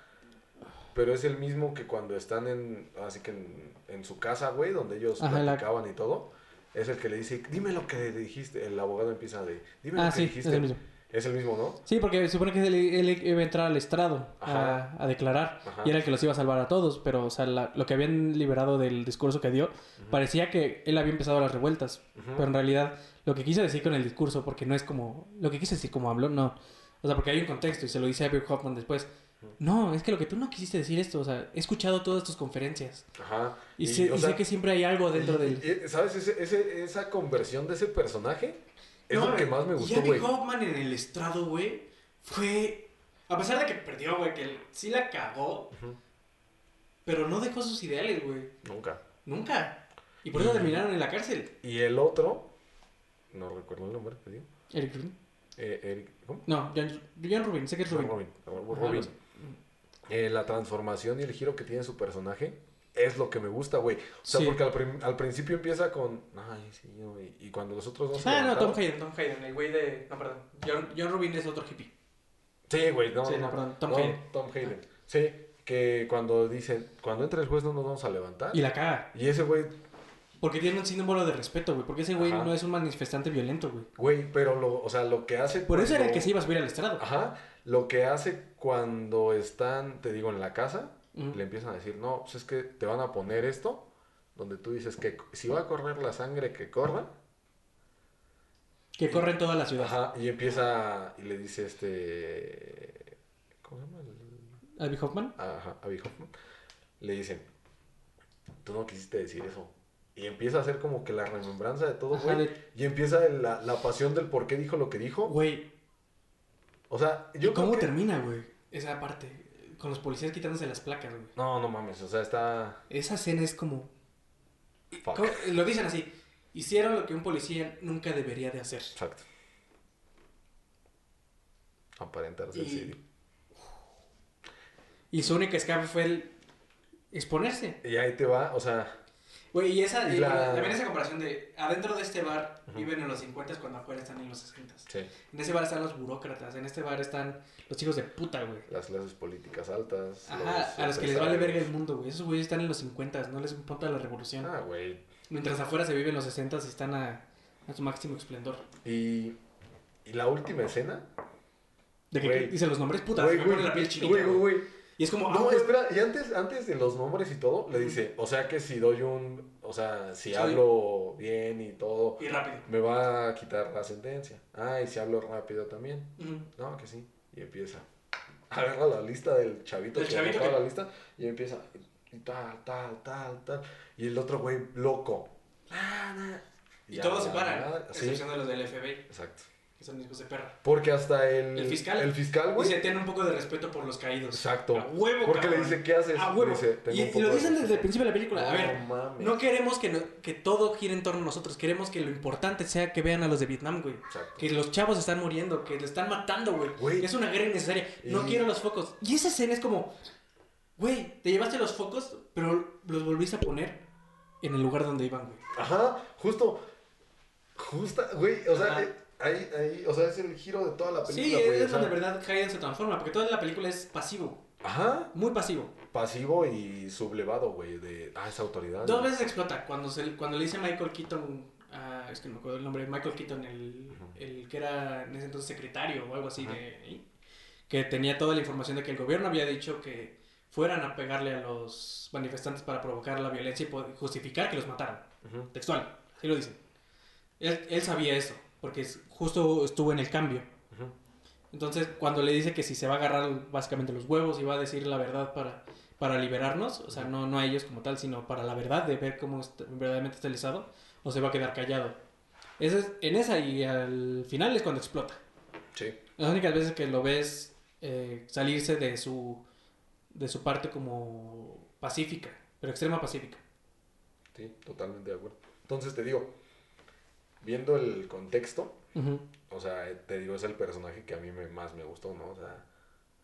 pero es el mismo que cuando están en, así que en, en su casa, güey, donde ellos Ajá, la- platicaban y todo. Es el que le dice, dime lo que dijiste. El abogado empieza de, dime Ah, lo que sí, dijiste. es el mismo. Es el mismo, ¿no? Sí, porque se supone que él, él iba a entrar al estrado a, a declarar Ajá. y era el que los iba a salvar a todos, pero o sea, la- lo que habían liberado del discurso que dio parecía que él había empezado las revueltas, Ujú. pero en realidad lo que quiso decir con el discurso, porque no es como lo que quiso decir como habló, no, o sea, porque hay un contexto y se lo dice a Bill Hoffman después. No, es que lo que tú no quisiste decir esto, o sea, he escuchado todas tus conferencias Ajá. y, sé, o y sea, sé que siempre hay algo dentro y- del... y- ¿Sabes? Ese, ese- esa conversión de ese personaje es No, lo que más me gustó, güey. Hoffman en el estrado, güey, fue. A pesar de que perdió, güey, que él sí la cagó, pero no dejó sus ideales, güey. Nunca. Nunca. Y por eso Y- terminaron en la cárcel. Y el otro, no recuerdo el nombre, te digo. Eric Rubin. Eh, Eric, ¿cómo? No, John, John Rubin, sé que es Rubin. Robin. Ajá, Robin. Eh, la transformación y el giro que tiene su personaje es lo que me gusta, güey. O sea, Sí. porque al, al principio empieza con, ay, sí, yo", y, cuando los otros dos se Ah, no, levantaron- Tom Hayden, Tom Hayden, el güey de. No, perdón. John, John Rubin es otro hippie. Sí, güey, no, Sí, no, no, no, perdón, Tom no, Hayden. Tom Hayden. Sí, que cuando dicen, cuando entra el juez no nos vamos a levantar. Y la caga. Y ese güey, Porque tiene un símbolo de respeto, güey. Porque ese güey Ajá. no es un manifestante violento, güey. güey, pero lo, o sea, lo que hace Por eso era el cuando- que se iba a subir al estrado. Ajá, lo que hace cuando están, te digo, en la casa, Le empiezan a decir, no, pues es que te van a poner esto, donde tú dices que si va a correr la sangre, que corra. Que corre en toda la ciudad. Ajá, y empieza, y le dice este, ¿cómo se llama? El- Abby Hoffman. Ajá, Abby Hoffman. Le dicen, tú no quisiste decir eso. Y empieza a hacer como que la remembranza de todo, güey. de- Y empieza la, la pasión del por qué dijo lo que dijo. Güey, O sea, ¿y yo creo cómo que- termina, güey? Esa parte. Con los policías quitándose las placas, güey. No, no mames, o sea, está... Esa escena es como... Lo dicen así. Hicieron lo que un policía nunca debería de hacer. Exacto. Aparentarse Y- serio. Y su única escape fue el exponerse. Y ahí te va, o sea, Güey, y esa, Y y la- también esa comparación de adentro de este bar viven en los 50 cuando afuera están en los 60. sí, En ese bar están los burócratas, en este bar están los hijos de puta, güey. las clases políticas altas. Ajá, a los que les vale verga el mundo, güey. Esos güeyes están en los 50, no les importa la revolución. Ah, güey. Mientras afuera se vive en los 60 y están a, a su máximo esplendor. Y, y la última escena. De que dice los nombres, puta, Güey, me güey, pone la piel chinita. güey, güey. Y es como, ah, No, espera, y antes, antes de los nombres y todo, le dice, o sea que si doy un, o sea, si hablo bien y todo, y rápido. me va a quitar la sentencia. Ah, y si hablo rápido también. No, que sí. Y empieza. Agarra la lista del chavito Del que chavito que- la lista y empieza. Y tal, tal, tal, tal. Y el otro güey loco. Ah, nah. Y a todos se paran, excepción de los del FBI, exacto. Son hijos de perra. Porque hasta el. El fiscal. El fiscal, Y güey. se tiene un poco de respeto por los caídos. Exacto. A huevo, Porque le cabrón. dice, ¿qué haces? A Le huevo. dice, "Tengo y, y lo dicen desde el respeto". principio de la película. a ver, mames. no queremos que, no- que todo gire en torno a nosotros. Queremos que lo importante sea que vean a los de Vietnam, güey. Exacto. Que los chavos están muriendo, que le están matando, güey. Güey. Es una guerra innecesaria. No Y- quiero los focos. Y esa escena es como, güey, te llevaste los focos, pero los volviste a poner en el lugar donde iban, güey. Ajá, justo. Justa, güey. O sea, Ajá. eh, ahí, ahí, o sea, es el giro de toda la Sí, película, güey. es o sea, donde de verdad Hayden se transforma, porque toda la película es pasivo, Ajá. muy pasivo. Pasivo y sublevado, güey. De. Ah, esa autoridad. Dos güey. veces explota. Cuando, se, cuando le dice Michael Keaton, ah, es que no me acuerdo el nombre, Michael Keaton, el, el que era en ese entonces secretario o algo así, de, que tenía toda la información de que el gobierno había dicho que fueran a pegarle a los manifestantes para provocar la violencia y justificar que los mataran. Ujú. Textual, así lo dicen. Él, él sabía eso, porque es- justo estuvo en el cambio. Ujú. Entonces, cuando le dice que si se va a agarrar básicamente los huevos y va a decir la verdad para, para liberarnos, o sea, no, no a ellos como tal, sino para la verdad de ver cómo está- verdaderamente está el estado, o se va a quedar callado. Esa es- en esa y al final es cuando explota. Sí. Las únicas veces que lo ves eh, salirse de su, de su parte como pacífica, pero extrema pacífica. Sí, totalmente de acuerdo. Entonces te digo, viendo el contexto, Ujú. o sea, eh, te digo, es el personaje que a mí me, más me gustó, ¿no? O sea,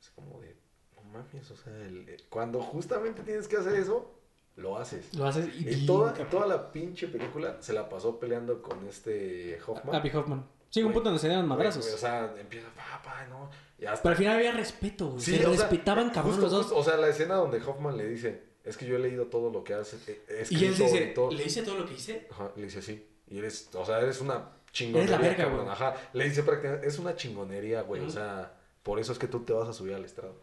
es como de, no mames, o sea, el- eh, cuando justamente tienes que hacer eso, lo haces. Lo haces y... Y toda, toda la pinche película se la pasó peleando con este Hoffman. Abby Hoffman. Sí, un punto donde se dieron madrazos. o sea, empieza, papá, no. Y hasta Pero al final había respeto, güey. Sí, se o sea, respetaban cabrón justo, los dos. justo, o sea, la escena donde Hoffman le dice, es que yo he leído todo lo que has eh, y él dice, todo. ¿le hice todo lo que hice? Ajá, le dice sí. Y eres, o sea, eres una chingonería, Eres la verga, cabrón. güey. Ajá, le dice prácticamente, es una chingonería, güey. O sea, por eso es que tú te vas a subir al estrado.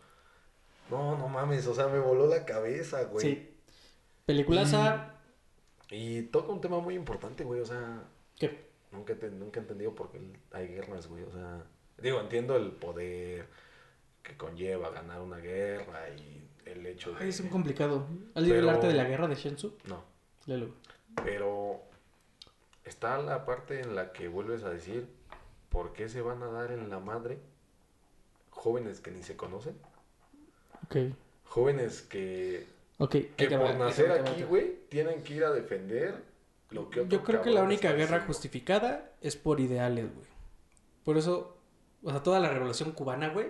No, no mames, o sea, me voló la cabeza, güey. Sí. Peliculaza... Y toca un tema muy importante, güey, o sea, ¿Qué? nunca, te- nunca he entendido por qué hay guerras, güey, o sea, digo, entiendo el poder que conlleva ganar una guerra y el hecho de... Ay, es un complicado. ¿Has leído el arte de la guerra de Shensu? No, Léelo. pero está la parte en la que vuelves a decir, ¿por qué se van a dar en la madre jóvenes que ni se conocen? Ok. Jóvenes que, que va, por nacer aquí, güey, tienen que ir a defender lo que otro Yo creo que la única guerra haciendo. justificada es por ideales, güey. Por eso, o sea, toda la revolución cubana, güey,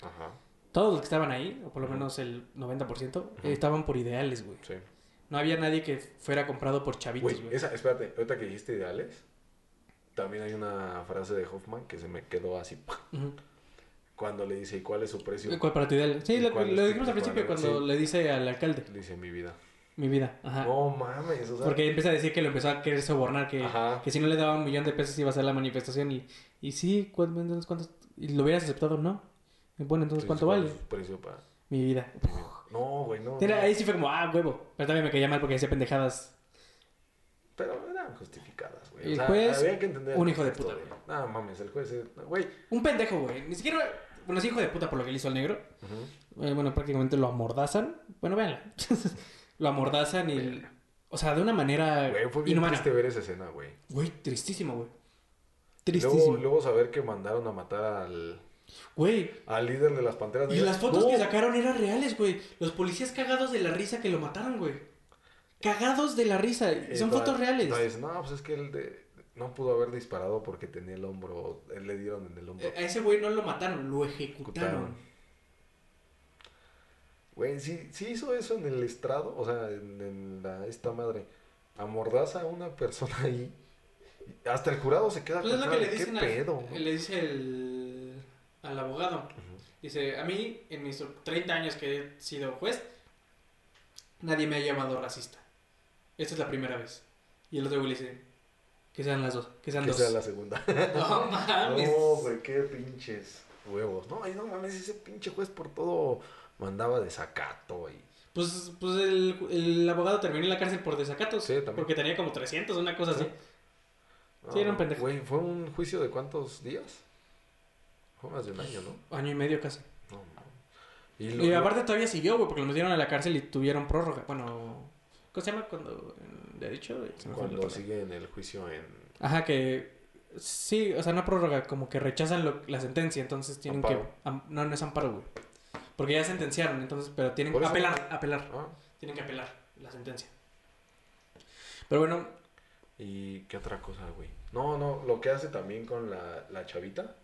Ajá, todos los que estaban ahí, o por lo menos el 90%, Ujú. eh, estaban por ideales, güey. sí. No había nadie que fuera comprado por chavitos, Güey, espérate, ahorita que dijiste ideales, también hay una frase de Hoffman que se me quedó así, cuando le dice, ¿y cuál es su precio? ¿Cuál para tu ideal? Sí, ¿Y lo, lo dijimos al principio cuando Sí. le dice al alcalde, Le dice, mi vida. mi vida. Ajá. No mames, o sea, Porque empieza a decir que lo empezó a querer sobornar, que, que si no le daba un millón de pesos iba a hacer la manifestación. Y, y sí, ¿cuánto, entonces, ¿cuántos? ¿Y lo hubieras aceptado? No. Bueno, entonces, ¿cuánto ¿cuál vale? es su precio para Mi vida. mi vida? No, güey, no. Ahí sí fue como, ah, huevo. Pero también me caía mal porque decía pendejadas. Pero eran justificadas, güey. El o sea, juez, había que entender un hijo de puta, No mames, el juez. Güey. Un pendejo, güey. Ni siquiera. Bueno, es hijo de puta por lo que le hizo al negro. Eh, bueno, prácticamente lo amordazan. Bueno, véanla. lo amordazan y. O sea, de una manera Güey, fue bien inhumana. triste ver esa escena, güey. Güey, tristísimo, güey. Luego, Tristísimo. luego saber que mandaron a matar al, Güey, al líder de las Panteras Y las fotos No, que sacaron eran reales, güey. Los policías cagados de la risa que lo mataron, güey. Cagados de la risa. Y Son fotos reales. no, pues es que él de- no pudo haber disparado porque tenía el hombro, él le dieron en el hombro. Eh, A ese güey no lo mataron, lo ejecutaron. Güey, sí, sí hizo eso en el estrado, o sea, en, en la, esta madre. Amordaza a una persona ahí. Hasta el jurado se queda Pues es lo con que cara le de, dicen ¿Qué al, pedo? no?" le dice el, al abogado. Dice, a mí, en mis 30 años que he sido juez, nadie me ha llamado racista. Esta es la primera vez. Y el otro güey le dice, que sean las dos, que sean Que dos. sea la segunda. No mames. No, güey, qué pinches huevos. No, y no mames, ese pinche juez por todo mandaba desacato y... Pues, pues el, el abogado terminó en la cárcel por desacatos. Sí, también. Porque tenía como 300, una cosa Sí. así. No, Sí, era un pendejo. Güey, fue un juicio de cuántos días? Fue más de un año, ¿no? Año y medio casi. No, no. Y, Y, lo- aparte todavía siguió, güey, porque lo metieron a la cárcel y tuvieron prórroga. Bueno, ¿cómo se llama cuando de dicho? Se me fue la cuando sigue en el juicio en... Ajá, que sí, o sea, no prórroga, como que rechazan lo- la sentencia, entonces tienen Amparo. que am- no, no es amparo, güey. Porque ya sentenciaron, entonces, pero tienen que apelar, apelar, Ah, tienen que apelar la sentencia. Pero bueno, ¿Y qué otra cosa, güey? No, no, lo que hace también con la, la chavita.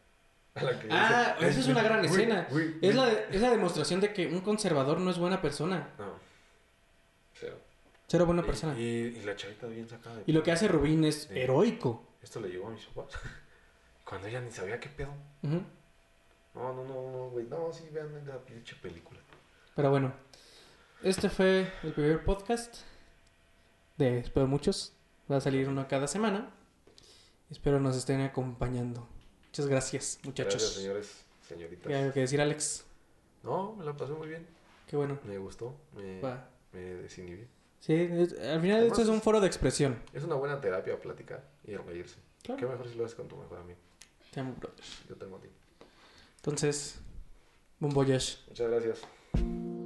A la que Ah, dice, esa es una gran "Güey, escena. es güey". la, es la demostración de que un conservador no es buena persona, No. Cero. cero buena Y- persona. Y, y la chavita bien sacada. de Y lo que hace Rubín es Sí. heroico. Esto le llegó a mis papás. Cuando ella ni sabía qué pedo. Ujú. No, no, no, no, güey. No, sí, vean la pinche película. Pero bueno, este fue el primer podcast de espero muchos. Va a salir uno cada semana. Espero nos estén acompañando. Muchas gracias, muchachos. Gracias, señores, señoritas. ¿Qué que decir, Alex? No, me la pasé muy bien. Qué bueno. Me gustó. Me, Va. me desinhibí. Sí, es- al final Además esto es un foro de expresión. Es una buena terapia platicar y reírse. Claro. Qué mejor si lo haces con tu mejor amigo. Te amo, brother. Yo tengo a ti. Entonces, bon voyage. Muchas gracias.